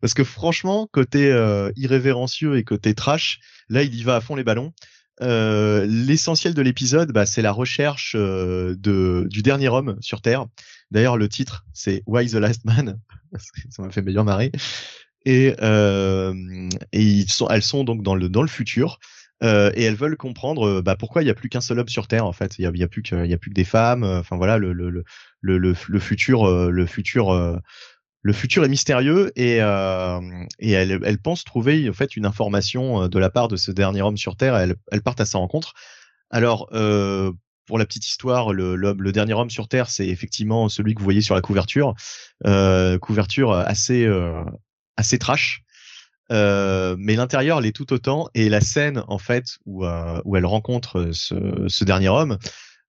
S3: Parce que franchement, côté euh, irrévérencieux et côté trash, là il y va à fond les ballons. Euh, L'essentiel de l'épisode, bah, c'est la recherche de, du dernier homme sur Terre. D'ailleurs, le titre, c'est Why the Last Man. *laughs* Ça m'a fait bien marrer. Et, elles sont donc dans le, dans le futur. Euh, et elles veulent comprendre bah, pourquoi il n'y a plus qu'un seul homme sur Terre en fait. Il y a, plus que a plus que des femmes. Enfin voilà le le le le, le futur le futur le futur est mystérieux et, euh, et elle, elle, pense trouver en fait une information euh, de la part de ce dernier homme sur Terre. Elle, elle part à sa rencontre. Alors euh, pour la petite histoire, le, le, dernier homme sur Terre, c'est effectivement celui que vous voyez sur la couverture, euh, couverture assez euh, assez trash. Euh, mais l'intérieur l'est tout autant et la scène en fait où, où elle rencontre ce, ce dernier homme,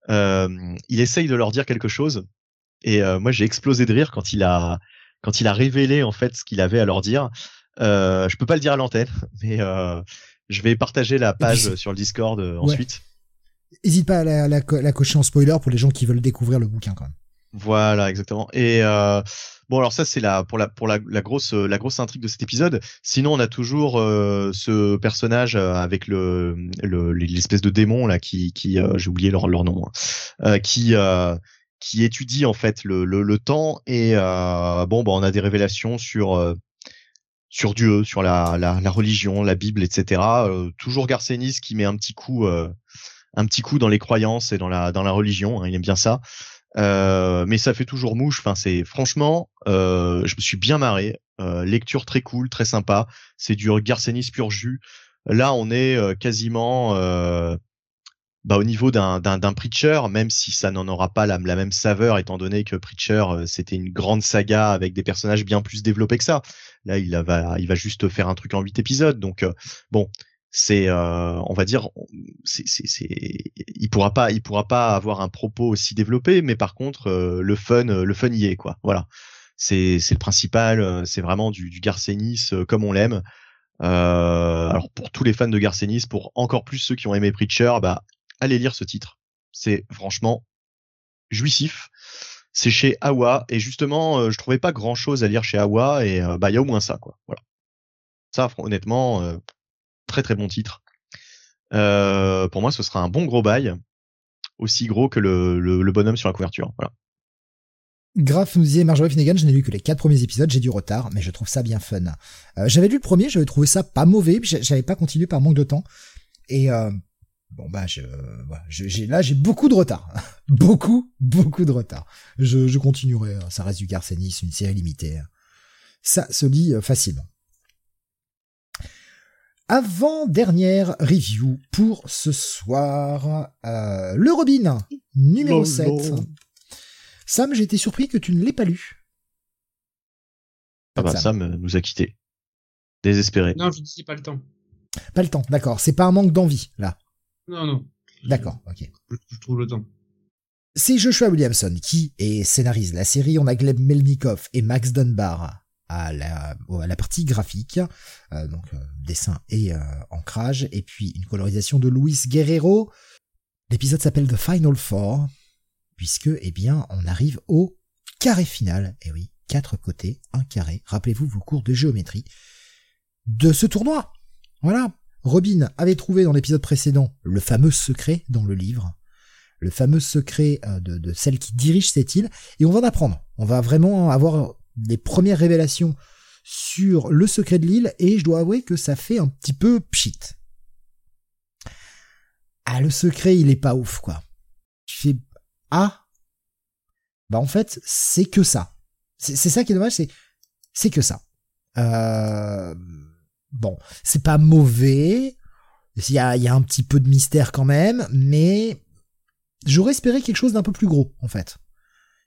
S3: il essaye de leur dire quelque chose et moi j'ai explosé de rire quand il a quand il a révélé en fait ce qu'il avait à leur dire. Euh, je peux pas le dire à l'antenne, *laughs* mais euh, je vais partager la page sur le Discord euh, ensuite.
S1: N'hésite pas à la, la, la, cocher en spoiler pour les gens qui veulent découvrir le bouquin quand même.
S3: Voilà, exactement. Et euh, bon, alors ça c'est la pour la pour la, la, grosse la grosse intrigue de cet épisode. Sinon, on a toujours euh, ce personnage avec le l'espèce de démon là qui qui j'ai oublié leur leur nom, hein, qui qui étudie en fait le, le, le temps et euh, bon bah on a des révélations sur euh, sur Dieu, sur la, la, la, religion, la Bible, etc. Euh, toujours Garcenis qui met un petit coup euh, un petit coup dans les croyances et dans la dans la religion, hein, il aime bien ça. Mais ça fait toujours mouche. Enfin, c'est franchement, je me suis bien marré. lecture très cool, très sympa. C'est du Garcenis pur jus. Là, on est quasiment bah, au niveau d'un, d'un, d'un Preacher, même si ça n'en aura pas la, la, même saveur, étant donné que Preacher, euh, c'était une grande saga avec des personnages bien plus développés que ça. Là, il va, il va juste faire un truc en huit épisodes. Donc, euh, bon, c'est, euh, on va dire, c'est, il pourra pas, il pourra pas avoir un propos aussi développé, mais par contre, le fun, le fun y est, quoi. Voilà. C'est, c'est le principal. C'est vraiment du, du Garcenis comme on l'aime. Euh, alors pour tous les fans de Garcenis, pour encore plus ceux qui ont aimé Preacher, bah allez lire ce titre. C'est franchement jouissif. C'est chez Awa et justement, euh, je trouvais pas grand chose à lire chez Awa et euh, bah il y a au moins ça quoi. Voilà. Ça honnêtement, euh, très très bon titre. pour moi, ce sera un bon gros bail, aussi gros que le, bonhomme sur la couverture. Voilà.
S1: Graf nous disait Marjorie Finnegan, je n'ai lu que les quatre premiers épisodes, j'ai du retard, mais je trouve ça bien fun. j'avais lu le premier, j'avais trouvé ça pas mauvais, j'avais pas continué par manque de temps. Et Bon bah je, là j'ai beaucoup de retard, *laughs* beaucoup beaucoup de retard. Je, continuerai, ça reste du Garcenis, une série limitée. Ça se lit euh, facilement. Avant dernière review pour ce soir, euh, le Robin numéro 7. Sam, j'ai été surpris que tu ne l'aies pas lu.
S3: Ah bah Sam, euh, nous a quittés. Désespéré.
S2: Non, je ne sais pas le temps.
S1: Pas le temps, d'accord. C'est pas un manque d'envie, là.
S2: Non, non.
S1: D'accord, ok.
S2: Je, trouve le temps.
S1: C'est Joshua Williamson qui est scénarise la série. On a Gleb Melnikov et Max Dunbar à la, à la partie graphique, euh, donc euh, dessin et euh, ancrage, et puis une colorisation de Luis Guerrero. L'épisode s'appelle The Final Four, puisque, eh bien, on arrive au carré final. Et oui, quatre côtés, un carré. Rappelez-vous vos cours de géométrie de ce tournoi. Voilà. Robin avait trouvé dans l'épisode précédent le fameux secret dans le livre, le fameux secret euh, de, celle qui dirige cette île, et on va en apprendre. On va vraiment avoir les premières révélations sur le secret de l'île, et je dois avouer que ça fait un petit peu pchit. Ah, le secret, il est pas ouf, quoi. Tu fais, ah, bah en fait, c'est que ça. C'est ça qui est dommage, c'est, que ça. Euh, Bon, c'est pas mauvais. Il y a, un petit peu de mystère quand même, mais j'aurais espéré quelque chose d'un peu plus gros, en fait.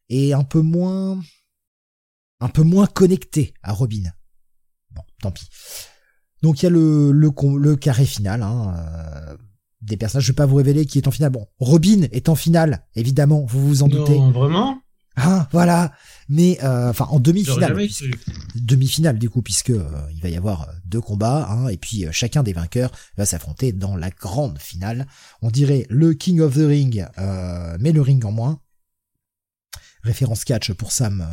S1: Et un peu moins, un peu moins connecté à Robin. Bon, tant pis. Donc il y a le, le, le carré final, hein, euh, des personnages, je vais pas vous révéler qui est en finale. Bon, Robin est en finale, évidemment, vous vous en doutez.
S2: Non, vraiment?
S1: Ah, voilà. Mais euh, enfin en demi-finale, demi-finale du coup, puisque euh, il va y avoir deux combats, hein, et puis chacun des vainqueurs va s'affronter dans la grande finale. On dirait le King of the Ring, mais le ring en moins. Référence catch pour Sam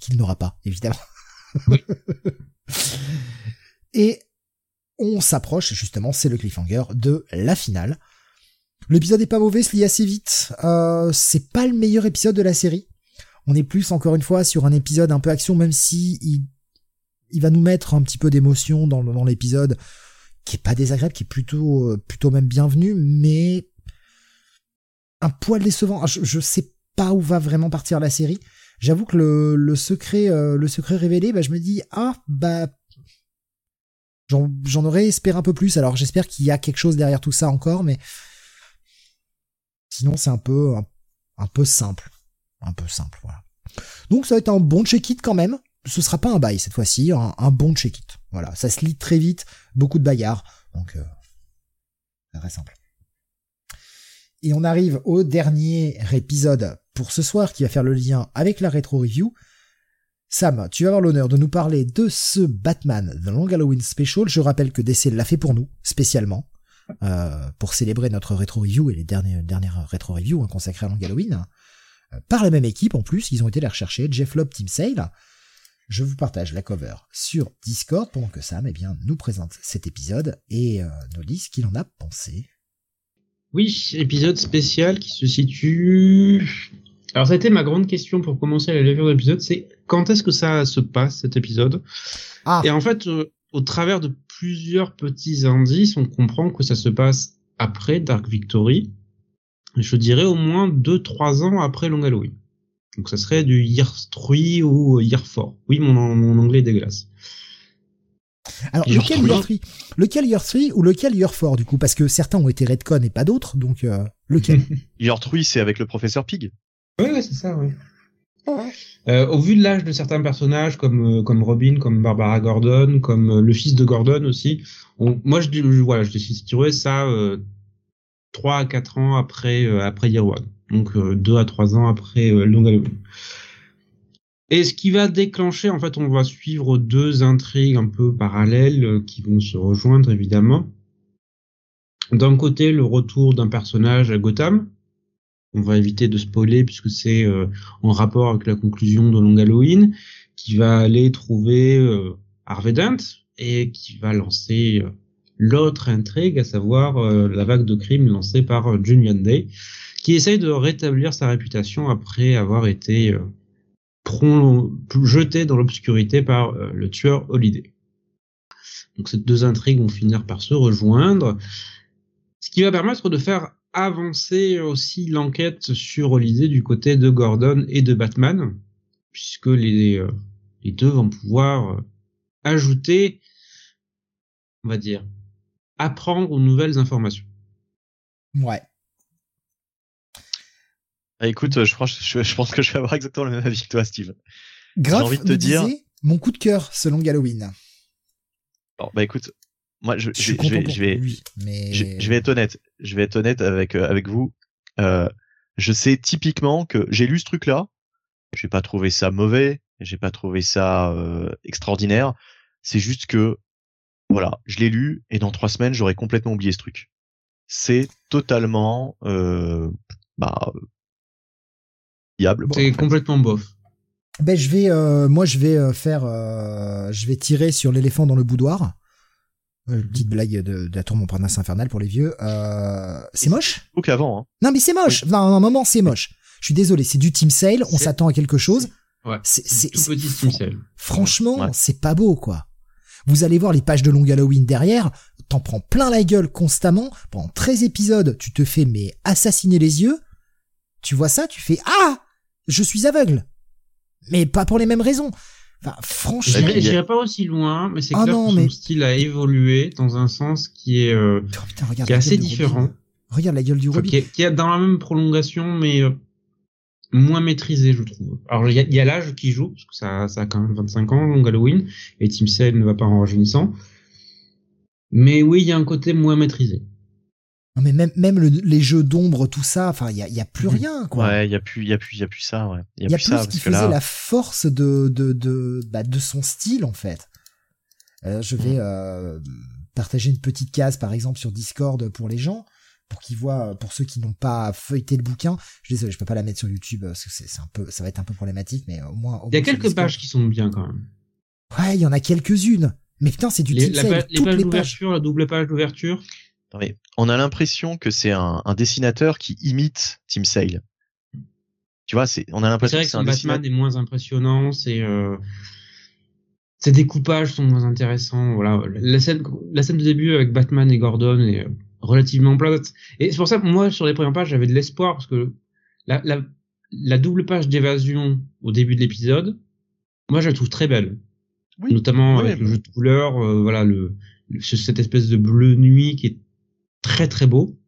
S1: qu'il n'aura pas, évidemment. *laughs* et on s'approche, justement, c'est le cliffhanger de la finale. L'épisode est pas mauvais, se lit assez vite. Euh, c'est pas le meilleur épisode de la série. On est plus, encore une fois, sur un épisode un peu action, même si il, il va nous mettre un petit peu d'émotion dans, dans l'épisode, qui est pas désagréable, qui est plutôt, euh, plutôt même bienvenu, mais un poil décevant. Je, je sais pas où va vraiment partir la série. J'avoue que le, secret, euh, le secret révélé, bah, je me dis, ah, bah, J'en aurais espéré un peu plus. Alors j'espère qu'il y a quelque chose derrière tout ça encore, mais sinon c'est un peu un, peu simple, un peu simple, voilà. Donc ça va être un bon check-it quand même. Ce sera pas un bail cette fois-ci, un, bon check-it. Voilà, ça se lit très vite, beaucoup de bagarres, donc euh, très simple. Et on arrive au dernier épisode pour ce soir qui va faire le lien avec la rétro review. Sam, tu vas avoir l'honneur de nous parler de ce Batman The Long Halloween Special. Je rappelle que DC l'a fait pour nous, spécialement, euh, pour célébrer notre rétro review et les dernières, rétro reviews hein, consacrées à Long Halloween. Euh, par la même équipe, en plus, ils ont été les rechercher, Jeff Lobb, Team Sale. Je vous partage la cover sur Discord pendant que Sam eh bien, nous présente cet épisode et euh, nous dit ce qu'il en a pensé.
S2: Oui, épisode spécial qui se situe alors, ça a été ma grande question pour commencer la lecture de l'épisode, c'est quand est-ce que ça se passe, cet épisode? Ah. Et en fait, euh, au travers de plusieurs petits indices, on comprend que ça se passe après Dark Victory, je dirais au moins 2-3 ans après Long Halloween. Donc ça serait du Year 3 ou Year 4. Oui, mon, mon anglais est dégueulasse.
S1: Alors, lequel Year 3 Lequel Year 3 ou lequel Year 4 du coup? Parce que certains ont été Redcon et pas d'autres, donc euh, lequel? *laughs*
S3: Year 3 c'est avec le professeur Pig.
S2: Oui, c'est ça, oui. Euh, au vu de l'âge de certains personnages comme euh, comme Robin, comme Barbara Gordon, comme euh, le fils de Gordon aussi, moi je, je voilà, je décide ça euh, 3 à 4 ans après après Year One, donc 2 à 3 ans après Long Halloween. Et ce qui va déclencher, en fait, on va suivre deux intrigues un peu parallèles qui vont se rejoindre évidemment. D'un côté, le retour d'un personnage à Gotham, on va éviter de spoiler puisque c'est euh, en rapport avec la conclusion de Long Halloween, qui va aller trouver euh, Harvey Dent et qui va lancer euh, l'autre intrigue, à savoir euh, la vague de crimes lancée par Julian Day, qui essaye de rétablir sa réputation après avoir été jeté dans l'obscurité par le tueur Holiday. Donc ces deux intrigues vont finir par se rejoindre, ce qui va permettre de faire avancer aussi l'enquête sur l'idée du côté de Gordon et de Batman, puisque les, euh, les deux vont pouvoir euh, ajouter, on va dire, apprendre aux nouvelles informations.
S1: Ouais.
S3: Ah, écoute, je pense, je, pense que je vais avoir exactement le même avis que toi, Steve.
S1: J'ai envie de te dire. Mon coup de cœur selon Halloween.
S3: Bon, bah écoute, moi, je, je, vais, je vais, mais... je, vais être honnête. Je vais être honnête avec euh, avec vous. Euh, je sais typiquement que j'ai lu ce truc-là. J'ai pas trouvé ça mauvais. J'ai pas trouvé ça euh, extraordinaire. C'est juste que voilà, je l'ai lu et dans trois semaines j'aurais complètement oublié ce truc. C'est totalement euh, bah viable.
S2: C'est complètement bof.
S1: Ben je vais, euh, moi je vais faire, je vais tirer sur l'éléphant dans le boudoir petite blague de, de la tour Montparnasse infernale pour les vieux. Euh, c'est moche?
S3: Ou qu'avant. Hein.
S1: Non mais c'est moche. Non, un moment c'est moche. Je suis désolé, c'est du team sale. On s'attend à quelque chose.
S2: Ouais. C'est tout petit team sale.
S1: Franchement, c'est pas beau quoi. Vous allez voir les pages de Long Halloween derrière. T'en prends plein la gueule constamment. Pendant 13 épisodes, tu te fais mais assassiner les yeux. Tu vois ça, tu fais ah, je suis aveugle. Mais pas pour les mêmes raisons. Enfin, franchement.
S2: J'irai pas aussi loin, mais c'est ah clair que son style a évolué dans un sens qui est, euh, oh, qui est assez différent.
S1: Regarde la gueule du Robin.
S2: qui, est, qui, est, dans la même prolongation, mais euh, moins maîtrisé, je trouve. Alors, il y a, l'âge qui joue, parce que ça, ça a quand même 25 ans, Long Halloween, et Tim Sale ne va pas en rajeunissant. Mais oui, il y a un côté moins maîtrisé.
S1: Non mais même même les jeux d'ombre tout ça enfin il y a, y a plus mhm. rien quoi.
S3: Ouais, il y a plus il y a plus il y a plus ça ouais.
S1: Il y a, plus, ça, ce qui faisait la force de de de bah, de son style en fait. Euh, je vais mhm. euh, partager une petite case par exemple sur Discord pour les gens pour qu'ils voient pour ceux qui n'ont pas feuilleté le bouquin. Je suis désolé, je peux pas la mettre sur YouTube parce que c'est un peu ça va être un peu problématique mais au moins
S2: Il y a quelques pages qui sont bien quand même.
S1: Ouais, il y en a quelques-unes. Mais putain, c'est du
S2: Les, la les pages. d'ouverture, la double page d'ouverture.
S3: Non, mais on a l'impression que c'est un, un dessinateur qui imite Team Sale. Tu vois, c'est, on a
S2: C'est
S3: l'impression
S2: vrai
S3: que
S2: que
S3: c'est un.
S2: Batman est moins impressionnant, c'est euh, ses découpages sont moins intéressants. Voilà, la scène, la scène de début avec Batman et Gordon est euh, relativement plate. Et c'est pour ça que moi, sur les premières pages, j'avais de l'espoir parce que la, la, la double page d'évasion au début de l'épisode, moi, je la trouve très belle.
S3: Oui.
S2: Notamment
S3: Oui,
S2: avec le jeu de couleurs, euh, voilà, le, le- ce- cette espèce de bleu nuit qui est très très beau.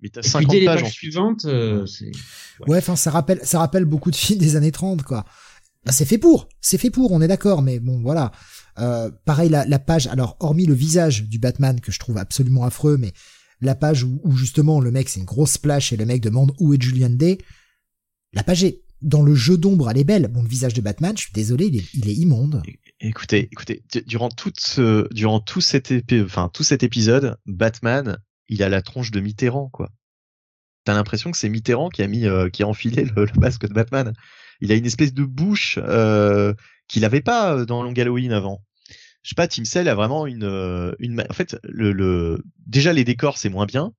S3: Mais t'as
S2: Et puis
S3: 50
S2: dès les
S3: pages
S2: suivantes, euh, c'est
S1: Ouais, enfin, ça rappelle, ça rappelle beaucoup de films des années 30, quoi. Bah, c'est fait pour, c'est fait pour, on est d'accord, mais bon, voilà. Euh, pareil, la, la page, alors, hormis le visage du Batman, que je trouve absolument affreux, mais la page où, où justement le mec, c'est une grosse splash et le mec demande où est Julian Day, la page est, dans le jeu d'ombre, elle est belle. Bon, le visage de Batman, je suis désolé, il est, immonde.
S3: Écoutez, écoutez, du- durant toute ce, durant tout cet tout cet épisode, Batman, il a la tronche de Mitterrand, quoi. T'as l'impression que c'est Mitterrand qui a mis, euh, qui a enfilé le, le masque de Batman. Il a une espèce de bouche euh, qu'il avait pas euh, dans Long Halloween avant. Je sais pas, Tim Sale a vraiment une, euh, une, en fait, le, le, déjà les décors c'est moins bien,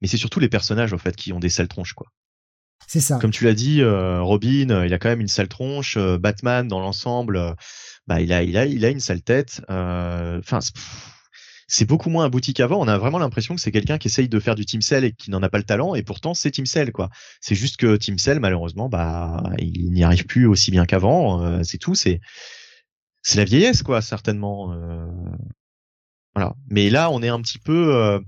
S3: mais c'est surtout les personnages en fait qui ont des sales tronches, quoi.
S1: C'est ça.
S3: Comme tu l'as dit, euh, Robin, euh, il a quand même une sale tronche. euh, Batman, dans l'ensemble, bah il a, il a, il a une sale tête. Enfin, c'est- beaucoup moins abouti qu'avant. On a vraiment l'impression que c'est quelqu'un qui essaye de faire du Team Cell et qui n'en a pas le talent. Et pourtant, c'est Team Cell, quoi. C'est juste que Team Cell, malheureusement, bah, il n'y arrive plus aussi bien qu'avant. c'est tout. C'est, c'est la vieillesse, quoi, certainement. voilà. Mais là, on est un petit peu. euh,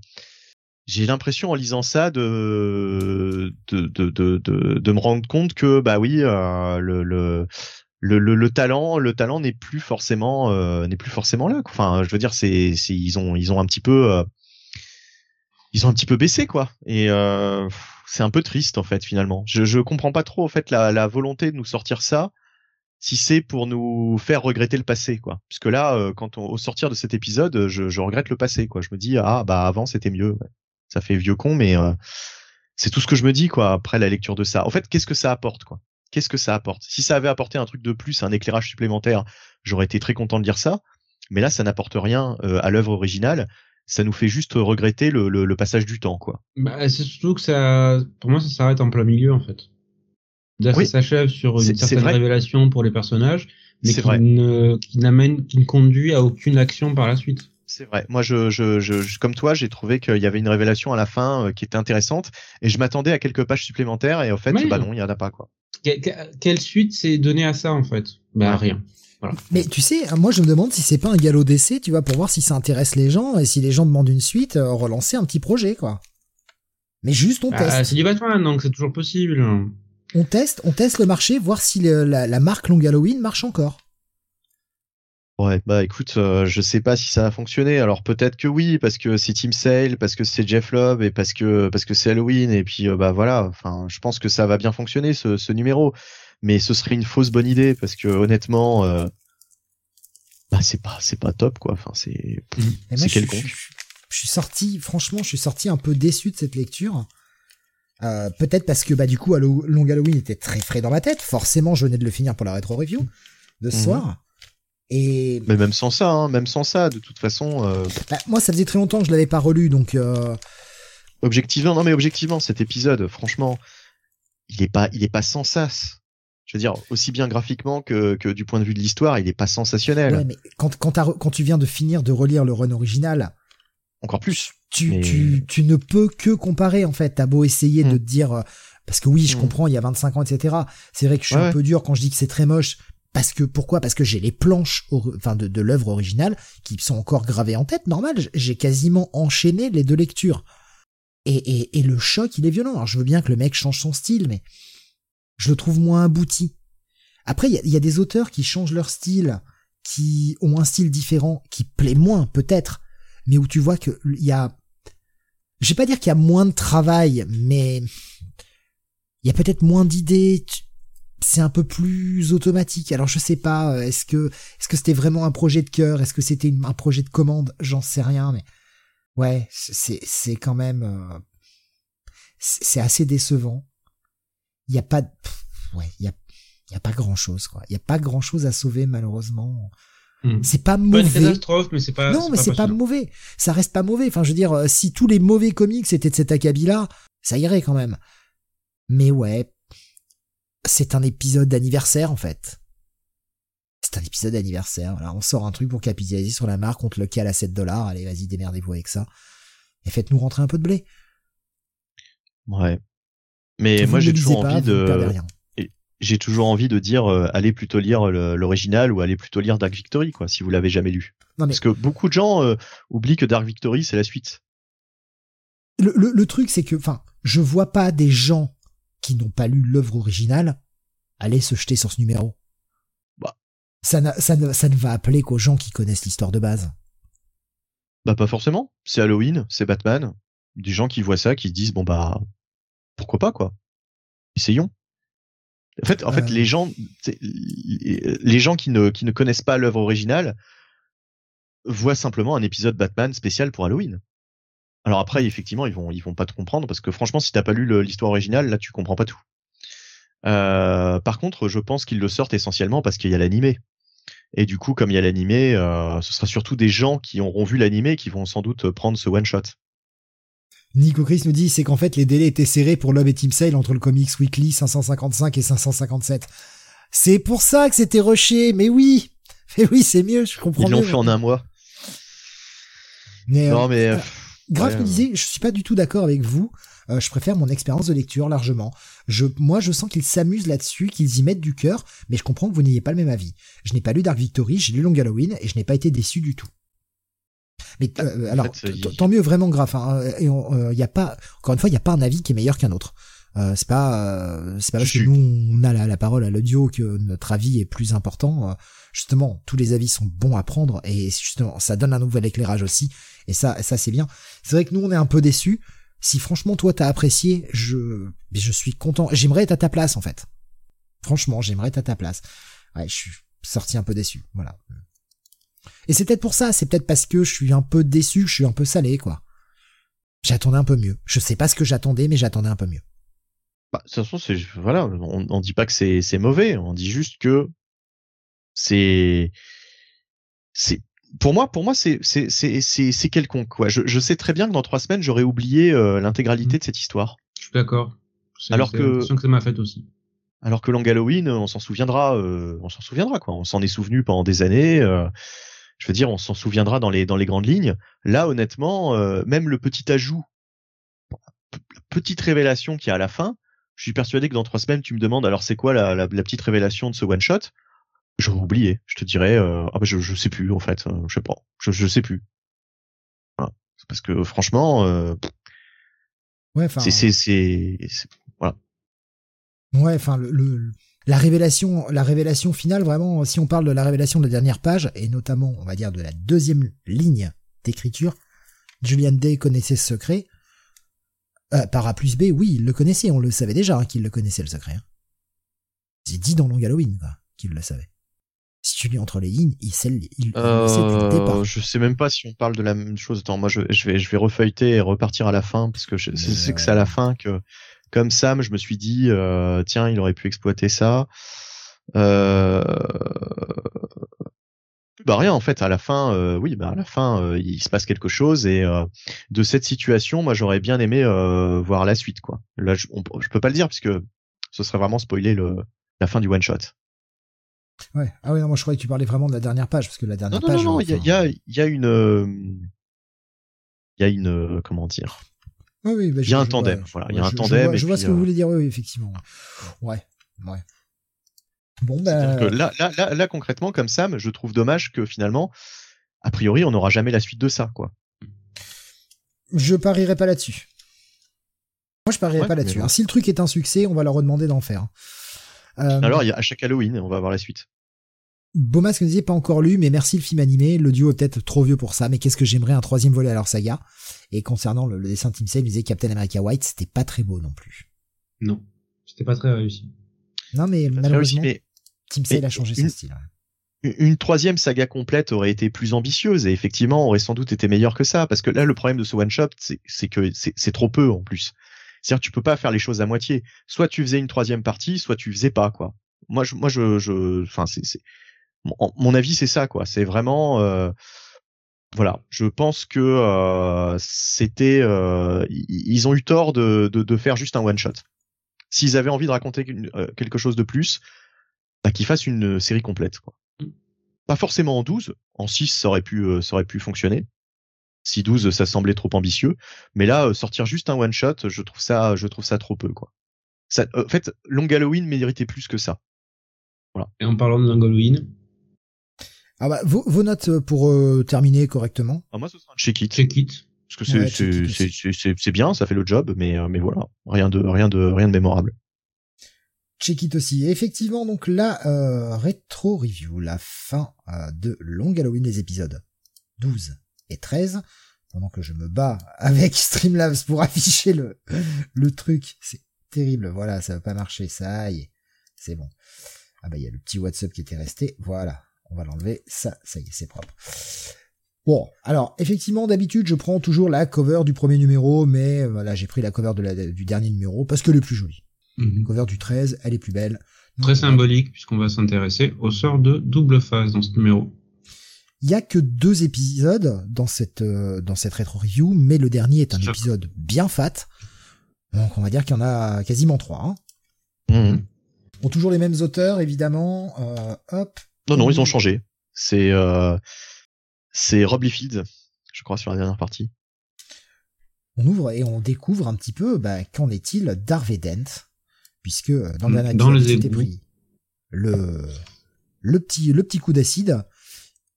S3: j'ai l'impression en lisant ça de de, de, de, de, de me rendre compte que bah oui euh, le, le le, le, le talent le talent n'est plus forcément euh, n'est plus forcément là quoi. enfin je veux dire c'est c'est ils ont ils ont un petit peu euh, ils ont un petit peu baissé quoi et euh, c'est un peu triste en fait finalement je je comprends pas trop en fait la la volonté de nous sortir ça si c'est pour nous faire regretter le passé quoi puisque là euh, quand on, au sortir de cet épisode je, je regrette le passé quoi je me dis ah bah avant c'était mieux ouais. Ça fait vieux con mais euh, c'est tout ce que je me dis quoi après la lecture de ça en fait qu'est-ce que ça apporte quoi? Qu'est-ce que ça apporte? Si ça avait apporté un truc de plus un éclairage supplémentaire j'aurais été très content de dire ça mais là ça n'apporte rien euh, à l'œuvre originale ça nous fait juste regretter le, le, le passage du temps quoi
S2: Bah, c'est surtout que ça, pour moi, ça s'arrête en plein milieu, en fait.
S3: Oui.
S2: Ça s'achève sur une certaine révélation pour les personnages, mais qui
S3: vrai.
S2: ne, qui n'amène, qui ne conduit à aucune action par la suite.
S3: C'est vrai. Moi, je, je, je, comme toi, j'ai trouvé qu'il y avait une révélation à la fin euh, qui était intéressante, et je m'attendais à quelques pages supplémentaires, et en fait,
S2: Oui.
S3: bah non, il y en a pas quoi.
S2: Que- que- quelle suite c'est donné à ça, en fait? Bah,
S3: Ouais.
S2: rien. Voilà.
S1: Mais tu sais, moi je me demande si c'est pas un galop d'essai, tu vois, pour voir si ça intéresse les gens et si les gens demandent une suite, euh, relancer un petit projet, quoi. Mais juste on
S2: Bah,
S1: teste.
S2: c'est du Batman, donc c'est toujours possible.
S1: On teste, on teste le marché, voir si le- la, la marque Long Halloween marche encore.
S3: Ouais, bah écoute, euh, je sais pas si ça a fonctionné. Alors peut-être que oui, parce que c'est Team Sale, parce que c'est Jeff Lobb et parce que parce que c'est Halloween et puis euh, bah voilà. Enfin, je pense que ça va bien fonctionner ce, ce numéro, mais ce serait une fausse bonne idée parce que honnêtement, euh, bah c'est pas c'est pas top quoi. Enfin c'est c'est quelconque.
S1: je, je- je suis sorti, franchement, je suis sorti un peu déçu de cette lecture. Peut-être parce que bah du coup, Long Halloween était très frais dans ma tête. Forcément, je venais de le finir pour la rétro review de ce
S3: Mhm.
S1: soir. Et
S3: Mais même sans ça, hein, même sans ça, de toute façon, euh,
S1: bah, moi, ça faisait très longtemps que je l'avais pas relu, donc euh,
S3: objectivement, non mais objectivement, cet épisode, franchement, il est pas, il est pas sans sas. Je veux dire, aussi bien graphiquement que, que du point de vue de l'histoire, il est pas sensationnel.
S1: ouais, mais quand quand, tu viens de finir de relire le run original,
S3: Encore plus.
S1: tu,
S3: Mais-
S1: tu, tu ne peux que comparer en fait. T'as beau essayer de
S3: Mm.
S1: te dire parce que oui, je
S3: Mm.
S1: comprends, il y a 25 ans, etc. C'est vrai que je suis
S3: Ouais,
S1: un
S3: ouais.
S1: peu dur quand je dis que c'est très moche. Parce que pourquoi? Parce que j'ai les planches, enfin de, l'œuvre originale qui sont encore gravées en tête. Normal, j'ai quasiment enchaîné les deux lectures. Et, le choc, il est violent. Alors je veux bien que le mec change son style, mais je le trouve moins abouti. Après, il y a, des auteurs qui changent leur style, qui ont un style différent, qui plaît moins peut-être, mais où tu vois que il y a, je vais pas dire qu'il y a moins de travail, mais il y a peut-être moins d'idées. C'est un peu plus automatique. Alors je sais pas, euh, est-ce que est-ce que c'était vraiment un projet de cœur, est-ce que c'était un projet de commande, j'en sais rien, mais ouais, c'est c'est quand même euh, c'est assez décevant. Il y a pas, de- pff, ouais, il y a il y a pas grand chose quoi. Il y a pas grand chose à sauver malheureusement Hmm. C'est pas
S2: mauvais.
S1: Pas
S2: une catastrophe, mais c'est pas.
S1: Non, mais c'est pas, mauvais. Ça reste pas mauvais. Enfin, je veux dire, euh, si tous les mauvais comics étaient de cet acabit-là, ça irait quand même. Mais ouais, c'est un épisode d'anniversaire en fait. C'est un épisode d'anniversaire. Voilà, on sort un truc pour capitaliser sur la marque, on te le cale à 7 dollars. Allez, vas-y, démerdez-vous avec ça. Et faites-nous rentrer un peu de blé.
S3: Ouais. Mais moi, j'ai toujours envie de. J'ai toujours envie de dire, euh, allez plutôt lire l'original ou allez plutôt lire Dark Victory, quoi, si vous l'avez jamais lu. Parce que beaucoup de gens euh, oublient que Dark Victory, c'est la suite.
S1: Le, le truc, c'est que, enfin, je vois pas des gens qui n'ont pas lu l'œuvre originale aller se jeter sur ce numéro. Bah. Ça, ça, ne, ça ne va appeler qu'aux gens qui connaissent l'histoire de base.
S3: Bah pas forcément. C'est Halloween, c'est Batman. Des gens qui voient ça, qui disent bon bah pourquoi pas quoi. Essayons. En fait, en fait, euh. les gens, les gens qui ne qui ne connaissent pas l'œuvre originale voient simplement un épisode Batman spécial pour Halloween. Alors après, effectivement, ils vont ils vont pas te comprendre parce que franchement, si t'as pas lu l'histoire originale, là, tu comprends pas tout. Euh, par contre, je pense qu'ils le sortent essentiellement parce qu'il y a l'animé. Et du coup, comme il y a l'animé, euh, ce sera surtout des gens qui auront vu l'animé qui vont sans doute prendre ce one shot.
S1: Nico Chris nous dit c'est qu'en fait les délais étaient serrés pour Love et Team Sale entre le Comics Weekly 555 et 557. C'est pour ça que c'était rushé, mais oui, *laughs* mais oui c'est mieux, je comprends.
S3: Ils l'ont fait en un mois.
S1: Mais, non euh, mais. Graf me disait, je suis pas du tout d'accord avec vous. Euh, je préfère mon expérience de lecture largement. Je, moi, je sens qu'ils s'amusent là-dessus, qu'ils y mettent du cœur, mais je comprends que vous n'ayez pas le même avis. Je n'ai pas lu Dark Victory, j'ai lu Long Halloween et je n'ai pas été déçu du tout. Mais euh, alors, tant mieux vraiment Graf. Hein, et il euh, y a pas, encore une fois, il y a pas un avis qui est meilleur qu'un autre. Euh, c'est pas, c'est pas parce que nous on a la, la parole à l'audio que notre avis est plus important. justement, tous les avis sont bons à prendre et justement, ça donne un nouvel éclairage aussi. Et ça, ça c'est bien. C'est vrai que nous on est un peu déçus. Si franchement toi t'as apprécié, je, je suis content. J'aimerais être à ta place en fait. Franchement, j'aimerais être à ta place. Ouais, je suis sorti un peu déçu. Voilà. Et c'est peut-être pour ça. C'est peut-être parce que je suis un peu déçu, je suis un peu salé quoi. J'attendais un peu mieux. Je sais pas ce que j'attendais, mais j'attendais un peu mieux.
S3: Bah, de toute façon, voilà, on, on dit pas que c'est c'est mauvais, on dit juste que c'est c'est pour moi, pour moi, c'est quelconque quoi. Je, je sais très bien que dans trois semaines, j'aurais oublié euh, l'intégralité mmh. de cette histoire.
S2: Je suis d'accord. Alors que que ça m'a fait aussi.
S3: Alors que Long Halloween, on s'en souviendra, euh, on s'en souviendra quoi. On s'en est souvenu pendant des années. Euh, je veux dire, on s'en souviendra dans les dans les grandes lignes. Là, honnêtement, même le petit ajout, la petite révélation qui y a à la fin, je suis persuadé que dans trois semaines, tu me demandes alors c'est quoi la, la, la petite révélation de ce one shot? J'aurais oublié. Je te dirais, euh, ah bah je, je sais plus en fait. Euh, je sais pas. Je, je sais plus. Voilà. Parce que franchement, euh, ouais, c'est c'est c'est voilà.
S1: Ouais, enfin le, le, la révélation, la révélation finale vraiment. Si on parle de la révélation de la dernière page et notamment, on va dire de la deuxième ligne d'écriture, Julian Day connaissait ce secret. Par A plus B, oui, il le connaissait, on le savait déjà hein, qu'il le connaissait le secret. Hein. C'est dit dans Long Halloween qu'il le savait si tu lis entre les lignes, il sait, il,
S3: euh, Je sais même pas si on parle de la même chose. Attends, moi je, je vais je vais refeuilleter et repartir à la fin parce que je, sais que c'est à la fin que comme Sam, je me suis dit euh, tiens, il aurait pu exploiter ça. Euh... Bah rien en fait à la fin euh, oui bah à la fin euh, il se passe quelque chose et euh, de cette situation moi j'aurais bien aimé voir la suite quoi là je, je peux pas le dire parce que ce serait vraiment spoiler le la fin du one shot
S1: Ouais. Ah oui, non, moi je croyais que tu parlais vraiment de la dernière page, parce que la dernière page.
S3: Non, non, il y, a, y, y a une. Il y a une. Comment dire?
S1: Oui, oui,
S3: bah, Il y a un tandem, voilà. Il y a un tandem.
S1: Je vois, ce que vous euh, voulez dire, oui, oui, effectivement. Ouais, ouais.
S3: Bon, bah. Que là, là, là, là, concrètement, comme Sam, je trouve dommage que finalement, a priori, on n'aura jamais la suite de ça, quoi.
S1: Je parierai pas là-dessus. Moi, je parierai pas là-dessus. Si le truc est un succès, on va leur demander d'en faire.
S3: Euh, Alors, il y a à chaque Halloween, on va avoir la suite.
S1: Bomas nous disait pas encore lu, mais merci le film animé. Le duo est peut-être trop vieux pour ça, mais qu'est-ce que j'aimerais un troisième volet à leur saga? Et concernant le, dessin Team Sale, il disait Captain America White, c'était pas très beau non plus.
S2: Non, c'était pas très réussi.
S1: Non, mais malheureusement, Team Sale a changé son style.
S3: Une troisième saga complète aurait été plus ambitieuse et effectivement aurait sans doute été meilleure que ça, parce que là le problème de ce one shot, c'est que c'est trop peu en plus. C'est-à-dire tu peux pas faire les choses à moitié. Soit tu faisais une troisième partie, soit tu faisais pas quoi. Moi je moi je je enfin c'est Mon, mon avis, c'est ça, quoi. C'est vraiment, euh, voilà. Je pense que euh, c'était, euh, ils ont eu tort de, de, de faire juste un one shot. S'ils avaient envie de raconter euh, quelque chose de plus, bah, qu'ils fassent une série complète, quoi. Pas forcément en 12, en 6 ça aurait pu, euh, ça aurait pu fonctionner. Si 12 ça semblait trop ambitieux, mais là euh, sortir juste un one shot, je trouve ça, je trouve ça trop peu, quoi. Ça, euh, en fait, Long Halloween méritait plus que ça. Voilà.
S2: Et en parlant de Long Halloween,
S1: Ah bah, vos, vos notes euh, pour euh, terminer correctement.
S3: Ah, moi, ce sera un check it.
S2: check it.
S3: Parce que c'est
S1: Ouais,
S3: bien, ça fait le job, mais mais voilà, rien de rien de rien de mémorable.
S1: Check it aussi. Et effectivement, donc la euh, rétro review, la fin euh, de Long Halloween, les épisodes 12 et 13. Pendant que je me bats avec *laughs* Streamlabs pour afficher le, le truc. C'est terrible. Voilà, ça va pas marcher. Ça y est. C'est bon. Ah bah, il y a le petit WhatsApp qui était resté. Voilà. On va l'enlever. Ça, ça y est, c'est propre. Bon, alors effectivement, d'habitude, je prends toujours la cover du premier numéro, mais euh, voilà, j'ai pris la cover de la, du dernier numéro parce que le plus jolie.
S2: Mhm.
S1: Cover du 13, elle est plus belle.
S2: Très symbolique, puisqu'on va s'intéresser au sort de double phase dans ce numéro.
S1: Il y a que deux épisodes dans cette euh, dans cette rétro review, mais le dernier est un épisode bien fat. Donc on va dire qu'il y en a quasiment trois. Hein.
S3: Mhm.
S1: Bon, toujours les mêmes auteurs, évidemment. Euh, hop.
S3: Non non, ils ont changé. C'est euh, c'est Rob Liefeld, je crois sur la dernière partie.
S1: On ouvre et on découvre un petit peu bah, qu'en est-il d'Harvey Dent, puisque euh, dans le dernier
S2: Dans
S1: épisode,
S2: les
S1: il s'était
S2: égouts.
S1: pris le le petit le petit coup d'acide.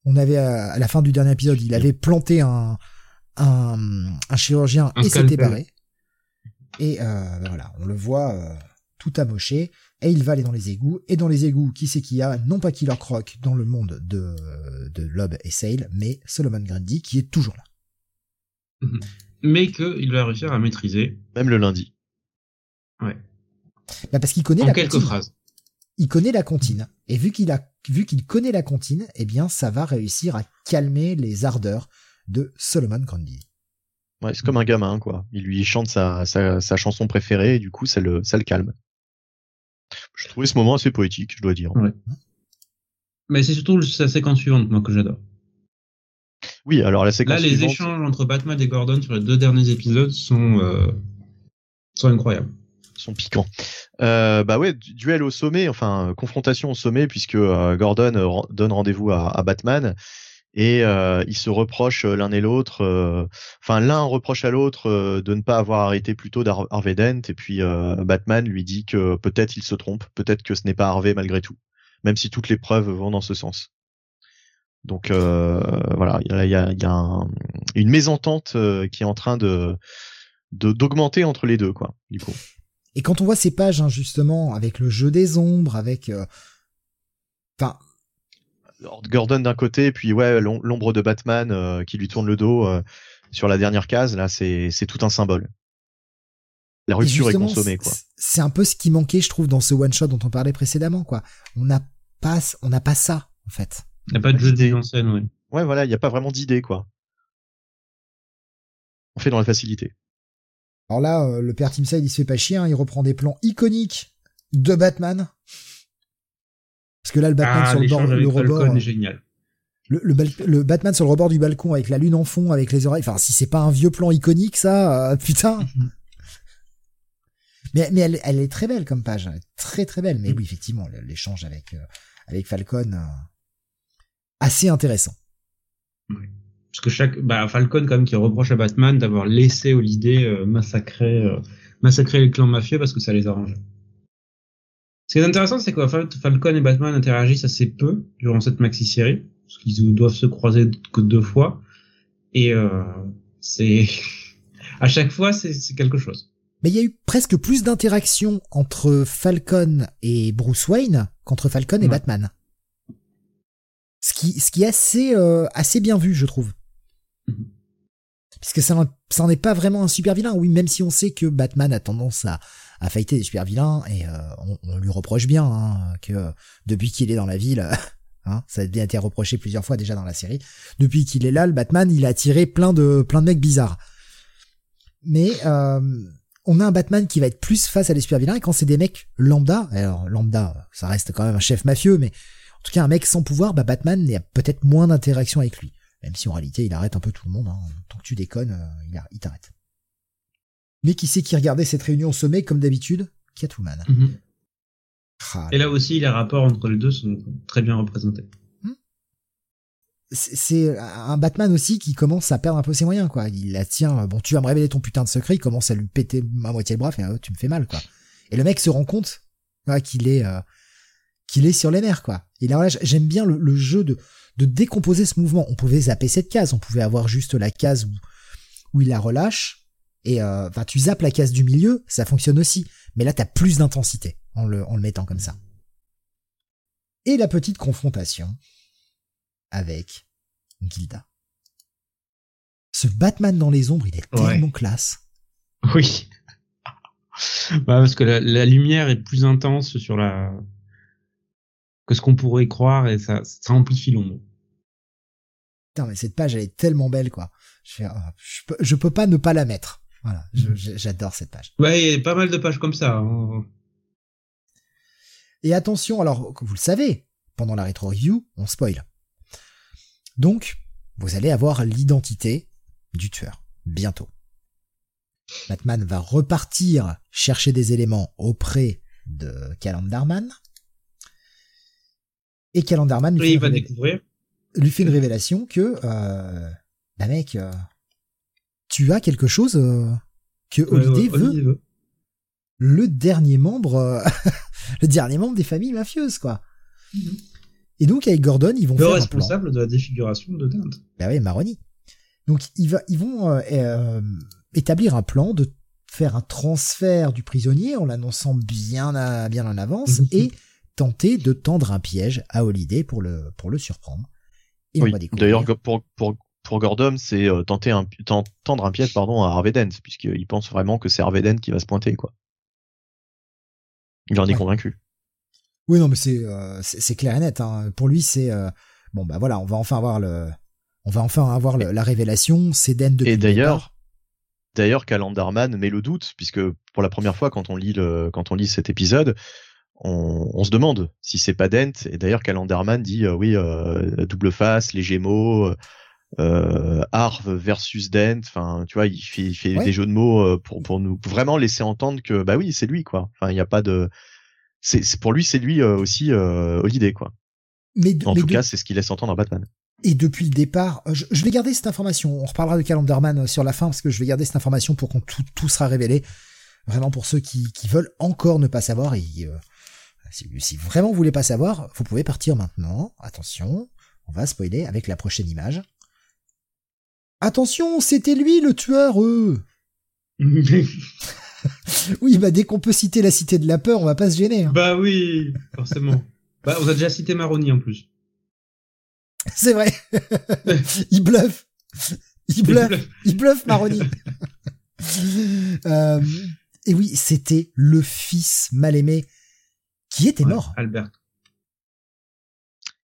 S1: On avait euh, à la fin du dernier épisode, il avait planté un un, un chirurgien
S2: Un
S1: et s'était barré. Et euh, bah voilà, on le voit euh, tout amoché et il va aller dans les égouts. Et dans les égouts, qui c'est qu'il y a? Non pas Killer Croc dans le monde de de Lob et Sale, mais Solomon Grundy qui est toujours là. *laughs*
S2: Mais qu'il va réussir à maîtriser
S3: Même le lundi.
S1: Bah parce qu'il connaît
S2: en
S1: la
S2: quelques phrases.
S1: Il connaît la comptine. Et vu qu'il a, vu qu'il connaît la comptine, eh bien, ça va réussir à calmer les ardeurs de Solomon Grundy.
S3: Ouais, c'est comme un gamin quoi. Il lui chante sa sa, sa chanson préférée et du coup ça le ça le calme. Je trouvais ce moment assez poétique, je dois dire.
S2: Ouais. Mais c'est surtout sa séquence suivante, moi, que j'adore.
S3: Oui, alors la
S2: Là,
S3: séquence
S2: les
S3: suivante,
S2: échanges entre Batman et Gordon sur les deux derniers épisodes sont, euh, sont incroyables.
S3: Sont piquants. Euh, bah ouais, du- duel au sommet, enfin confrontation au sommet puisque euh, Gordon euh, donne rendez-vous à, Batman et ils se reprochent l'un et l'autre. Enfin, l'un reproche à l'autre de ne pas avoir arrêté plus tôt Harvey Dent et puis Batman lui dit que peut-être il se trompe, peut-être que ce n'est pas Harvey malgré tout, même si toutes les preuves vont dans ce sens. Donc voilà, il y a, une mésentente qui est en train de- d'augmenter entre les deux quoi. Du coup.
S1: Et quand on voit ces pages, hein, justement, avec le jeu des ombres, avec, euh, enfin,
S3: Lord Gordon d'un côté, puis ouais, l'om- l'ombre de Batman euh, qui lui tourne le dos euh, sur la dernière case, là, c'est tout un symbole. La
S1: et
S3: rupture est consommée, quoi.
S1: c'est- un peu ce qui manquait, je trouve, dans ce one shot dont on parlait précédemment, quoi. On n'a pas, on n'a pas ça, en fait.
S2: Il n'y a pas de jeu de mise en scène, oui.
S3: Ouais, voilà, il n'y a pas vraiment d'idée, quoi. On fait dans la facilité.
S1: Alors là, euh, le père Timside, il se fait pas chier, hein, il reprend des plans iconiques de Batman. Parce que là, le Batman
S2: ah,
S1: sur le, bord, le
S2: avec
S1: rebord,
S2: Falcon
S1: euh,
S2: est génial.
S1: le, le, bal- le Batman sur le rebord du balcon avec la lune en fond, avec les oreilles. Enfin, si c'est pas un vieux plan iconique, ça, euh, putain. *laughs* mais mais elle, elle est très belle comme page, est très très belle. Mais oui, effectivement, l'échange avec euh, avec Falcon, assez intéressant.
S2: Parce que chaque, bah, Falcon, quand même, qui reproche à Batman d'avoir laissé Holiday euh, massacrer, euh, massacrer les clans mafieux parce que ça les arrange. Ce qui est intéressant, c'est que Fal- Falcon et Batman interagissent assez peu durant cette maxi-série, parce qu'ils doivent se croiser que deux fois. Et euh, c'est *laughs* à chaque fois, c'est c'est quelque chose.
S1: Mais il y a eu presque plus d'interactions entre Falcon et Bruce Wayne qu'entre Falcon et
S2: Ouais.
S1: Batman. Ce qui, ce qui est assez, euh, assez bien vu, je trouve. Puisque ça, n'en- ça n'est pas vraiment un super vilain. Oui, même si on sait que Batman a tendance à, à fighter des super vilains et euh, on, lui reproche bien hein, que depuis qu'il est dans la ville, *laughs* hein, ça a bien été reproché plusieurs fois déjà dans la série. Depuis qu'il est là, le Batman, il a attiré plein de plein de mecs bizarres. Mais euh, on a un Batman qui va être plus face à des super vilains et quand c'est des mecs lambda, alors lambda, ça reste quand même un chef mafieux, mais En tout cas, un mec sans pouvoir, bah Batman a peut-être moins d'interaction avec lui. Même si en réalité, il arrête un peu tout le monde. Hein. Tant que tu déconnes, euh, il, il t'arrête. Mais qui c'est qui regardait cette réunion au sommet, comme d'habitude? Catwoman.
S2: Mhm. Ah, Et là aussi, les rapports entre les deux sont très bien représentés. Hmm.
S1: C'est un Batman aussi qui commence à perdre un peu ses moyens, quoi. Il la tient, bon, tu vas me révéler ton putain de secret, il commence à lui péter à moitié le bras, fait, oh, tu me fais mal, quoi. Et le mec se rend compte qu'il est, euh, qu'il est sur les nerfs, quoi. Et là, j'aime bien le, jeu de, de décomposer ce mouvement. On pouvait zapper cette case, on pouvait avoir juste la case où, où il la relâche, et euh, enfin, tu zappes la case du milieu, ça fonctionne aussi. Mais là, t'as plus d'intensité en le, en le mettant comme ça. Et la petite confrontation avec Gilda. Ce Batman dans les ombres, il est tellement classe.
S2: Oui. *laughs* bah, parce que la, lumière est plus intense sur la que ce qu'on pourrait croire et ça, ça amplifie l'ombre.
S1: Putain, mais cette page, elle est tellement belle, quoi. Je, je peux pas ne pas la mettre. Voilà, mhm. j'adore cette page.
S2: Ouais, il y a pas mal de pages comme ça. Hein.
S1: Et attention, alors, vous le savez, pendant la rétro review, on spoil. Donc, vous allez avoir l'identité du tueur, bientôt. Batman va repartir chercher des éléments auprès de Calendarman. Et Calendarman lui,
S2: fait, découvrir.
S1: lui fait une révélation que, euh, bah mec, euh, tu as quelque chose euh, que Holiday, veut. Le dernier membre, *laughs* le dernier membre des familles mafieuses, quoi. Mhm. Et donc avec Gordon, ils vont
S2: le
S1: faire
S2: responsable un plan. de la défiguration de Dante.
S1: Bah oui, Maroni. Donc ils, va, ils vont établir un plan de faire un transfert du prisonnier en l'annonçant bien, à, bien en avance mhm. et tenter de tendre un piège à Holiday pour le, pour le surprendre.
S3: Et oui, D'ailleurs, pour, pour, pour Gordon, c'est euh, tenter un, tendre un piège pardon, à Harvey Dent, puisqu'il pense vraiment que c'est Harvey Dent qui va se pointer. quoi. Il en est convaincu.
S1: Oui, non, mais c'est euh, c'est clair et net. Hein. Pour lui, c'est euh, bon, bah voilà, on va enfin avoir le, on va enfin avoir la révélation. C'est Dent depuis.
S3: Et d'ailleurs, d'ailleurs, Calendarman met le doute, puisque pour la première fois, quand on lit le, quand on lit cet épisode, on, on se demande si c'est pas Dent. Et d'ailleurs, Calendarman dit oui, double face, les Gémeaux euh, Arv versus Dent. Enfin, tu vois, il fait, il fait des jeux de mots euh, pour pour nous vraiment laisser entendre que bah oui, c'est lui quoi. Enfin, il n'y a pas de, c'est pour lui, c'est lui euh, aussi euh, Holiday quoi. Mais en tout cas, c'est ce qu'il laisse entendre à Batman.
S1: Et depuis le départ, je, vais garder cette information. On reparlera de Calendarman sur la fin parce que je vais garder cette information pour qu'on tout, tout sera révélé. Vraiment pour ceux qui, qui veulent encore ne pas savoir. Et, si, si, vraiment vous voulez pas savoir, vous pouvez partir maintenant. Attention, on va spoiler avec la prochaine image. Attention, c'était lui le tueur, eux. *laughs* oui, bah dès qu'on peut citer la cité de la peur, on va pas se gêner. Hein.
S2: Bah oui, forcément. *laughs* bah, on a déjà cité Maroni en plus. *laughs*
S1: C'est vrai. il bluffe. Il bluffe. Il bluffe, Maroni. Euh, et oui, c'était le fils mal aimé qui était mort.
S2: Albert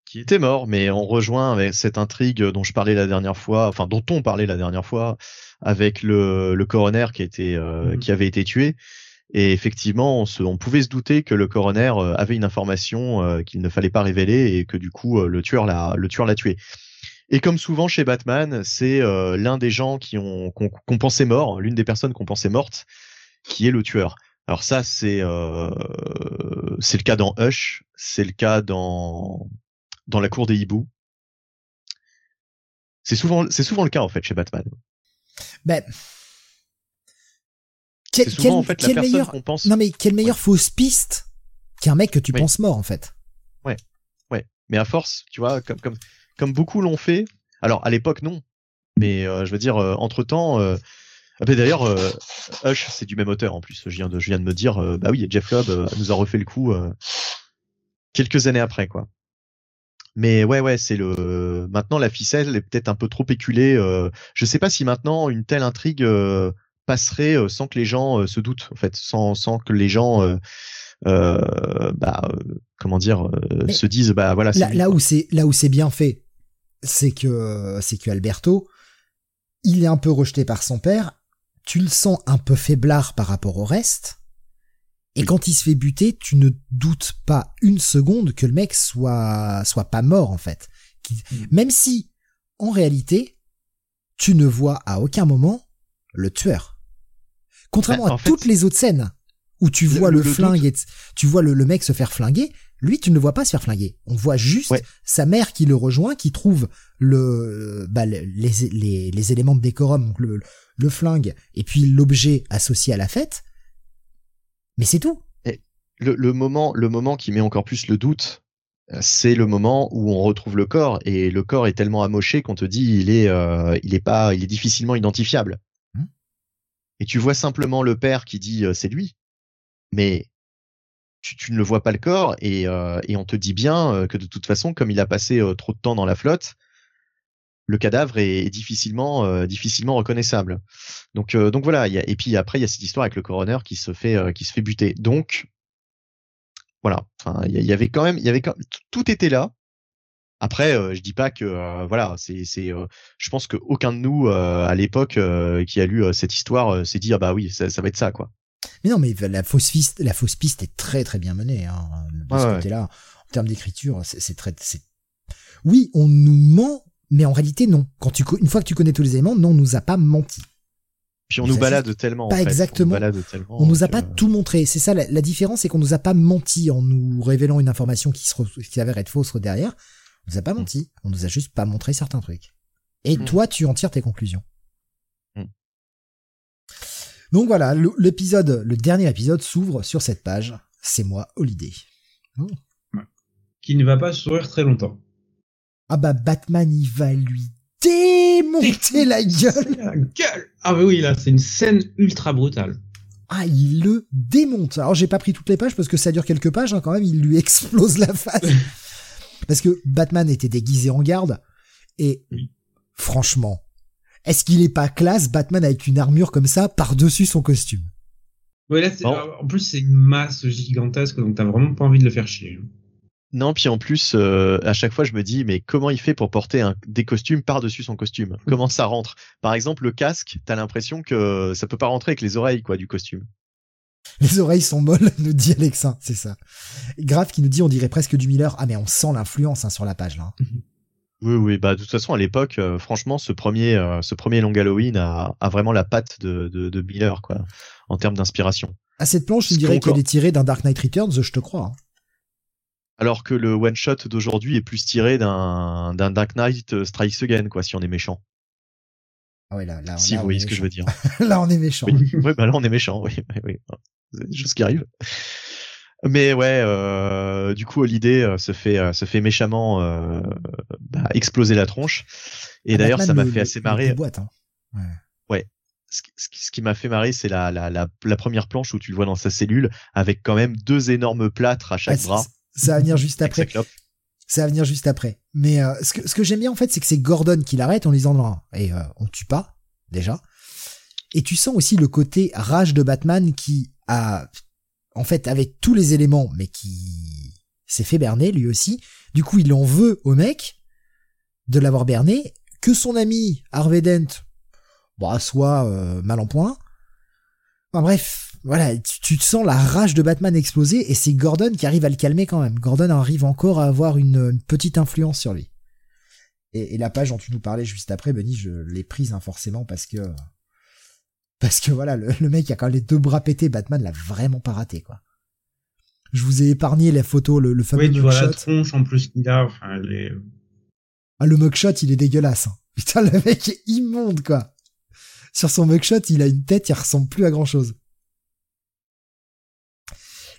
S3: qui était mort, mais on rejoint avec cette intrigue dont je parlais la dernière fois, enfin dont on parlait la dernière fois, avec le, le coroner qui était euh, mhm. qui avait été tué. Et effectivement, on, se, on, pouvait se douter que le coroner euh, avait une information euh, qu'il ne fallait pas révéler et que du coup le tueur l'a le tueur l'a tué. Et comme souvent chez Batman, c'est l'un des gens qui ont qu'on pensait mort, l'une des personnes qu'on pensait morte, qui est le tueur. Alors ça, c'est c'est le cas dans Hush, c'est le cas dans dans la cour des hiboux. C'est souvent, c'est souvent le cas en fait chez Batman.
S1: Ben,
S3: quel, souvent, en fait, la
S1: meilleur,
S3: pense...
S1: non mais quelle meilleure fausse piste qu'un mec que tu penses mort en fait?
S3: Ouais, ouais. Mais à force, tu vois, comme comme comme beaucoup l'ont fait. Alors à l'époque non, mais euh, je veux dire euh, entre temps. Euh... Ah, d'ailleurs, euh, Hush, c'est du même auteur en plus. Je viens de, je viens de me dire, bah oui, Jeff Cobb nous a refait le coup quelques années après, quoi. Mais ouais, ouais, c'est le. Maintenant, la ficelle est peut-être un peu trop éculée. Euh... Je sais pas si maintenant une telle intrigue euh, passerait euh, sans que les gens euh, se doutent, en fait, sans sans que les gens, bah, comment dire, se disent, bah voilà.
S1: Là, là où c'est là où c'est bien fait, c'est que c'est que Alberto, il est un peu rejeté par son père. Tu le sens un peu faiblard par rapport au reste. Et quand il se fait buter, tu ne doutes pas une seconde que le mec soit soit pas mort en fait. Mm. Même si, en réalité, tu ne vois à aucun moment le tueur. Contrairement bah, à toutes les autres scènes où tu vois le, flingue et tu vois le, mec se faire flinguer, lui tu ne le vois pas se faire flinguer. On voit juste sa mère qui le rejoint, qui trouve le bah, les, les, les, éléments de décorum, le, le flingue et puis l'objet associé à la fête. Mais c'est tout.
S3: le, le, moment, le moment qui met encore plus le doute, c'est le moment où on retrouve le corps et le corps est tellement amoché qu'on te dit il est euh, il est pas il est difficilement identifiable. Mmh. Et tu vois simplement le père qui dit euh, c'est lui, mais tu, tu, ne le vois pas le corps et, euh, et on te dit bien que de toute façon comme il a passé trop de temps dans la flotte, le cadavre est difficilement difficilement reconnaissable. Donc donc voilà y a, et puis après il y a cette histoire avec le coroner qui se fait qui se fait buter. Donc voilà. Enfin, il y, avait quand même, il y avait tout était là. Après, euh, je dis pas que euh, voilà, c'est c'est. Euh, je pense qu'aucun de nous à l'époque qui a lu cette histoire s'est dit ah bah oui, ça, va être ça quoi.
S1: Mais non, mais la fausse piste, la fausse piste est très très bien menée hein, de ce côté-là. En termes d'écriture, c'est très. Oui, on nous ment, mais en réalité non. Quand tu une fois que tu connais tous les éléments, non, on nous a pas menti.
S3: Puis on nous balade tellement.
S1: Pas exactement. On nous, a pas tout montré. C'est ça la, différence, c'est qu'on nous a pas menti en nous révélant une information qui se qui avère être fausse derrière. On nous a pas mm. menti. On nous a juste pas montré certains trucs. Et mm. toi, tu en tires tes conclusions. Mm. Donc voilà, l'épisode, le dernier épisode s'ouvre sur cette page. C'est moi, Holiday.
S2: Qui ne va pas sourire très longtemps.
S1: Ah bah Batman, il va lui démonter la gueule. *laughs*
S2: La gueule. Ah oui, là, c'est une scène ultra brutale.
S1: Ah, il le démonte. Alors, j'ai pas pris toutes les pages parce que ça dure quelques pages, hein, quand même, il lui explose la face. *laughs* parce que Batman était déguisé en garde. Et, franchement, est-ce qu'il est pas classe, Batman avec une armure comme ça, par-dessus son costume?
S2: Ouais, là, en plus, c'est une masse gigantesque, donc t'as vraiment pas envie de le faire chier.
S3: Non, puis en plus, euh, à chaque fois, je me dis, mais comment il fait pour porter un, des costumes par-dessus son costume? Mm. Comment ça rentre? Par exemple, le casque, t'as l'impression que ça peut pas rentrer avec les oreilles, quoi, du costume.
S1: Les oreilles sont molles, *laughs* nous dit Alexin, c'est ça. Grave qui nous dit, on dirait presque du Miller. Ah, mais on sent l'influence hein, sur la page, là. Mm-hmm.
S3: Oui, oui, bah de toute façon, à l'époque, euh, franchement, ce premier, euh, ce premier Long Halloween a, a vraiment la patte de, de, de Miller, quoi, en termes d'inspiration.
S1: À cette planche, je dirais qu'elle est tirée d'un Dark Knight Returns, je te crois. Hein
S3: alors que le one shot d'aujourd'hui est plus tiré d'un d'un Dark Knight euh, Strikes Again quoi si on est méchant.
S1: Ah oui là là.
S3: Si vous voyez ce que je veux dire. *laughs*
S1: là on est méchant.
S3: Oui, bah là on est méchant oui oui. oui. C'est des choses qui arrivent. Mais ouais, euh, du coup, l'idée euh, se fait euh, se fait méchamment euh, bah, exploser la tronche. Et ah, d'ailleurs, ça m'a fait assez marrer.
S1: Hein. Ouais.
S3: ouais. Ce, ce qui m'a fait marrer, c'est la, la, la, la, première planche où tu le vois dans sa cellule avec quand même deux énormes plâtres à chaque bras.
S1: Ça va venir juste après. Ça va venir juste après. Mais euh, ce que, ce que j'aime bien en fait, c'est que c'est Gordon qui l'arrête en lui disant non, et euh, on tue pas déjà. Et tu sens aussi le côté rage de Batman qui a, en fait, avec tous les éléments, mais qui s'est fait berner lui aussi. Du coup, il en veut au mec de l'avoir berné, que son ami Harvey Dent, bah, soit euh, mal en point. Enfin bref, voilà, tu, te sens la rage de Batman exploser et c'est Gordon qui arrive à le calmer quand même. Gordon arrive encore à avoir une, petite influence sur lui. Et, la page dont tu nous parlais juste après, Benny, je l'ai prise hein, forcément parce que parce que voilà, le, mec a quand même les deux bras pétés, Batman l'a vraiment pas raté quoi. Je vous ai épargné la photo, le, le fameux
S2: oui, tu vois la tronche en plus qu'il a, enfin, les...
S1: Ah, le mugshot, il est dégueulasse. Hein. Putain, le mec est immonde, quoi. Sur son mugshot, il a une tête, il ressemble plus à grand chose.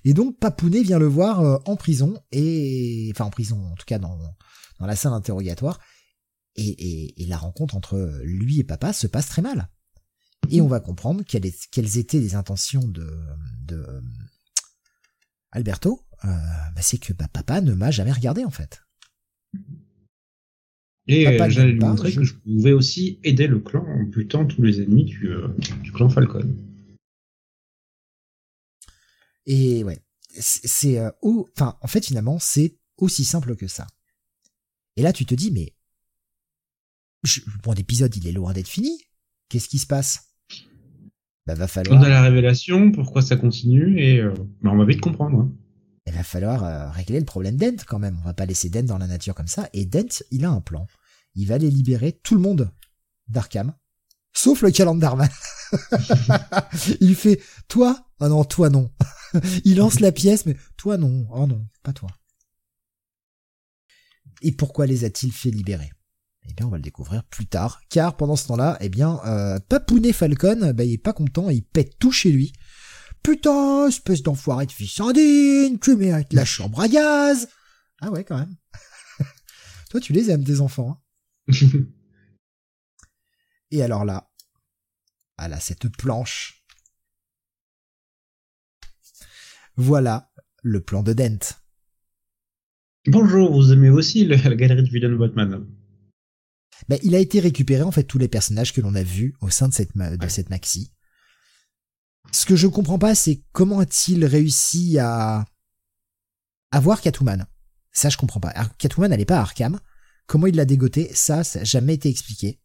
S1: Et donc Papounet vient le voir euh, en prison et enfin en prison en tout cas dans dans la salle d'interrogatoire et, et, la rencontre entre lui et papa se passe très mal. Et on va comprendre quelles, étaient les intentions de, de Alberto. Euh, bah c'est que bah, papa ne m'a jamais regardé en fait.
S2: Et j'allais lui montrer que je pouvais aussi aider le clan en butant tous les ennemis du, euh, du clan Falcon.
S1: Et ouais, c'est euh, enfin en fait finalement c'est aussi simple que ça. Et là tu te dis mais bon l'épisode il est loin d'être fini. Qu'est-ce qui se passe? Bah, va
S2: On
S1: falloir,
S2: a la révélation, pourquoi ça continue, et euh, bah, on va vite comprendre. hein.
S1: il va falloir euh, régler le problème Dent quand même. On va pas laisser Dent dans la nature comme ça. Et Dent, il a un plan. Il va aller libérer tout le monde d'Arkham, sauf le calendarman. *laughs* il fait toi, ah non, toi non. *laughs* il lance la pièce, mais toi non, oh non, pas toi. Et pourquoi les a-t-il fait libérer? Eh bien, on va le découvrir plus tard, car pendant ce temps-là, eh bien, euh, Papounet Falcon, bah, il est pas content, il pète tout chez lui. Putain, espèce d'enfoiré de fils indigne, tu mérites la chambre à gaz. Ah ouais, quand même. *laughs* Toi, tu les aimes, tes enfants. hein. *laughs* Et alors là, ah là, cette planche. Voilà le plan de Dent.
S2: Bonjour, vous aimez aussi le- la *laughs* galerie de Batman
S1: Ben, il a été récupéré en fait tous les personnages que l'on a vus au sein de cette ma- de
S2: Ouais.
S1: cette maxi. Ce que je comprends pas, c'est comment a-t-il réussi à avoir Catwoman? Ça, je comprends pas. Alors, Catwoman, elle est pas à Arkham. Comment il l'a dégoté? Ça, ça n'a jamais été expliqué.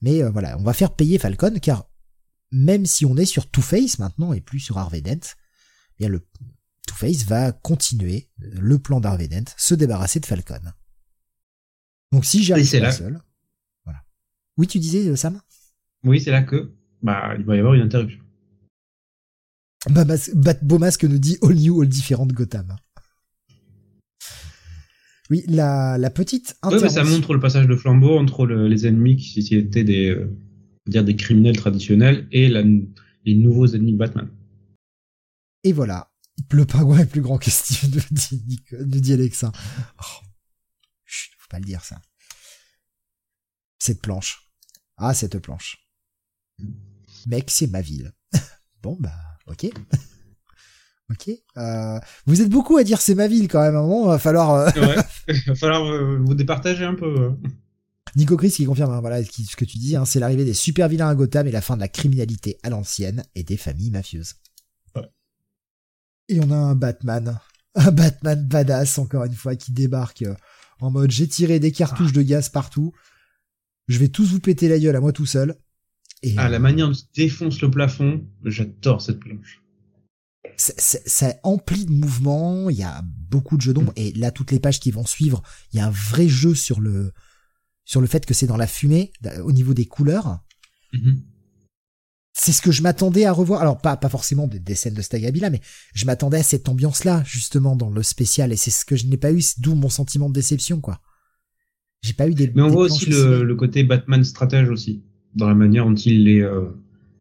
S1: Mais euh, voilà, on va faire payer Falcon car même si on est sur Two-Face maintenant et plus sur Harvey Dent, eh bien le Two-Face va continuer le plan d'Harvey Dent, se débarrasser de Falcon. Donc si j'y
S2: Et
S1: arrive
S2: c'est
S1: pas
S2: là-
S1: seul, voilà. Oui, tu disais euh, Sam?
S2: Oui, c'est là que bah, il va y avoir une interruption.
S1: bah, Mas- Bat- Beau Masque nous dit All New, All Different Gotham. Oui, la, la petite
S2: Ouais, mais ça
S1: intervention-
S2: montre le passage de flambeau entre le- les ennemis qui qui étaient des, euh, dire des criminels traditionnels et la- les nouveaux ennemis de Batman.
S1: Et voilà. Le pingouin est plus grand que Steve, nous dit, nous dit Alexa. Oh. Chut, faut pas le dire, ça. Cette planche. Ah, cette planche. Mec, c'est ma ville. *laughs* bon, bah, ok. *laughs* ok. Euh, vous êtes beaucoup à dire c'est ma ville quand même. À un moment, va falloir... euh,
S2: Ouais, *laughs* il va falloir euh, vous départager un peu.
S1: Nico Chris qui confirme, hein, voilà ce que tu dis, hein, c'est l'arrivée des super vilains à Gotham et la fin de la criminalité à l'ancienne et des familles mafieuses.
S2: Ouais.
S1: Et on a un Batman, *laughs* un Batman badass encore une fois qui débarque euh, en mode j'ai tiré des cartouches de gaz partout, je vais tous vous péter la gueule à moi tout seul. Et
S2: Ah,
S1: euh,
S2: la manière dont il défonce le plafond, j'adore cette planche.
S1: c'est- c'est c'est empli de mouvements, il y a beaucoup de jeux d'ombre et là toutes les pages qui vont suivre, il y a un vrai jeu sur le sur le fait que c'est dans la fumée au niveau des couleurs.
S2: Mhm.
S1: c'est ce que je m'attendais à revoir. Alors pas pas forcément des, des scènes de Stagabila, mais je m'attendais à cette ambiance-là justement dans le spécial, et c'est ce que je n'ai pas eu, d'où mon sentiment de déception, quoi. J'ai pas eu des.
S2: Mais on
S1: des
S2: voit aussi le, le côté Batman stratège aussi, dans la manière dont il les euh,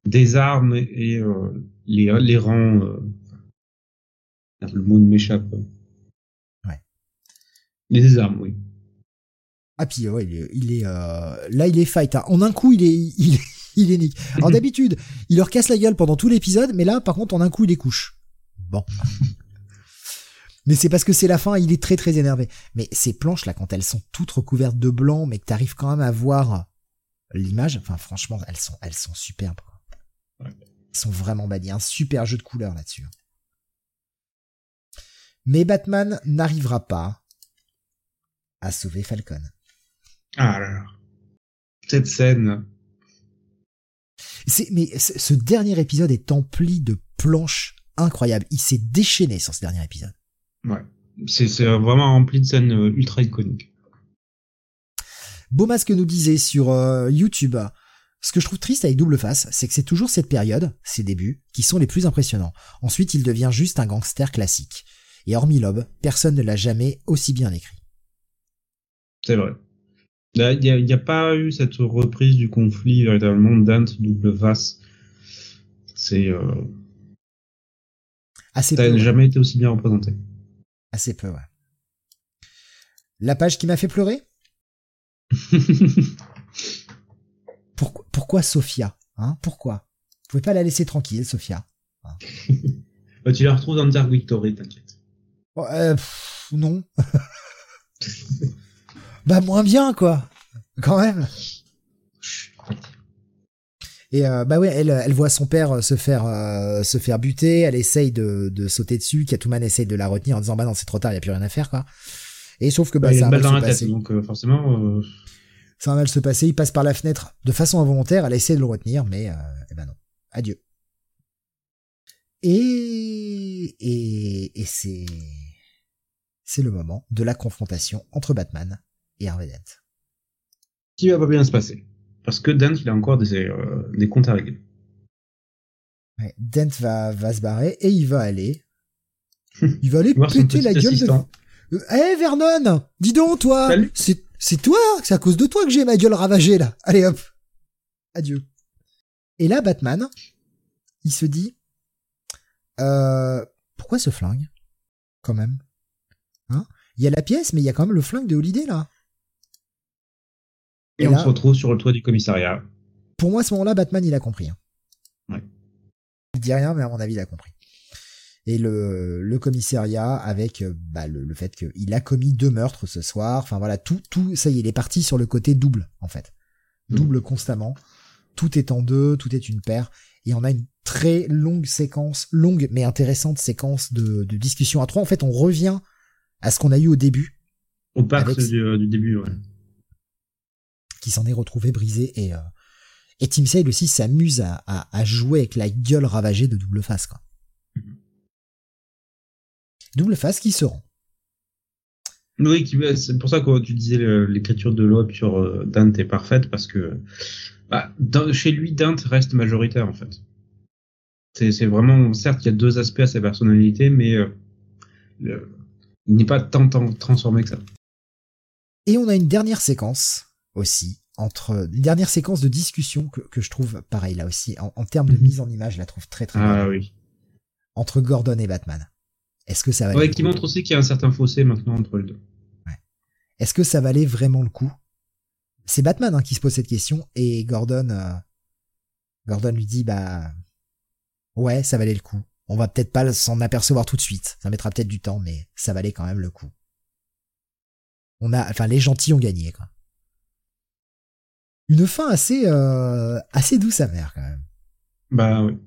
S2: désarme et euh, les, les rend. Euh... Le mot m'échappe.
S1: Ouais.
S2: Les désarme, oui.
S1: Ah puis ouais, il est, euh, là il est fight. hein. En un coup il est *laughs* il est, il. Alors d'habitude il leur casse la gueule pendant tout l'épisode, mais là par contre en un coup il les couche. Bon. *laughs* mais c'est parce que c'est la fin, il est très très énervé. Mais ces planches là quand elles sont toutes recouvertes de blanc, mais que t'arrives quand même à voir l'image, enfin franchement elles sont elles sont superbes. Elles sont vraiment belles. Un super jeu de couleurs là-dessus. Mais Batman n'arrivera pas à sauver Falcon.
S2: Ah là là. Cette scène.
S1: C'est, mais ce dernier épisode est empli de planches incroyables. Il s'est déchaîné sur ce dernier épisode.
S2: Ouais. C'est vraiment rempli de scènes euh, ultra iconiques.
S1: Beaumasque nous disait sur euh, YouTube, ce que je trouve triste avec Double Face, c'est que c'est toujours cette période, ses débuts, qui sont les plus impressionnants. Ensuite, il devient juste un gangster classique. Et hormis Lob, personne ne l'a jamais aussi bien écrit.
S2: C'est vrai. Là, Il n'y a, pas eu cette reprise du conflit véritablement Dante double face. C'est euh,
S1: Assez
S2: ça n'a jamais été aussi bien représenté.
S1: Assez peu, ouais. La page qui m'a fait pleurer? *laughs* Pourquoi, pourquoi Sophia hein? Pourquoi? Vous pouvez pas la laisser tranquille, Sophia
S2: Bah, tu la retrouves dans Dark Victory, t'inquiète.
S1: Oh, euh, pff, non. *laughs* bah moins bien quoi. Quand même. Et euh, bah ouais, elle, elle voit son père se faire euh, se faire buter. Elle essaye de, de sauter dessus. Catwoman essaye de la retenir en disant bah non c'est trop tard, y a plus rien à faire quoi. Et sauf que bah
S2: Bah, il
S1: ça
S2: a
S1: se passer.
S2: donc euh, forcément. euh,
S1: ça mal se passer. Il passe par la fenêtre de façon involontaire. Elle essaie de le retenir, mais euh, eh ben non. Adieu. Et et, et c'est c'est le moment de la confrontation entre Batman et Harvey Dent.
S2: Qui va pas bien se passer, parce que Dent il a encore des euh, des comptes à régler.
S1: Ouais, Dent va va se barrer et il va aller *laughs* il va aller péter la gueule de. Hé hey, Vernon, dis donc toi, c'est c'est toi, c'est à cause de toi que j'ai ma gueule ravagée là. Allez hop, adieu. Et là Batman, il se dit, euh, pourquoi ce flingue, quand même, hein? Il y a la pièce, mais il y a quand même le flingue de Holiday là.
S2: Et, on se retrouve sur le toit du commissariat.
S1: Pour moi, à ce moment-là, Batman, il a compris. Hein.
S2: Ouais.
S1: Il dit rien, mais à mon avis, il a compris et le, le commissariat avec euh, bah, le, le, fait qu'il a commis deux meurtres ce soir. Enfin voilà, tout, tout, ça y est, il est parti sur le côté double en fait, mmh. double constamment. Tout est en deux, tout est une paire, et on a une très longue séquence, longue mais intéressante séquence de, de discussion à trois. En fait, on revient à ce qu'on a eu au début.
S2: Au parc du, euh, du, début, ouais.
S1: Qui s'en est retrouvé brisé et euh, et Tim Sale aussi s'amuse à, à, à, jouer avec la gueule ravagée de double face quoi double face qui se rend.
S2: Oui, c'est pour ça que tu disais l'écriture de Loeb sur euh, Dante est parfaite parce que bah, chez lui Dante reste majoritaire en fait. C'est vraiment certes il y a deux aspects à sa personnalité, mais euh, il n'est pas tant, tant, transformé que ça.
S1: Et on a une dernière séquence aussi entre une dernière séquence de discussion que, que je trouve pareil là aussi en, en termes de mhm. mise en image, je la trouve très très
S2: ah, oui.
S1: entre Gordon et Batman. Est-ce que ça va
S2: Ouais, qui montre aussi qu'il y a un certain fossé maintenant entre les deux.
S1: Ouais. Est-ce que ça valait vraiment le coup? C'est Batman hein, qui se pose cette question et Gordon, euh, Gordon lui dit bah ouais, ça valait le coup. On va peut-être pas s'en apercevoir tout de suite. Ça mettra peut-être du temps, mais ça valait quand même le coup. On a, enfin, les gentils ont gagné quoi. Une fin assez, euh, assez douce amère quand même.
S2: Bah oui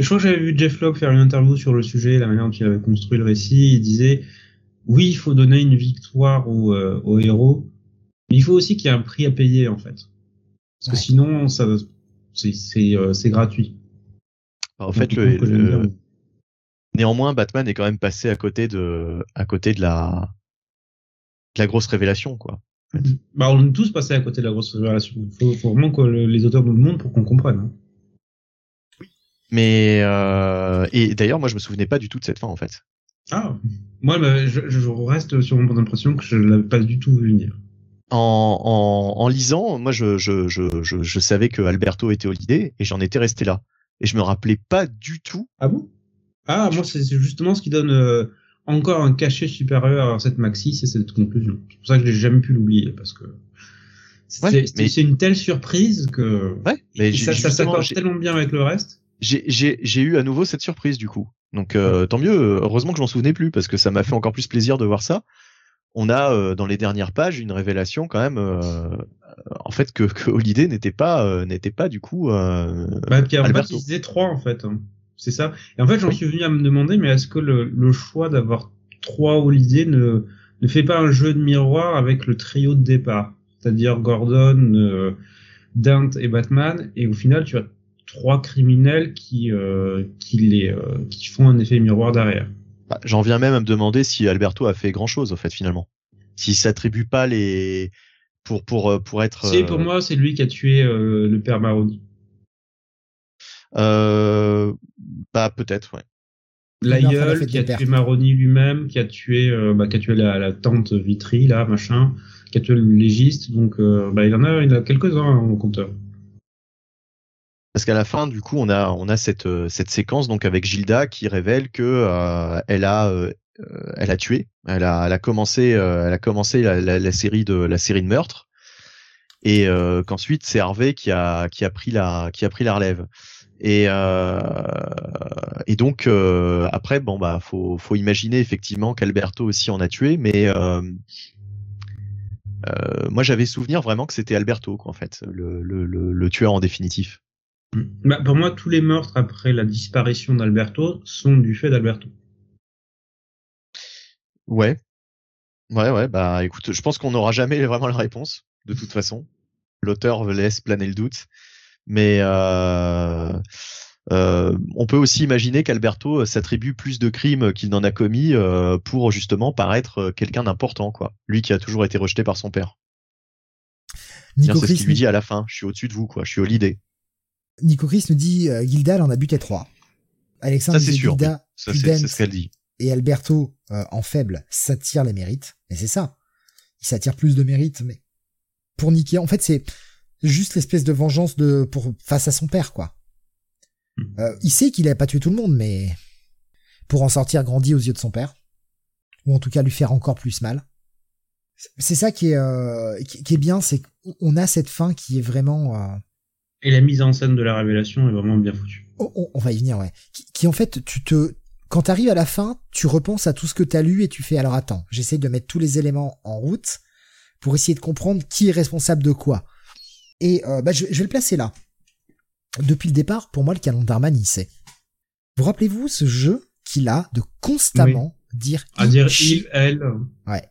S2: je crois que j'avais vu Jeff Locke faire une interview sur le sujet, la manière dont il avait construit le récit. Il disait, oui, il faut donner une victoire au, euh, au héros, mais il faut aussi qu'il y ait un prix à payer, en fait. Parce que sinon, ça, c'est, c'est, euh, c'est gratuit.
S3: en fait, le, le... néanmoins, Batman est quand même passé à côté de, à côté de la, de la grosse révélation, quoi.
S2: Bah, on est tous passés à côté de la grosse révélation. Il faut, faut, vraiment que les auteurs nous le montrent pour qu'on comprenne. Hein.
S3: Mais euh, et d'ailleurs, moi, je me souvenais pas du tout de cette fin en fait.
S2: Ah, moi, je, je reste sur mon impression que je l'avais pas du tout vu venir.
S3: En, en, en lisant, moi, je, je, je, je, je savais que Alberto était Holiday et j'en étais resté là. Et je me rappelais pas du tout.
S2: Ah bon? Ah, moi, c'est justement ce qui donne euh, encore un cachet supérieur à cette maxi, c'est cette conclusion. C'est pour ça que j'ai jamais pu l'oublier parce que c'est une telle surprise que
S3: ouais, mais
S2: ça, ça s'accorde tellement bien avec le reste
S3: j'ai eu à nouveau cette surprise du coup. Donc euh, tant mieux. Heureusement que je m'en souvenais plus parce que ça m'a fait encore plus plaisir de voir ça. On a euh, dans les dernières pages une révélation quand même, euh, en fait que, que Holiday n'était pas n'était pas du coup.
S2: bah, puis en fait, il disait trois en fait. Hein. C'est ça. Et en fait, j'en suis venu à me demander, mais est-ce que le, le choix d'avoir trois Holiday ne ne fait pas un jeu de miroir avec le trio de départ, c'est-à-dire Gordon, Dante et Batman, et au final, tu as trois criminels qui euh, qui les euh, qui font un effet miroir derrière.
S3: Bah, J'en viens même à me demander si Alberto a fait grand chose au fait finalement. S'il s'attribue pas les pour pour euh, pour être.
S2: C'est pour moi c'est lui qui a tué le père Maroni.
S3: Euh, bah peut-être ouais.
S2: L'aïeul qui a tué Maroni lui-même, qui a tué bah, qui a tué la, la tante Vitry là machin, qui a tué le légiste donc bah il en a il a quelques uns hein, au compteur.
S3: Parce qu'à la fin, du coup, on a on a cette euh, cette séquence donc avec Gilda qui révèle que euh, elle a euh, elle a tué, elle a elle a commencé elle a commencé la, la, la, série de la série de meurtres et qu'ensuite c'est Harvey qui a qui a pris la qui a pris la relève. Et et donc après bon bah faut faut imaginer effectivement qu'Alberto aussi en a tué, mais moi j'avais souvenir vraiment que c'était Alberto quoi, en fait le, le, le, le tueur en définitif.
S2: Bah, pour moi, tous les meurtres après la disparition d'Alberto sont du fait d'Alberto.
S3: Ouais. Ouais, ouais, bah écoute, je pense qu'on n'aura jamais vraiment la réponse, de toute façon. l'auteur laisse planer le doute. Mais euh, euh, on peut aussi imaginer qu'Alberto s'attribue plus de crimes qu'il n'en a commis euh, pour justement paraître quelqu'un d'important, quoi. Lui qui a toujours été rejeté par son père. C'est ce qu'il lui dit à la fin. Je suis au-dessus de vous, quoi. Je suis au l'idée.
S1: Nico Chris nous dit euh, Gilda en a buté trois. Alexandre
S3: c'est.
S1: Gilda,
S3: ça, c'est ce qu'elle dit.
S1: Et Alberto euh, en faible s'attire les mérites. Et c'est ça. Il s'attire plus de mérites, mais pour niquer, en fait, c'est juste l'espèce de vengeance de pour face à son père, quoi. Hmm. Euh, il sait qu'il a pas tué tout le monde, mais pour en sortir grandi aux yeux de son père, ou en tout cas lui faire encore plus mal. C'est ça qui est euh, qui, est bien, c'est qu'on a cette fin qui est vraiment. Euh,
S2: Et la mise en scène de la révélation est vraiment bien foutue.
S1: On, va y venir, ouais. Qui, en fait, tu te quand t'arrives à la fin, tu repenses à tout ce que t'as lu et tu fais alors attends, j'essaie de mettre tous les éléments en route pour essayer de comprendre qui est responsable de quoi. Et euh, bah, je, vais le placer là. Depuis le départ, pour moi, le canon d'Arman, il sait. Vous rappelez-vous ce jeu qu'il a de constamment dire
S2: à dire il, elle.
S1: Ouais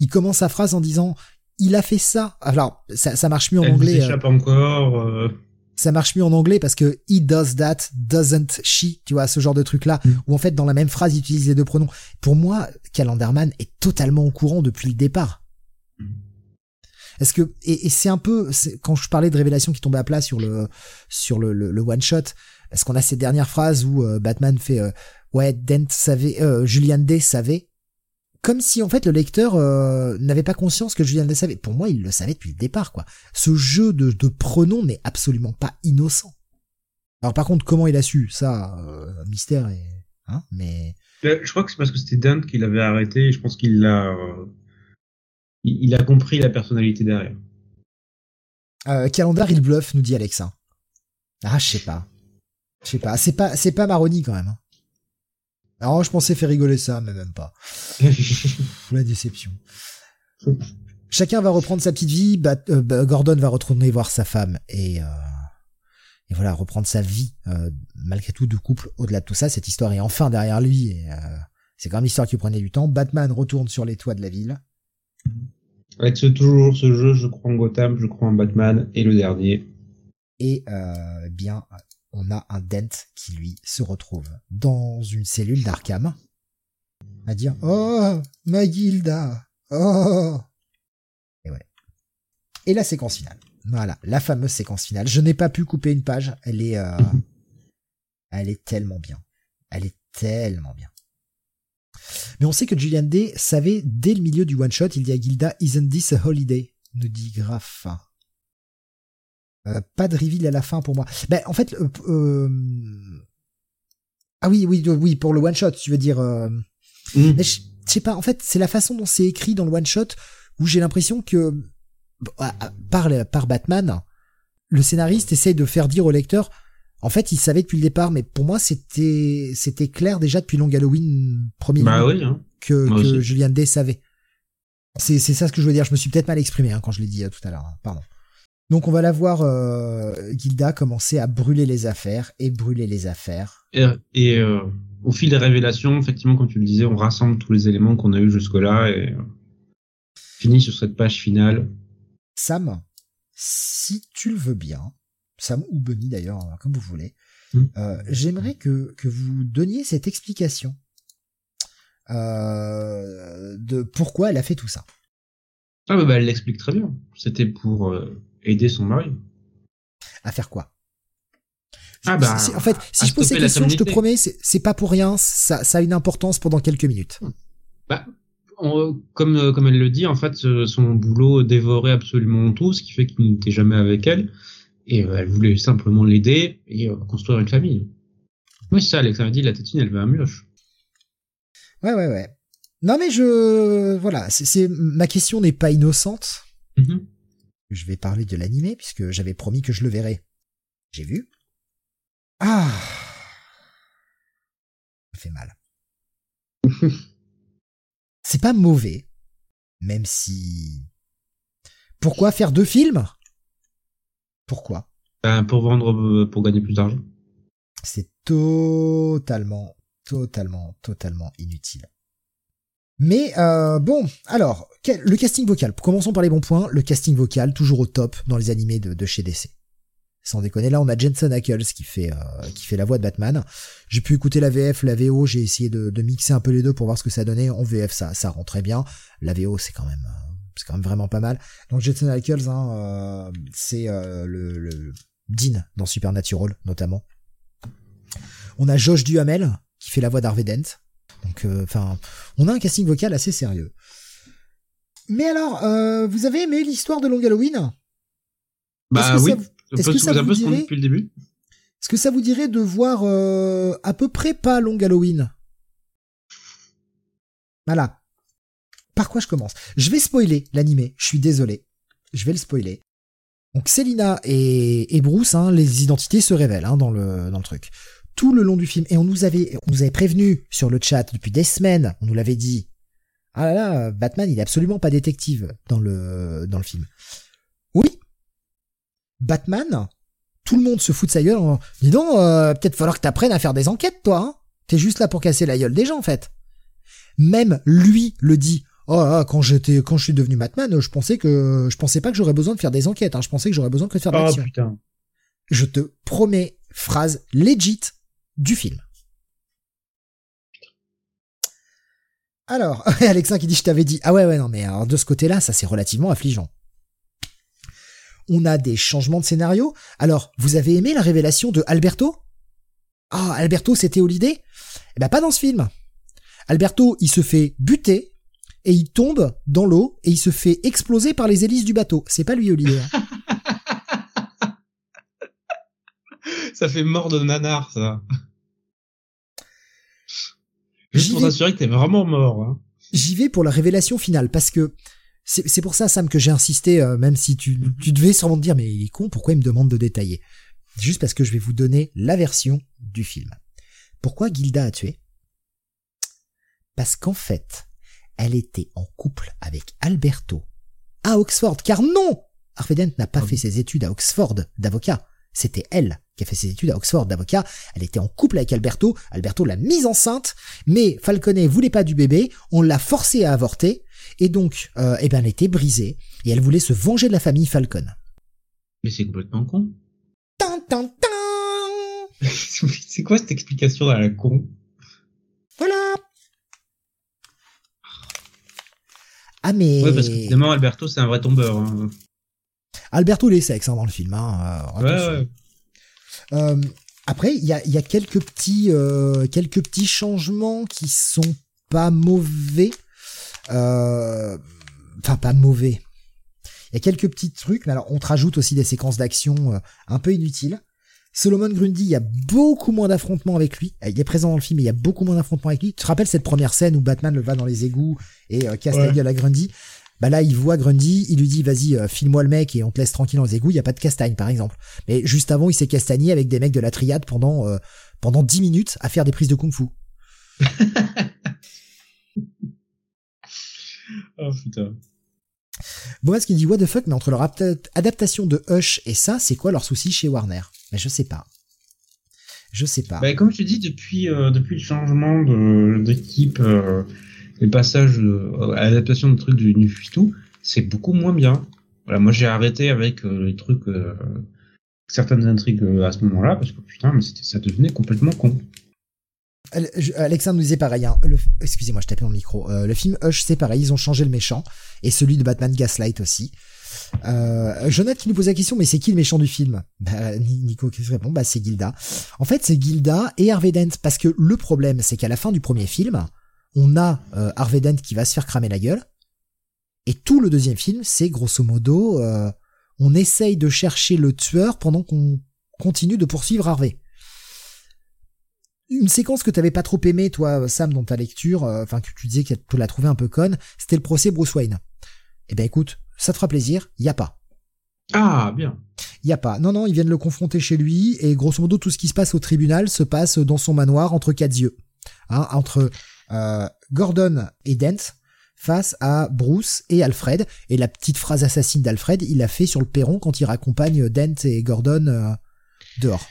S1: il commence sa phrase en disant il a fait ça. Alors ça, ça marche mieux en anglais.
S2: Euh, encore. Euh.
S1: Ça marche mieux en anglais parce que he does that, doesn't she, tu vois, ce genre de truc là, mm. où en fait dans la même phrase il utilise les deux pronoms. Pour moi, Calendarman est totalement au courant depuis le départ. Est-ce que et, c'est un peu quand je parlais de révélation qui tombait à plat sur le sur le, le, one shot, est-ce qu'on a ces dernières phrases où euh, Batman fait ouais Dent savait, Julian Day savait, comme si en fait le lecteur euh, n'avait pas conscience que Julien le savait. Pour moi, il le savait depuis le départ, quoi. Ce jeu de, de pronoms n'est absolument pas innocent. Alors par contre, comment il a su? Ça, euh, mystère et hein, mais.
S2: Euh, je crois que c'est parce que c'était Dante qui l'avait arrêté. Et je pense qu'il l'a, il, a compris la personnalité derrière.
S1: Euh, calendar, il bluffe, nous dit Alexa. Ah, je sais pas. Je sais pas. C'est pas, c'est pas Maroni quand même. Hein. Alors je pensais faire rigoler ça, mais même pas. *laughs* La déception. Chacun va reprendre sa petite vie. Euh, bah, Gordon va retourner voir sa femme et, euh, et voilà reprendre sa vie euh, malgré tout de couple. Au-delà de tout ça, cette histoire est enfin derrière lui. C'est quand même l'histoire qui prenait du temps. Batman retourne sur les toits de la ville.
S2: Avec ce, toujours ce jeu, je crois en Gotham, je crois en Batman et le dernier.
S1: Et bien on a un Dent qui lui se retrouve dans une cellule d'Arkham à dire Oh, Magilda Oh Et ouais. Et la séquence finale. Voilà, la fameuse séquence finale. Je n'ai pas pu couper une page. Elle est, euh, *laughs* elle est tellement bien. Elle est tellement bien. Mais on sait que Julian Day savait dès le milieu du one shot, il dit à Gilda, Isn't this a holiday? nous dit Graf. Euh, pas de reveal à la fin pour moi. Ben en fait, euh, euh, ah oui, oui, oui, pour le one shot, tu veux dire. Mm. je, sais pas. En fait, c'est la façon dont c'est écrit dans le one shot où j'ai l'impression que par par Batman, le scénariste essaye de faire dire au lecteur. En fait, il savait depuis le départ, mais pour moi, c'était c'était clair déjà depuis Long Halloween premier
S2: bah oui, hein.
S1: que, que Julian Day savait. C'est c'est ça ce que je veux dire. Je me suis peut-être mal exprimé hein, quand je l'ai dit tout à l'heure. Hein. Pardon. Donc on va la voir euh, Gilda commencer à brûler les affaires et brûler les affaires.
S2: Et, euh, au fil des révélations, effectivement, comme tu le disais, on rassemble tous les éléments qu'on a eu jusque-là et euh, finit sur cette page finale.
S1: Sam, si tu le veux bien, Sam ou Bunny d'ailleurs, comme vous voulez, hmm. euh, j'aimerais que, que vous donniez cette explication euh, de pourquoi elle a fait tout ça.
S2: Ah bah, bah elle l'explique très bien. C'était pour aider son mari.
S1: À faire quoi?
S2: Ah bah,
S1: en fait, si je pose ces questions, je te promets, c'est pas pour rien, ça, ça, a une importance pendant quelques minutes.
S2: Bah, comme, euh, comme elle le dit, en fait, son boulot dévorait absolument tout, ce qui fait qu'il n'était jamais avec elle. Et euh, elle voulait simplement l'aider et euh, construire une famille. Oui, c'est ça, Alex m'a dit, la tétine, elle veut un mioche.
S1: Ouais, ouais, ouais. Non, mais je, voilà, c'est, ma question n'est pas innocente. Mm-hmm je vais parler de l'animé puisque j'avais promis que je le verrais. J'ai vu. Ah Ça fait mal. *laughs* C'est pas mauvais, même si... Pourquoi faire deux films? Pourquoi?
S2: Ben, Pour vendre, euh, pour gagner plus d'argent.
S1: C'est totalement, totalement, totalement inutile. Mais euh, bon, alors, le casting vocal. Commençons par les bons points. Le casting vocal, toujours au top dans les animés de, de chez DC. Sans déconner, là on a Jensen Ackles qui fait euh, qui fait la voix de Batman. J'ai pu écouter la VF, la VO, j'ai essayé de, de, mixer un peu les deux pour voir ce que ça donnait. En VF, ça ça rend très bien. La VO, c'est quand même euh, c'est quand même vraiment pas mal. Donc Jensen Ackles, hein, euh, c'est le, le Dean dans Supernatural notamment. On a Josh Duhamel qui fait la voix d'Harvey Dent. Donc, enfin, on a un casting vocal assez sérieux. Mais alors, vous avez aimé l'histoire de Long Halloween?
S2: Bah oui. Est-ce que ça vous dirait depuis le début
S1: Est-ce que ça vous dirait de voir euh, à peu près pas Long Halloween? Voilà. Par quoi je commence? Je vais spoiler l'animé. Je suis désolé. Je vais le spoiler. Donc Selina et, Bruce, hein, les identités se révèlent hein, dans le dans le truc. Tout le long du film, et on nous avait on nous avait prévenu sur le chat depuis des semaines. On nous l'avait dit. Ah là là, Batman, il est absolument pas détective dans le dans le film. Batman, tout le monde se fout de sa gueule en dis donc, euh, peut-être falloir que t'apprennes à faire des enquêtes, toi. Hein T'es juste là pour casser la gueule des gens, en fait. Même lui le dit. Oh, quand j'étais, quand je suis devenu Batman, je pensais que, je pensais pas que j'aurais besoin de faire des enquêtes. Hein. Je pensais que j'aurais besoin que de faire de
S2: oh, putain.
S1: Je te promets, phrase legit du film. Alors, *laughs* Alexa qui dit je t'avais dit. Ah ouais ouais non mais alors de ce côté-là, ça c'est relativement affligeant on a des changements de scénario. Alors, vous avez aimé la révélation de Alberto? Ah, Alberto, c'était Holiday? Eh ben, pas dans ce film. Alberto, il se fait buter, et il tombe dans l'eau, et il se fait exploser par les hélices du bateau. C'est pas lui. Hein. *laughs*
S2: ça fait mort de nanar, ça. Juste pour s'assurer que t'es vraiment mort. Hein.
S1: J'y vais pour la révélation finale, parce que c'est pour ça, Sam, que j'ai insisté, euh, même si tu, tu devais sûrement te dire, mais il est con, pourquoi il me demande de détailler? Juste parce que je vais vous donner la version du film. Pourquoi Gilda a tué? Parce qu'en fait, elle était en couple avec Alberto à Oxford, car non Harvey n'a pas ah fait ses études à Oxford d'avocat. C'était elle qui a fait ses études à Oxford d'avocat. Elle était en couple avec Alberto. Alberto l'a mise enceinte, mais Falconet voulait pas du bébé. On l'a forcé à avorter. Et donc, euh, eh ben, elle était brisée et elle voulait se venger de la famille Falcon.
S2: Mais c'est complètement con. *laughs* C'est quoi cette explication à la con?
S1: Voilà. Ah mais.
S2: Ouais, parce que évidemment Alberto c'est un vrai tombeur. Hein.
S1: Alberto il est sexe hein, dans le film. Hein,
S2: euh, ouais, ouais.
S1: Euh, après, il y a, y a, quelques petits, euh, quelques petits changements qui sont pas mauvais. Euh, enfin, pas mauvais. Il y a quelques petits trucs, mais alors on te rajoute aussi des séquences d'action un peu inutiles. Solomon Grundy, il y a beaucoup moins d'affrontements avec lui. Il est présent dans le film, mais il y a beaucoup moins d'affrontements avec lui. Tu te rappelles cette première scène où Batman le va dans les égouts et casse la gueule à Grundy? Bah là, il voit Grundy, il lui dit vas-y, file-moi le mec et on te laisse tranquille dans les égouts. Il y a pas de castagne, par exemple. Mais juste avant, il s'est castagné avec des mecs de la triade pendant pendant 10 minutes à faire des prises de kung-fu. *laughs*
S2: Oh putain.
S1: Bon, ce qu'il dit what the fuck, mais entre leur adaptation de Hush et ça, c'est quoi leur souci chez Warner? Mais je sais pas. Je sais pas.
S2: Bah, comme je te dis, depuis euh, le changement d'équipe, euh, les passages euh, à l'adaptation de trucs du tout, c'est beaucoup moins bien. Voilà, moi j'ai arrêté avec euh, les trucs, certaines intrigues à ce moment-là parce que putain, mais ça devenait complètement con.
S1: Alexandre nous disait pareil. Hein. Excusez-moi, je tapais dans le micro. Euh, le film Hush, c'est pareil. Ils ont changé le méchant et celui de Batman Gaslight aussi. Euh, Jonathan qui nous pose la question, mais c'est qui le méchant du film? Bah, Nico qui répond, bah c'est Gilda. En fait, c'est Gilda et Harvey Dent parce que le problème, c'est qu'à la fin du premier film, on a euh, Harvey Dent qui va se faire cramer la gueule, et tout le deuxième film, c'est grosso modo, euh, on essaye de chercher le tueur pendant qu'on continue de poursuivre Harvey une séquence que t'avais pas trop aimé, toi, Sam, dans ta lecture, euh, enfin que tu disais que tu l'as trouvé un peu conne, c'était le procès Bruce Wayne. Eh ben écoute, ça te fera plaisir, y a pas.
S2: Ah, bien.
S1: Y a pas. Non, non, ils viennent le confronter chez lui, et grosso modo, tout ce qui se passe au tribunal se passe dans son manoir entre quatre yeux. Hein, entre euh, Gordon et Dent, face à Bruce et Alfred. Et la petite phrase assassine d'Alfred, il l'a fait sur le perron quand il raccompagne Dent et Gordon euh, dehors.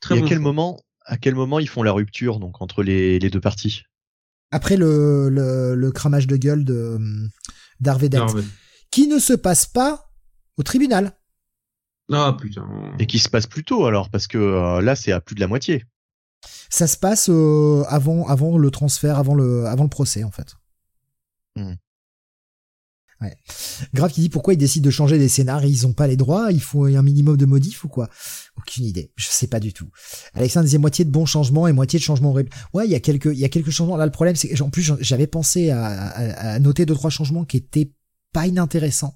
S3: Très et à quel moment à quel moment ils font la rupture donc entre les, les deux parties?
S1: Après le, le, le cramage de gueule de d'Harvey Dent,
S2: Non, mais-
S1: qui ne se passe pas au tribunal.
S2: Ah putain.
S3: Et qui se passe plus tôt alors, parce que euh, là, c'est à plus de la moitié.
S1: Ça se passe euh, avant avant le transfert, avant le avant le procès en fait.
S3: Hmm.
S1: Ouais. Grave qui dit pourquoi ils décident de changer les scénarios, ils ont pas les droits, il faut un minimum de modifs ou quoi? Aucune idée, je sais pas du tout. Alexandre disait moitié de bons changements et moitié de changements horribles. Ouais, il y a quelques il y a quelques changements. Là le problème c'est que en plus j'avais pensé à, à, à noter deux trois changements qui étaient pas inintéressants.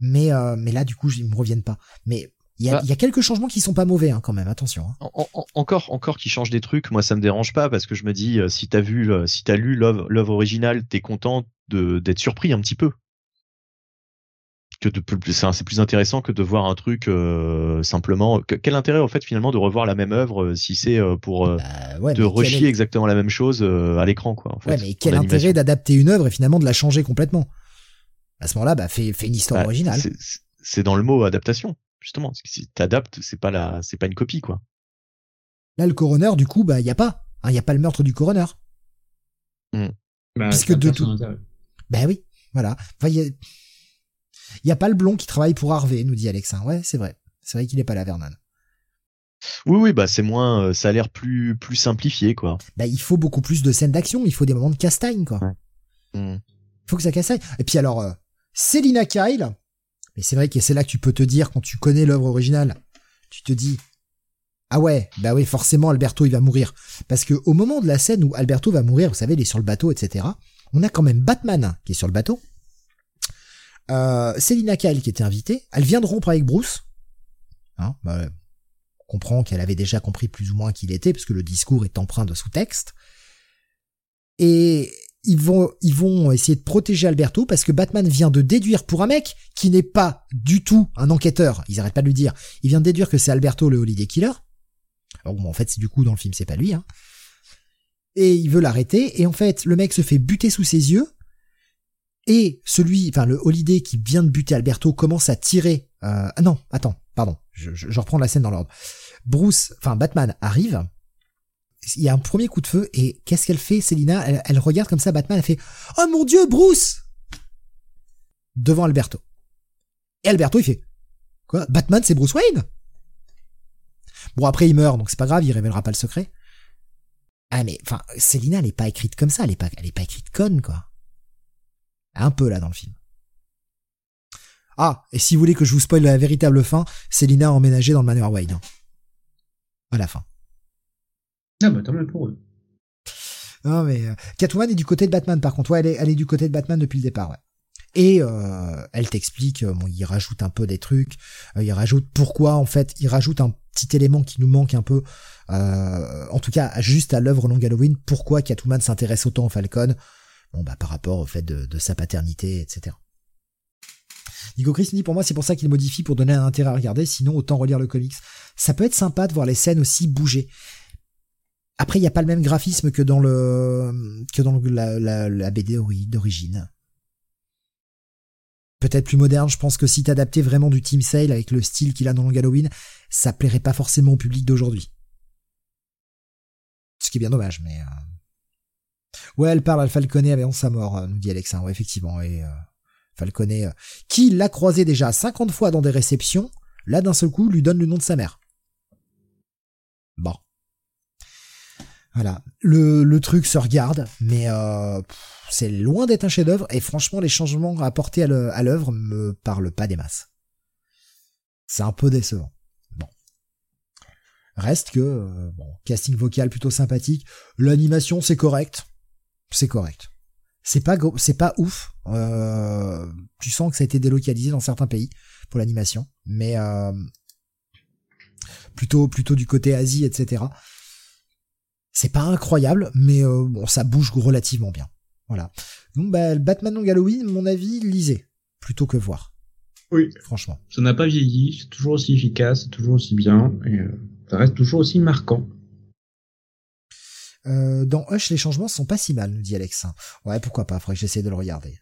S1: Mais euh, mais là du coup ils me reviennent pas. Mais il y a,
S3: Bah.
S1: il y a quelques changements qui sont pas mauvais hein, quand même, attention. hein.
S3: En- en- encore, encore qui change des trucs, moi ça me dérange pas parce que je me dis euh, si t'as vu, euh, si t'as lu l'œuvre originale, t'es content d'être surpris un petit peu. Que de, c'est c'est plus intéressant que de voir un truc euh, simplement. que- quel intérêt en fait finalement de revoir la même œuvre euh, si c'est euh, pour euh,
S1: Bah, ouais,
S3: de
S1: est-
S3: rechier exactement la même chose euh, à l'écran quoi. En fait,
S1: Ouais, mais quel intérêt d'adapter une œuvre et finalement de la changer complètement? À ce moment-là, bah, fais, fais une histoire
S3: Bah,
S1: originale.
S3: c'est- dans le mot adaptation justement. Parce que Si t'adaptes, c'est pas la, c'est pas une copie quoi.
S1: Là, le coroner, du coup, bah, il y a pas. Il y a pas le meurtre du coroner.
S2: Bah,
S1: Puisque de tout-. Ben oui, voilà. Enfin, il y a... il y a pas le blond qui travaille pour Harvey, nous dit Alexin. Ouais, c'est vrai. C'est vrai qu'il est pas là, Vernon.
S3: Oui oui bah c'est moins, euh, ça a l'air plus plus simplifié quoi.
S1: Bah, il faut beaucoup plus de scènes d'action. Il faut des moments de castagne, quoi.
S3: Ouais.
S1: Il faut que ça castagne. Et puis alors, euh, Selina Kyle. Mais c'est vrai que c'est là que tu peux te dire, quand tu connais l'œuvre originale, tu te dis, ah ouais, bah oui, forcément, Alberto, il va mourir. Parce que au moment de la scène où Alberto va mourir, vous savez, il est sur le bateau, etc., on a quand même Batman qui est sur le bateau. Euh, Selina Kyle qui était invitée, elle vient de rompre avec Bruce. Hein, bah, on comprend qu'elle avait déjà compris plus ou moins qui il était, parce que le discours est empreint de sous-texte. Et ils vont, ils vont essayer de protéger Alberto parce que Batman vient de déduire pour un mec qui n'est pas du tout un enquêteur, ils arrêtent pas de lui dire, il vient de déduire que c'est Alberto le Holiday Killer. Alors bon, en fait, c'est du coup dans le film, c'est pas lui, hein. Et il veut l'arrêter, et en fait, le mec se fait buter sous ses yeux, et celui, enfin le Holiday qui vient de buter Alberto commence à tirer. Euh, non, attends, pardon, je, reprends la scène dans l'ordre. Bruce, enfin Batman arrive. Il y a un premier coup de feu et qu'est-ce qu'elle fait, Selina? Elle, regarde comme ça Batman, elle fait Oh mon Dieu, Bruce devant Alberto. Et Alberto il fait quoi Batman c'est Bruce Wayne? Bon après il meurt donc c'est pas grave, il révélera pas le secret. Ah mais enfin Selina elle est pas écrite comme ça, elle est pas elle est pas écrite conne quoi. Un peu là dans le film. Ah, et si vous voulez que je vous spoil la véritable fin, Selina a emménagé dans le manoir Wayne. hein. À la fin.
S2: Ah bah tant mieux pour eux.
S1: Non mais euh, Catwoman est du côté de Batman par contre. Ouais, elle est, elle est du côté de Batman depuis le départ. Ouais. Et euh, elle t'explique, euh, bon, il rajoute un peu des trucs, euh, il rajoute pourquoi en fait, il rajoute un petit élément qui nous manque un peu, en tout cas juste à l'œuvre Long Halloween, pourquoi Catwoman s'intéresse autant au Falcon, bon bah par rapport au fait de, sa paternité, etc. Nico Chris dit pour moi c'est pour ça qu'il modifie pour donner un intérêt à regarder, sinon autant relire le comics. Ça peut être sympa de voir les scènes aussi bouger. Après, il n'y a pas le même graphisme que dans le que dans la, BD ori- d'origine. Peut-être plus moderne. Je pense que si t'adaptais vraiment du Team Sale avec le style qu'il a dans Long Halloween, ça plairait pas forcément au public d'aujourd'hui. Ce qui est bien dommage, mais. euh, Ouais, elle parle à Falconet avant sa mort, euh, nous dit Alexin. Ouais, effectivement. Et euh, Falconet, euh, qui l'a croisé déjà 50 fois dans des réceptions, là d'un seul coup lui donne le nom de sa mère. Bon. Voilà, le, truc se regarde, mais c'est loin d'être un chef-d'œuvre. Et franchement, les changements apportés à l'œuvre me parlent pas des masses. C'est un peu décevant. Reste que bon, casting vocal plutôt sympathique. L'animation c'est correct, c'est correct. C'est pas c'est pas ouf. Euh, tu sens que ça a été délocalisé dans certains pays pour l'animation, mais euh, plutôt plutôt du côté Asie, etc. C'est pas incroyable, mais euh, bon, ça bouge relativement bien. Voilà. Donc, bah, Batman Long Halloween, mon avis, lisez plutôt que voir.
S2: Oui.
S1: Franchement.
S2: Ça n'a pas vieilli, c'est toujours aussi efficace, c'est toujours aussi bien, et ça reste toujours aussi marquant.
S1: Euh, dans Hush, les changements sont pas si mal, nous dit Alex. Ouais, pourquoi pas, faudrait que j'essaie de le regarder.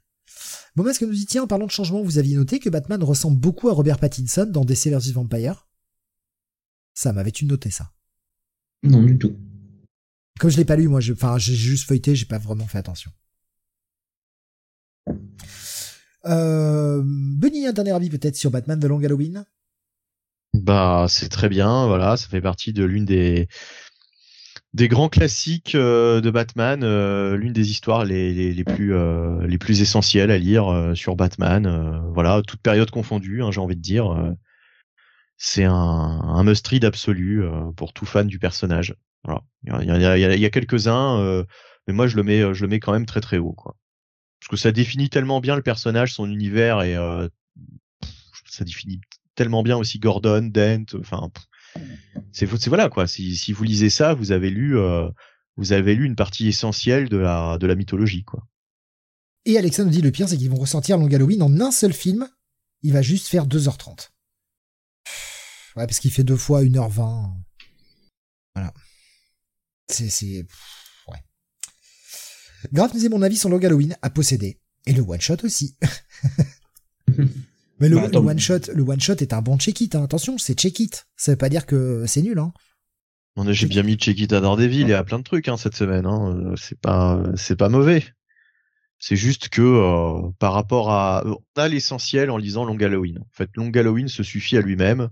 S1: Bon, parce que nous dit, tiens, en parlant de changements, vous aviez noté que Batman ressemble beaucoup à Robert Pattinson dans DC vs Vampire Ça, m'avais-tu noté ça
S2: Non, du tout.
S1: Comme je l'ai pas lu, moi, enfin, j'ai juste feuilleté, j'ai pas vraiment fait attention. Euh, Benny, un dernier avis peut-être sur Batman de Long Halloween?
S3: Bah, c'est très bien, voilà, ça fait partie de l'une des des grands classiques euh, de Batman, euh, l'une des histoires les, les, plus euh, les plus essentielles à lire sur Batman, voilà, toute période confondue, hein, j'ai envie de dire. c'est un, must-read absolu pour tout fan du personnage. Voilà, il y, a, quelques-uns, mais moi je le mets je le mets quand même très très haut, parce que ça définit tellement bien le personnage, son univers et ça définit tellement bien aussi Gordon, Dent, enfin c'est voilà quoi. Si, vous lisez ça, vous avez lu euh, vous avez lu une partie essentielle de la de la mythologie quoi.
S1: Et Alexa nous dit le pire c'est qu'ils vont ressortir Long Halloween en un seul film. Il va juste faire 2h30. Ouais, parce qu'il fait deux fois 1h20. Voilà. C'est c'est Grave nous mon avis sur Long Halloween à posséder. Et le one shot aussi. *laughs* Mais le, bah, one shot, le one shot est un bon check it. Hein. Attention, c'est check it. Ça veut pas dire que c'est nul. Hein.
S3: J'ai bien mis check it à Daredevil et à plein de trucs hein, cette semaine. Hein. Euh, c'est pas, c'est pas mauvais. C'est juste que euh, par rapport à, on a l'essentiel en lisant Long Halloween. En fait, Long Halloween se suffit à lui-même.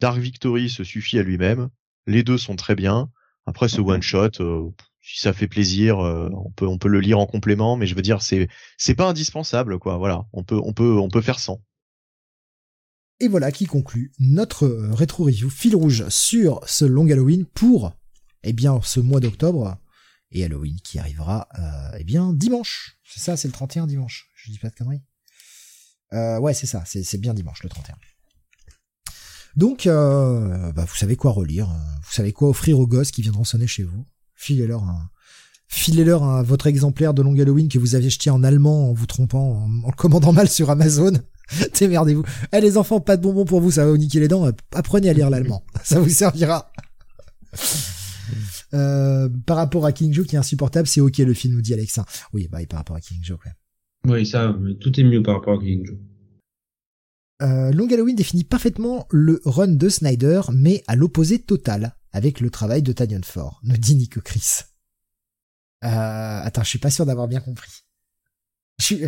S3: Dark Victory se suffit à lui-même. Les deux sont très bien. Après ce one shot, euh, si ça fait plaisir, euh, on peut on peut le lire en complément, mais je veux dire c'est c'est pas indispensable quoi. Voilà, on peut on peut on peut faire sans.
S1: Et voilà qui conclut notre rétro review fil rouge sur ce long Halloween pour eh bien ce mois d'octobre et Halloween qui arrivera euh, eh bien dimanche. C'est ça, c'est le 31 dimanche. Je dis pas de conneries. Euh, ouais, c'est ça, c'est bien dimanche le 31. Donc, euh, bah, vous savez quoi relire, vous savez quoi offrir aux gosses qui viendront sonner chez vous filez-leur un, filez-leur un, votre exemplaire de Long Halloween que vous aviez acheté en allemand en vous trompant, en, le commandant mal sur Amazon. *laughs* Démerdez-vous. Eh les enfants, pas de bonbons pour vous, ça va vous niquer les dents. Apprenez à lire l'allemand, *laughs* ça vous servira. *laughs* Euh, par rapport à King Joe qui est insupportable, c'est ok le film, nous dit Alexa. Oui, bah par rapport à King Joe, ouais.
S2: Oui, ça, tout est mieux par rapport à King Joe.
S1: Euh, Long Halloween définit parfaitement le run de Snyder, mais à l'opposé total avec le travail de Tanyon Ford, nous dit Nico Chris. Euh, attends, je suis pas sûr d'avoir bien compris. Je suis,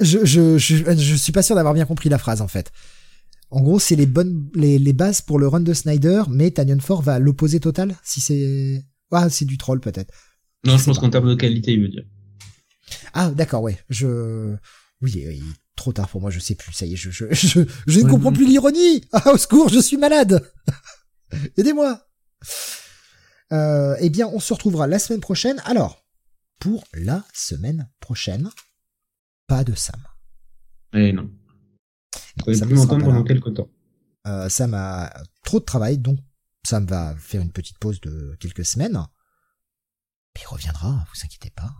S1: je, je, je, suis pas sûr d'avoir bien compris la phrase en fait. En gros, c'est les bonnes, les, les bases pour le run de Snyder, mais Tanyon Ford va à l'opposé total, si c'est, ah, c'est du troll peut-être.
S2: Non, je, pense qu'en termes de qualité, il veut dire.
S1: Ah, d'accord, ouais. Je, oui, oui, trop tard pour moi, je sais plus. Ça y est, je, je, je, je ne comprends plus l'ironie. *laughs* Ah, au secours, je suis malade. *laughs* Aidez-moi euh, Eh bien, on se retrouvera la semaine prochaine. Alors, pour la semaine prochaine, pas de Sam.
S2: Eh non. Vous plus m'entendre pendant quelques temps.
S1: Euh, Sam a trop de travail, donc Sam va faire une petite pause de quelques semaines. Mais il reviendra, vous inquiétez pas.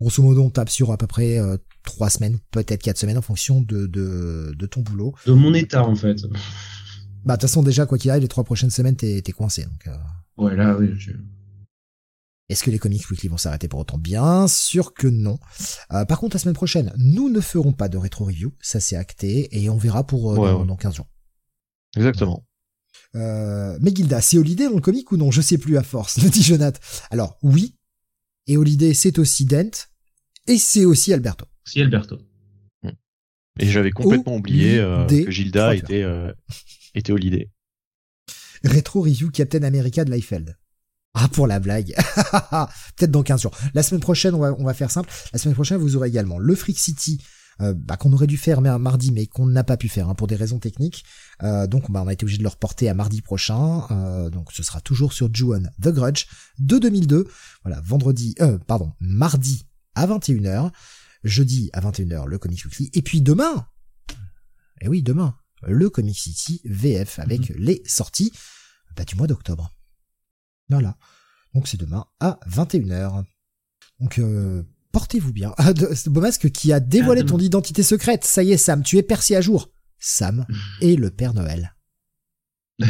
S1: Grosso modo, on tape sur à peu près euh, trois semaines, peut-être quatre semaines en fonction de, de, de ton boulot.
S2: De mon état, en fait.
S1: Bah, de toute façon, déjà, quoi qu'il arrive, les trois prochaines semaines, t'es, coincé, donc, euh...
S2: Ouais, là, oui,
S1: Est-ce que les comics weekly vont s'arrêter pour autant? Bien sûr que non. Euh, par contre, la semaine prochaine, nous ne ferons pas de rétro review, ça c'est acté, et on verra pour euh, dans, 15 jours.
S3: Exactement.
S1: Euh, mais Gilda, c'est Holiday dans le comic ou non? Je sais plus à force, *laughs* le dit Jonathan. Alors oui, et Holiday c'est aussi Dent, et c'est aussi Alberto.
S2: C'est Alberto.
S3: Et j'avais complètement oublié euh, que Gilda était était Holiday.
S1: Rétro review Captain America de Liefeld. Ah, pour la blague. *laughs* Peut-être dans 15 jours. La semaine prochaine, on va, on va faire simple. La semaine prochaine, vous aurez également le Freak City, euh, bah, qu'on aurait dû faire mardi, mais qu'on n'a pas pu faire hein, pour des raisons techniques. Euh, donc, bah, on a été obligé de le reporter à mardi prochain. Euh, donc, ce sera toujours sur Ju-On The Grudge de 2002. Voilà, vendredi, euh, pardon, mardi à 21h, jeudi à 21h le Comics Weekly, et puis demain. Eh oui, demain, le Comic City VF avec mhm. les sorties bah, du mois d'octobre. Voilà. Donc c'est demain à 21h. Donc euh, portez-vous bien. *laughs* Ah, Beaumasque qui a dévoilé ton identité secrète. Ça y est Sam, tu es percé à jour. Sam *laughs* est le Père Noël. *laughs*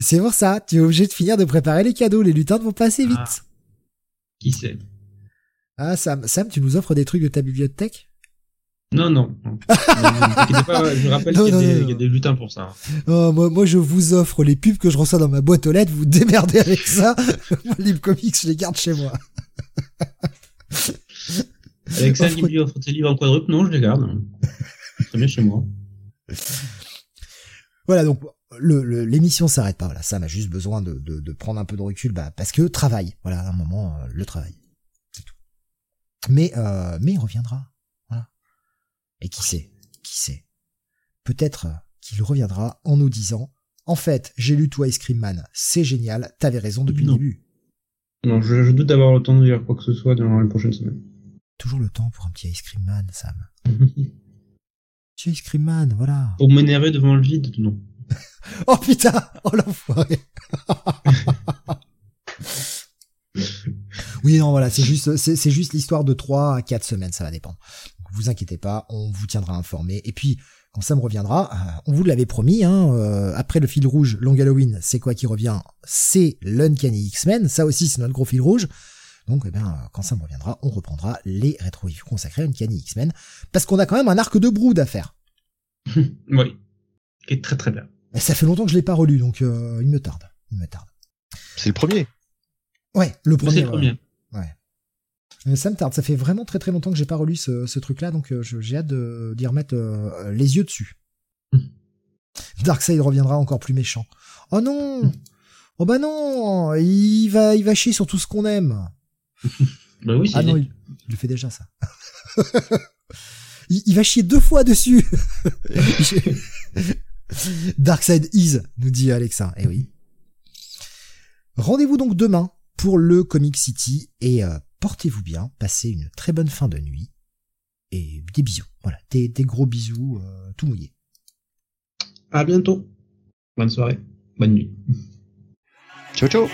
S1: c'est pour ça, tu es obligé de finir de préparer les cadeaux. Les lutins vont passer vite. Ah.
S2: Qui sait?
S1: Ah Sam, Sam, tu nous offres des trucs de ta bibliothèque?
S2: Non, non. *laughs* pas, je rappelle qu'il y, a des-
S1: non,
S2: il y a des lutins pour ça.
S1: Oh, moi, moi, je vous offre les pubs que je reçois dans ma boîte aux lettres. Vous vous démerdez avec ça. *laughs* Moi, les comics, je les garde chez moi.
S2: Avec ça,
S1: Offre-
S2: tes livres en quadruple, non, je les garde. Très bien chez moi.
S1: Voilà, donc le- le- l'émission s'arrête pas. Voilà, Sam a juste besoin de, de, de prendre un peu de recul, bah, parce que travail. Voilà, à un moment, euh, le travail, c'est tout. Mais euh, mais il reviendra. Et qui sait, qui sait. Peut-être qu'il reviendra en nous disant. En fait, j'ai lu tout Ice Cream Man, c'est génial, t'avais raison depuis
S2: Non.
S1: le début.
S2: Non, je, je doute d'avoir le temps de lire quoi que ce soit durant les prochaines semaines.
S1: Toujours le temps pour un petit Ice Cream Man, Sam. *laughs* Petit Ice Cream Man, voilà.
S2: Pour m'énerver devant le vide, non. *laughs*
S1: Oh putain Oh l'enfoiré *laughs* Oui, non, voilà, c'est juste, c'est juste l'histoire de 3 à 4 semaines, ça va dépendre. Vous inquiétez pas, on vous tiendra informé. Et puis, quand Sam reviendra, euh, on vous l'avait promis, hein, euh, après le fil rouge, Long Halloween, c'est quoi qui revient? C'est l'Uncanny X-Men, ça aussi c'est notre gros fil rouge. Donc, eh bien, euh, quand Sam reviendra, on reprendra les rétro-reviews consacrées à Uncanny X-Men, parce qu'on a quand même un arc de Brood à faire. *laughs*
S2: oui. Qui est très très bien.
S1: Et ça fait longtemps que je l'ai pas relu, donc euh, il me tarde, il me tarde.
S3: C'est le premier.
S1: Ouais, le premier.
S2: C'est le
S1: ouais.
S2: premier.
S1: Euh, Ça me tarde, ça fait vraiment très très longtemps que j'ai pas relu ce, ce truc-là, donc euh, j'ai hâte d'y remettre euh, les yeux dessus. *laughs* Darkseid reviendra encore plus méchant. Oh non. *laughs* Oh bah non Il va, il va chier sur tout ce qu'on aime. *laughs*
S2: Bah oui,
S1: Ah non, il, il le fait déjà ça. il, il va chier deux fois dessus. Darkseid is, nous dit Alexa. Eh oui. Rendez-vous donc demain pour le Comic City et euh, portez-vous bien, passez une très bonne fin de nuit et des bisous. Voilà, des, des gros bisous euh, tout mouillés.
S2: À bientôt. Bonne soirée. Bonne nuit.
S3: Ciao ciao.